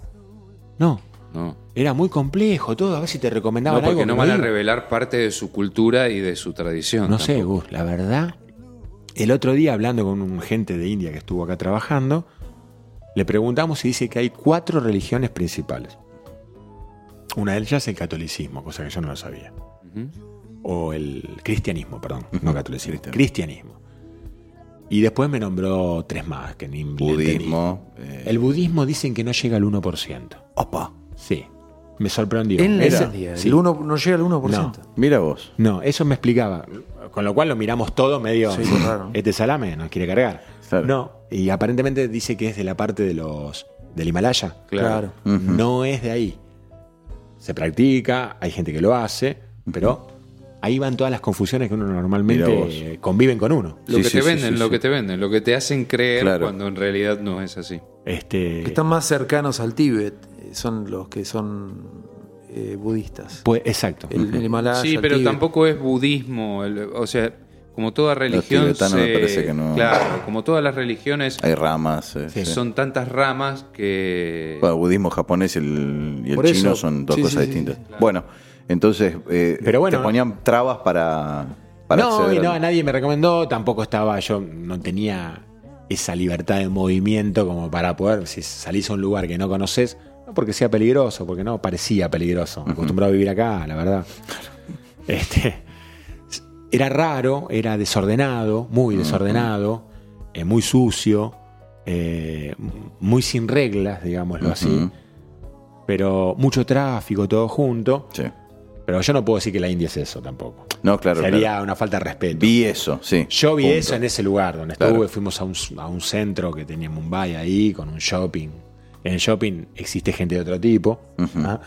No, No. era muy complejo todo, a ver si te recomendaban No, porque algo. no van a revelar parte de su cultura y de su tradición. No sé. Gus, la verdad. El otro día, hablando con un gente de India que estuvo acá trabajando, le preguntamos y dice que hay cuatro religiones principales. Una de ellas es el catolicismo, cosa que yo no lo sabía. O el cristianismo, perdón, no catolicismo. Cristianismo. Y después me nombró tres más que ni. Budismo. eh, El budismo dicen que no llega al 1%. Opa. Sí. Me sorprendió. En Era- India, sí. el uno, no llega al 1%. Mira vos. No, eso me explicaba. Con lo cual lo miramos todo medio. Sí, raro. Este salame nos quiere cargar. Claro. No, y aparentemente dice que es de la parte de los. del Himalaya. Claro. No es de ahí. Se practica, hay gente que lo hace, pero ahí van todas las confusiones que uno normalmente conviven con uno. Lo Sí, que sí, te sí, venden, sí, lo sí. que te venden, lo que te hacen creer Claro. cuando en realidad no es así. Este, Que están más cercanos al Tíbet eh, son los que son eh, budistas. pues, exacto. El, el Himalaya, Sí, el pero Tíbet. tampoco es budismo. el- o sea, como toda religión. tibetanos me se- parece que no. Claro, como todas las religiones Hay ramas. eh, sí. son tantas ramas que. Bueno, el budismo japonés y el, y el Por chino eso. son dos Sí, cosas sí, sí, distintas. Bueno, entonces eh, Pero bueno, te ponían trabas para, para no, y no, al- nadie me recomendó, tampoco estaba, yo no tenía esa libertad de movimiento como para poder, si salís a un lugar que no conoces, no porque sea peligroso, porque no parecía peligroso, acostumbrado a vivir acá, la verdad. Este, era raro, era desordenado, muy desordenado, eh, muy sucio, eh, muy sin reglas, digámoslo así, pero mucho tráfico, todo junto. Sí. Pero yo no puedo decir que la India es eso tampoco. No, claro. Sería claro. una falta de respeto. Vi eso, sí. Yo vi Punto. eso en ese lugar donde Claro. estuve. Fuimos a un, a un centro que tenía en Mumbai ahí, con un shopping. En el shopping existe gente de otro tipo. ¿ah?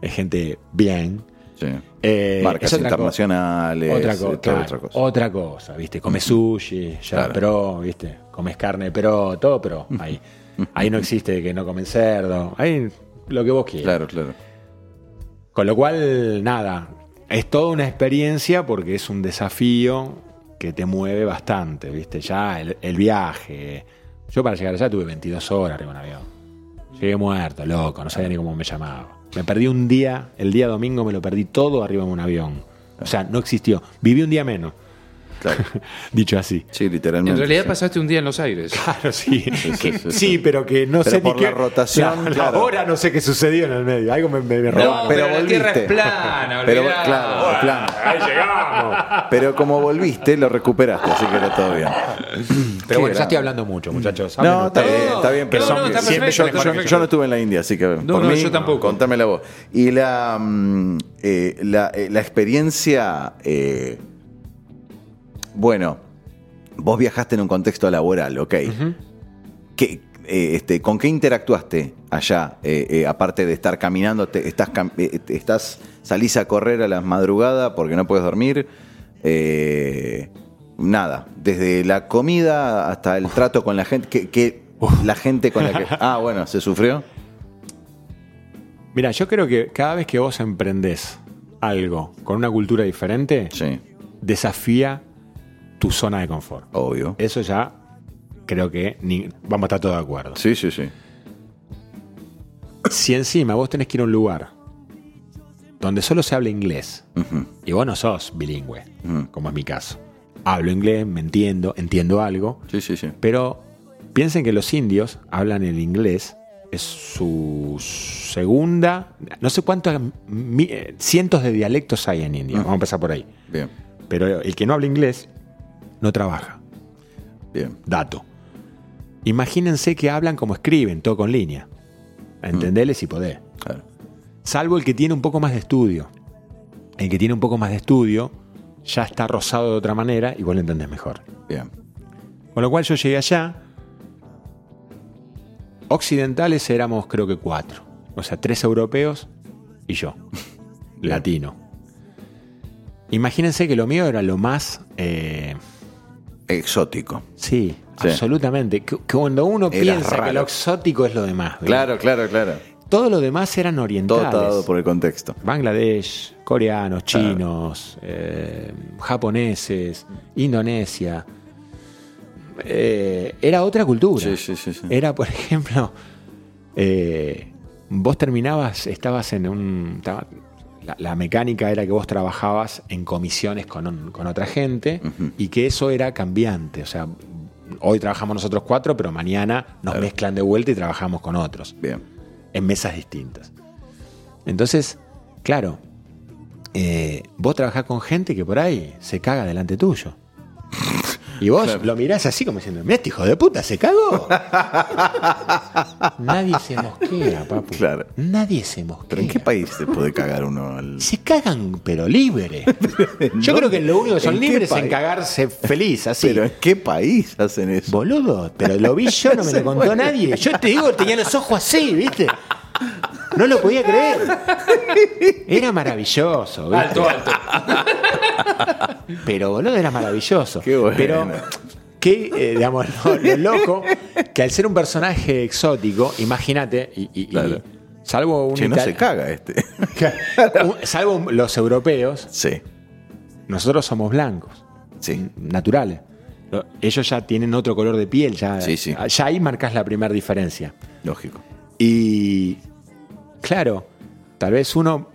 Es gente bien. Sí. Eh, Marcas otra internacionales. Otra, eh, co- toda claro, otra cosa. otra cosa, ¿viste? Comes sushi, ya Claro. pro, ¿viste? Comes carne pro, todo pro, ahí. Ahí no existe que no comen cerdo. Ahí lo que vos quieras. Claro, claro. Con lo cual, nada, es toda una experiencia porque es un desafío que te mueve bastante, ¿viste? Ya el, viaje. Yo para llegar allá tuve 22 horas arriba en un avión. Llegué muerto, loco, no sabía ni cómo me llamaba. Me perdí un día, el día domingo me lo perdí todo arriba en un avión. O sea, no existió. Viví un día menos, claro. dicho así. Sí, literalmente. En realidad sí. pasaste un día en Los Aires. Claro, sí. sí, pero que no Pero sé por ni la qué. rotación, la, claro. la hora no sé qué sucedió en el medio. Algo me, me, me No, robaron. pero, pero la Tierra es volviste. plana, Pero, claro. Ahí llegamos. Pero como volviste, lo recuperaste, así que era todo bien. Pero bueno, ya estoy hablando mucho, muchachos. No, está bien, está bien, pero no, no, yo, no estuve en la India, así que por no, mí, yo tampoco. Contámela vos. Y la, mm, eh, la, eh, la experiencia, eh, bueno, vos viajaste en un contexto laboral, ¿ok? ¿Qué, eh, este, ¿Con qué interactuaste allá? Eh, eh, aparte de estar caminando, te- estás, cam- estás, salís a correr a las madrugadas porque no puedes dormir. Nada, desde la comida hasta el trato con la gente. que que la gente con la que. Ah, bueno, ¿se sufrió? Mira, yo creo que cada vez que vos emprendés algo con una cultura diferente, Sí, desafía tu zona de confort. obvio. Eso ya creo que ni- vamos a estar todos de acuerdo. Sí, sí, sí. Si encima vos tenés que ir a un lugar donde solo se habla inglés y vos no sos bilingüe, como es mi caso, hablo inglés, me entiendo, entiendo algo, Sí, sí, sí. pero piensen que los indios hablan el inglés, es su segunda, no sé cuántos mi- eh, cientos de dialectos hay en India, vamos a empezar por ahí, Bien, pero el que no habla inglés no trabaja, bien. dato. Imagínense que hablan como escriben, todo con línea, entenderles si podés. Claro. Salvo el que tiene un poco más de estudio. El que tiene un poco más de estudio ya está rozado de otra manera y vos lo entendés mejor. Bien. Con lo cual yo llegué allá. Occidentales éramos creo que cuatro. O sea, tres europeos y yo. latino. Imagínense que lo mío era lo más... eh, Exótico. sí, Sí. absolutamente. Que, que cuando uno Era piensa raro. que lo exótico es lo demás. ¿verdad? Claro, claro, claro. Todo lo demás eran Todo orientales. está dado por el contexto. Bangladesh, coreanos, chinos, eh, japoneses, Indonesia. Eh, era otra cultura. Sí, sí, sí, sí. Era, por ejemplo, eh, vos terminabas, estabas en un... estaba- la, la mecánica era que vos trabajabas en comisiones con, un- con otra gente y que eso era cambiante. O sea, hoy trabajamos nosotros cuatro, pero mañana nos mezclan de vuelta y trabajamos con otros Bien. en mesas distintas. Entonces, claro, eh, vos trabajás con gente que por ahí se caga delante tuyo. Y vos lo mirás así como diciendo, mira, este hijo de puta se cagó. Nadie se mosquea, papu. Claro. Nadie se mosquea. ¿Pero en qué país se puede cagar uno al.? Se cagan, pero libre. Yo creo que lo único que son ¿En qué libres es en cagarse feliz, así. ¿Pero en qué país hacen eso? Boludo, pero lo vi yo, no me lo contó nadie. Yo te digo, tenía los ojos así, ¿viste? No lo podía creer. Era maravilloso, ¿viste? Alto, alto. Pero, boludo, era maravilloso. Qué bueno. Pero, que, eh, digamos, lo, lo loco, que al ser un personaje exótico, imagínate, y, y- y Claro. salvo un Che, no se caga este. un- salvo los europeos, sí, nosotros somos blancos, sí. naturales. Lo- Ellos ya tienen otro color de piel, ya, Sí, sí. ya ahí marcas la primera diferencia. Lógico. Y claro, tal vez uno,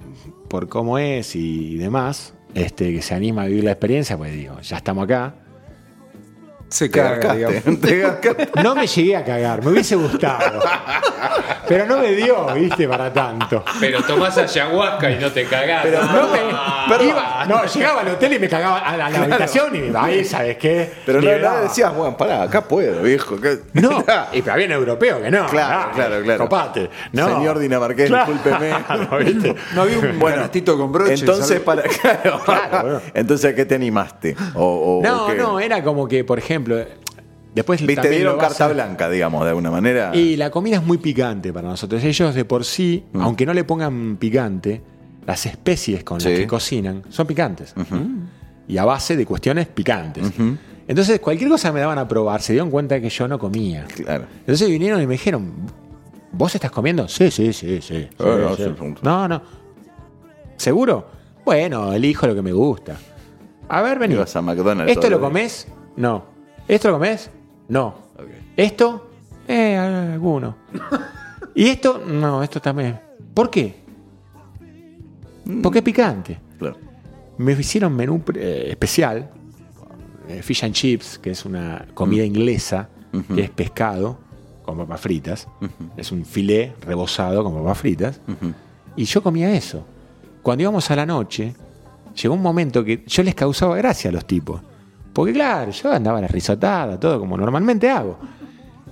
por cómo es y demás, este, que se anima a vivir la experiencia, pues digo, ya estamos acá. Se caga, digamos. No me llegué a cagar, me hubiese gustado. Pero no me dio, viste, para tanto. Pero tomás ayahuasca y no te cagás. Pero No, me, Perdón. iba- no, llegaba al hotel y me cagaba a la, a la habitación y me iba ahí, ¿sabes qué? Pero no, no Liberaba. decías, bueno, pará, acá puedo, viejo. No, y pero había un europeo que no. Claro, no, claro, claro. Copate. No. Señor dinamarqués, Claro, discúlpeme. ¿viste? No había un canastito con broches. Entonces, para, claro, Claro, bueno. entonces, ¿a qué te animaste? O, o- No, o qué? no, era como que, por ejemplo, después Viste, también dieron carta a- blanca, digamos, de alguna manera. Y la comida es muy picante para nosotros. Ellos de por sí, aunque no le pongan picante, las especies con Sí. las que cocinan son picantes. Y a base de cuestiones picantes. Entonces, cualquier cosa me daban a probar, se dieron cuenta que yo no comía. Claro. Entonces vinieron y me dijeron, ¿vos estás comiendo? Sí, sí, sí, sí. Ah, no, sí. sí, punto. No, no. ¿Seguro? Bueno, elijo lo que me gusta. A ver, vení. Ibas a McDonald's ¿Esto lo comés? No. ¿Esto lo comés? No. ¿Esto? Eh, alguno. ¿Y esto? No, esto también. ¿Por qué? Porque es picante. Claro. Me hicieron menú eh, especial, eh, fish and chips, que es una comida inglesa, que es pescado con papas fritas. Es un filé rebozado con papas fritas. Y yo comía eso. Cuando íbamos a la noche, llegó un momento que yo les causaba gracia a los tipos. Porque claro, yo andaba a la risotada, todo como normalmente hago.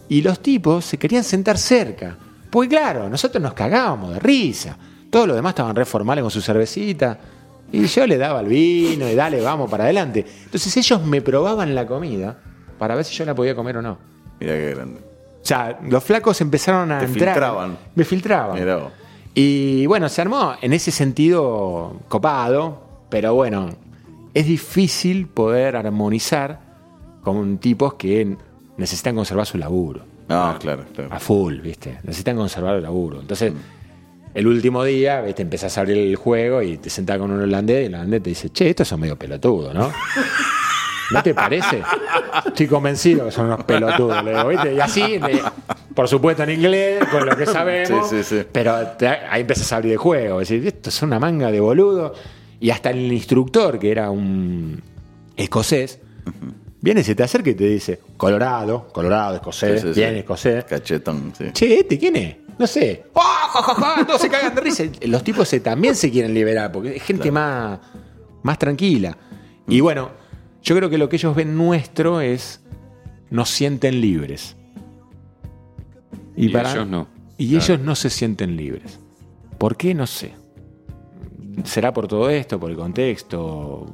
Y los tipos se querían sentar cerca. Porque claro, nosotros nos cagábamos de risa. Todos los demás estaban re formales con su cervecita. Y yo le daba el vino y dale, vamos para adelante. Entonces ellos me probaban la comida para ver si yo la podía comer o no. Mira qué grande. O sea, los flacos empezaron a Te entrar. filtraban. Me filtraban. Mirá vos. Y bueno, se armó en ese sentido copado, pero bueno, es difícil poder armonizar con tipos que necesitan conservar su laburo. No, claro, claro. A full, ¿viste? Necesitan conservar el laburo. Entonces, el último día, ¿viste? Empezás a abrir el juego y te sentás con un holandés y el holandés te dice, che, estos son medio pelotudos, ¿no? ¿No te parece? Estoy convencido que son unos pelotudos, le digo, ¿viste? Y así, le- por supuesto en inglés, con lo que sabemos, Sí, sí, sí. pero te- ahí empezás a abrir el juego, decir, esto es una manga de boludo. Y hasta el instructor, que era un escocés, viene y se te acerca y te dice, Colorado, Colorado, escocés, Sí, sí, sí. bien escocés. Cachetón, sí. Che, ¿este quién es? No sé. ¡Oh, ja, ja, ja! Todos se cagan de risa. Los tipos se, también se quieren liberar, porque es gente más, más tranquila. Y bueno, yo creo que lo que ellos ven nuestro es nos sienten libres. Y ellos no. Y Claro. ellos no se sienten libres. ¿Por qué? No sé. ¿Será por todo esto, por el contexto?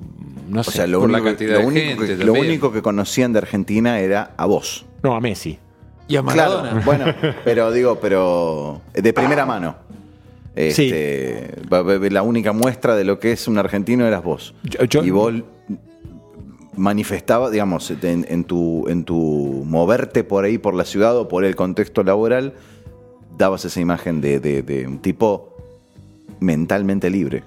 No O sé. sea, lo, Por la único, cantidad lo de único gente que, lo único que conocían de Argentina era a vos. No, a Messi. Y a Maradona. Claro, bueno, pero digo, pero de primera mano. Este, va- La única muestra de lo que es un argentino eras vos. Yo- yo- y vos manifestaba, digamos, en, en tu, en tu moverte por ahí, por la ciudad o por el contexto laboral, dabas esa imagen de, de- de un tipo mentalmente libre.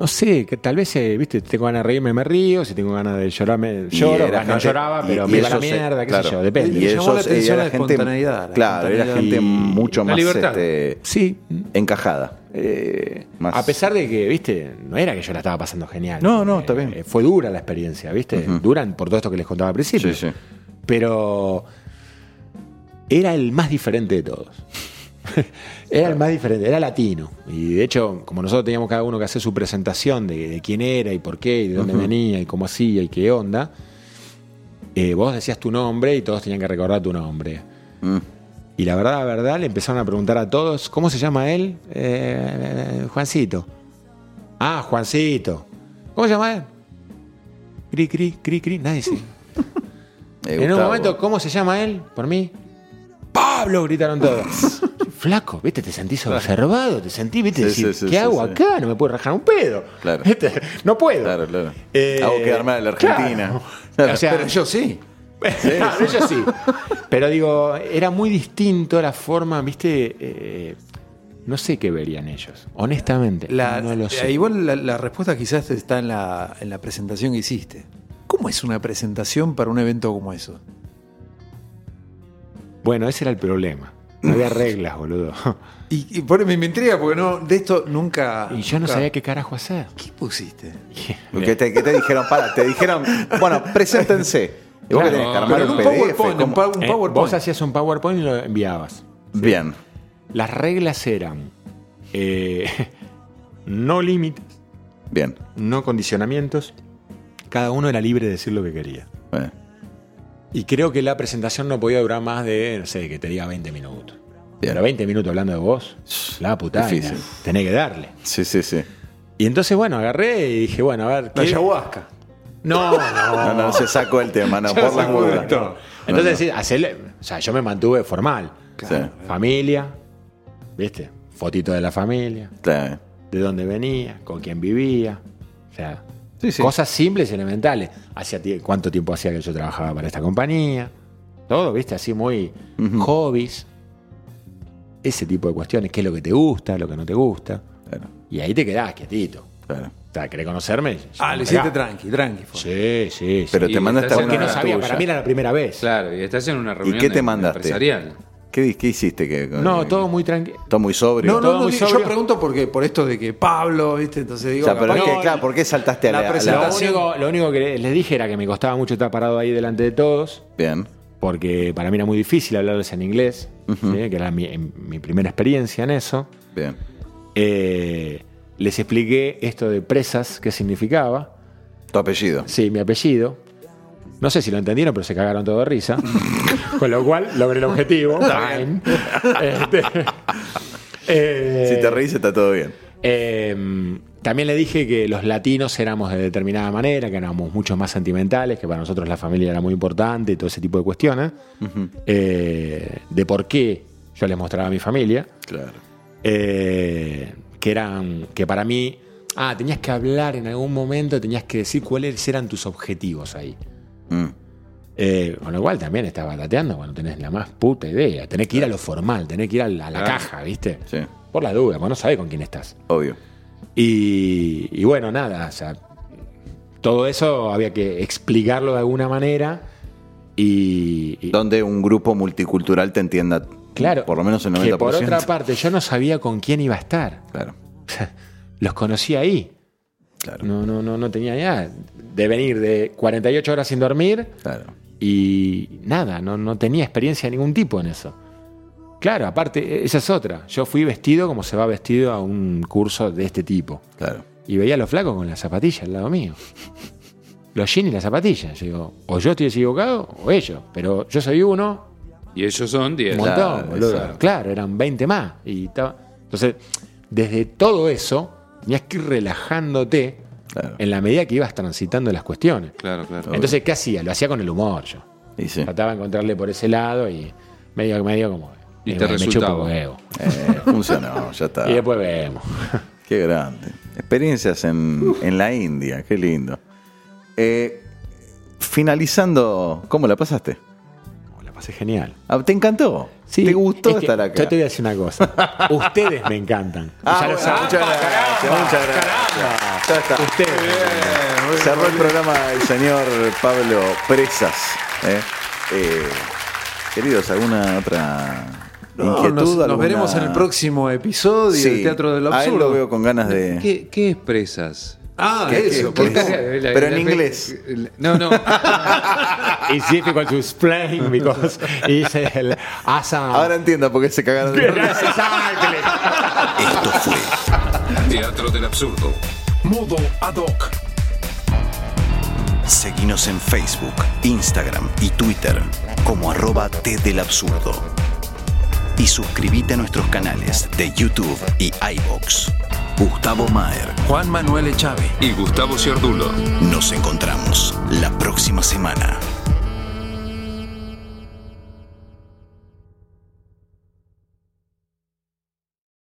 No sé, que tal vez, eh, viste, tengo ganas de reírme, me río, si tengo ganas de llorar, me lloro, era no lloraba, y- pero y me iba a la mierda, qué claro. sé yo, depende. Y llamó eso la se- atención era la gente- espontaneidad, la Claro, era gente Y- mucho más este, Sí, encajada. eh, Más- a pesar de que, viste, no era que yo la estaba pasando genial. No, no, Eh, está bien. eh, fue dura la experiencia, viste, duran por todo esto que les contaba al principio. Sí, sí. Pero era el más diferente de todos. era el más diferente, era latino. Y de hecho, como nosotros teníamos cada uno que hacer su presentación de, de quién era y por qué, y de dónde venía y cómo hacía y qué onda, eh, vos decías tu nombre y todos tenían que recordar tu nombre. Mm. Y la verdad, la verdad, le empezaron a preguntar a todos, ¿cómo se llama él? "Eh, Juancito. Ah, Juancito. ¿Cómo se llama él? Cri, cri, cri, cri. Nadie se... En un momento, ¿cómo se llama él? Por mí. ¡Pablo! Gritaron todos. Flaco, ¿viste? Te sentís observado, te sentís, ¿viste? Sí, Decir, sí, sí, ¿Qué sí, hago sí. acá? No me puedo rajar un pedo. Claro. ¿Viste? No puedo. Claro, claro. Eh, Hago quedar mal a la Argentina. claro. O sea, Pero yo sí. Sí. Pero digo, era muy distinto la forma, ¿viste? Eh, no sé qué verían ellos, honestamente. La- no lo sé. eh, Igual la, la respuesta quizás está en la, en la presentación que hiciste. ¿Cómo es una presentación para un evento como eso? Bueno, ese era el problema. No había reglas, boludo. Y, y por me, me intriga porque no, de esto nunca. Y yo no nunca- sabía qué carajo hacer. ¿Qué pusiste? ¿Qué te, qué te dijeron? Para, te dijeron, bueno, preséntense. Y vos que Claro. tenés que armar un un PDF. PowerPoint, un pa- un Eh, PowerPoint. vos hacías un PowerPoint y lo enviabas. Bien. Las reglas eran eh, no límites, Bien. no condicionamientos. Cada uno era libre de decir lo que quería. Bueno. Y creo que la presentación no podía durar más de, no sé, que te diga 20 minutos. Pero 20 minutos hablando de vos, la puta. Tenés que darle. Sí, sí, sí. Y entonces, bueno, agarré y dije, bueno, a ver. La ¿qué- ayahuasca. No, no. No, no, se sacó el tema, no, por se la sacó duda. de todo. Entonces, sí, hacerle- o sea, yo me mantuve formal. Sí, Familia, ¿viste? Fotito de la familia, claro. de dónde venía, con quién vivía. O sea, Sí, sí. Cosas simples y elementales. Hacía ¿Cuánto tiempo hacía que yo trabajaba para esta compañía? Todo, ¿viste? Así muy hobbies. Ese tipo de cuestiones. ¿Qué es lo que te gusta, lo que no te gusta? Claro, Y ahí te quedás quietito. claro. O sea, ¿querés conocerme? Ah, lo hiciste tranqui, tranqui. fue. Sí, sí, sí. Pero Y te mandaste a una no sabía, tuya. para mí era la primera vez. Claro, y estás en una reunión qué te de- mandaste? empresarial. ¿Qué, qué hiciste? que No, todo muy tranquilo. Todo muy sobrio. No, no, no, muy digo- yo pregunto porque por esto de que Pablo, ¿viste? Entonces digo, O sea, pero capaz es que, claro, ¿por qué saltaste a la la, a la- Lo presentación- único, lo único que les dije era que me costaba mucho estar parado ahí delante de todos, Bien. porque para mí era muy difícil hablarles en inglés, ¿sí? que era mi primera experiencia en eso. Bien. Eh, les expliqué esto de presas, qué significaba. Tu apellido. Sí, mi apellido. No sé si lo entendieron, pero se cagaron todo de risa. Con lo cual logré el objetivo. Fine. Este, eh, Si te reís está todo bien. Eh, también le dije que los latinos éramos de determinada manera, que éramos mucho más sentimentales, que para nosotros la familia era muy importante y todo ese tipo de cuestiones. Eh, de por qué yo les mostraba a mi familia. Claro. Eh, que eran. que para mí. Ah, tenías que hablar en algún momento, tenías que decir cuáles eran tus objetivos ahí. Mm. Eh, con lo cual también estaba lateando cuando tenés la más puta idea. Tenés que ir a lo formal, tenés que ir a la, a la Claro. caja, ¿viste? Sí, Por la duda, porque no sabés con quién estás. obvio. Y, y bueno, nada, o sea, todo eso había que explicarlo de alguna manera y, y- Donde un grupo multicultural te entienda claro, por lo menos el 90%. que por otra parte yo no sabía con quién iba a estar. Claro, Los conocí ahí. Claro, No, no, no, no tenía idea de venir de 48 horas sin dormir claro. y nada, no, no tenía experiencia de ningún tipo en eso. Claro, aparte, esa es otra. Yo fui vestido como se va vestido a un curso de este tipo. claro. Y veía a los flacos con las zapatillas al lado mío. Los jeans y las zapatillas. Yo digo, o yo estoy equivocado o ellos. Pero yo soy uno, Y ellos son 10. un montón, Claro, boludo. Claro, eran 20 más. Y estaba... Entonces, desde todo eso, tenías que ir relajándote Claro. en la medida que ibas transitando las cuestiones. Claro, claro. Entonces, ¿qué hacía? Lo hacía con el humor yo. Y sí. Trataba de encontrarle por ese lado y medio, medio como... Y eh, te me resultaba. huevo. Eh, funcionó, ya está. Y después vemos. Qué grande. Experiencias en, en la India, qué lindo. Eh, finalizando, ¿cómo la pasaste? La pasé genial. Ah, ¿Te encantó? Sí, ¿Te gustó es que estar acá? Yo te voy a decir una cosa. Ustedes me encantan. Ah, Ya lo bueno, saben. muchas gracias, muchas gracias. Ya está. Ustedes. Cerró el programa el señor Pablo Presas. ¿eh? Eh, queridos, ¿alguna otra No, inquietud? nos, veremos en el próximo episodio Sí, del Teatro del A él Absurdo. lo veo con ganas de... ¿Qué, qué expresas? Ah, ¿Qué- eso. qué- qué- Pero en inglés. No, no. It's difficult to explain because it's el asa. Ahora entiendo por qué se cagaron de. Esto fue Teatro del absurdo. Modo Ad hoc. Seguinos en Facebook, Instagram y Twitter como arroba T del Absurdo. Y suscríbete a nuestros canales de YouTube y iBox. Gustavo Maher. Juan Manuel Echave. Y Gustavo Ciardulo. Nos encontramos la próxima semana.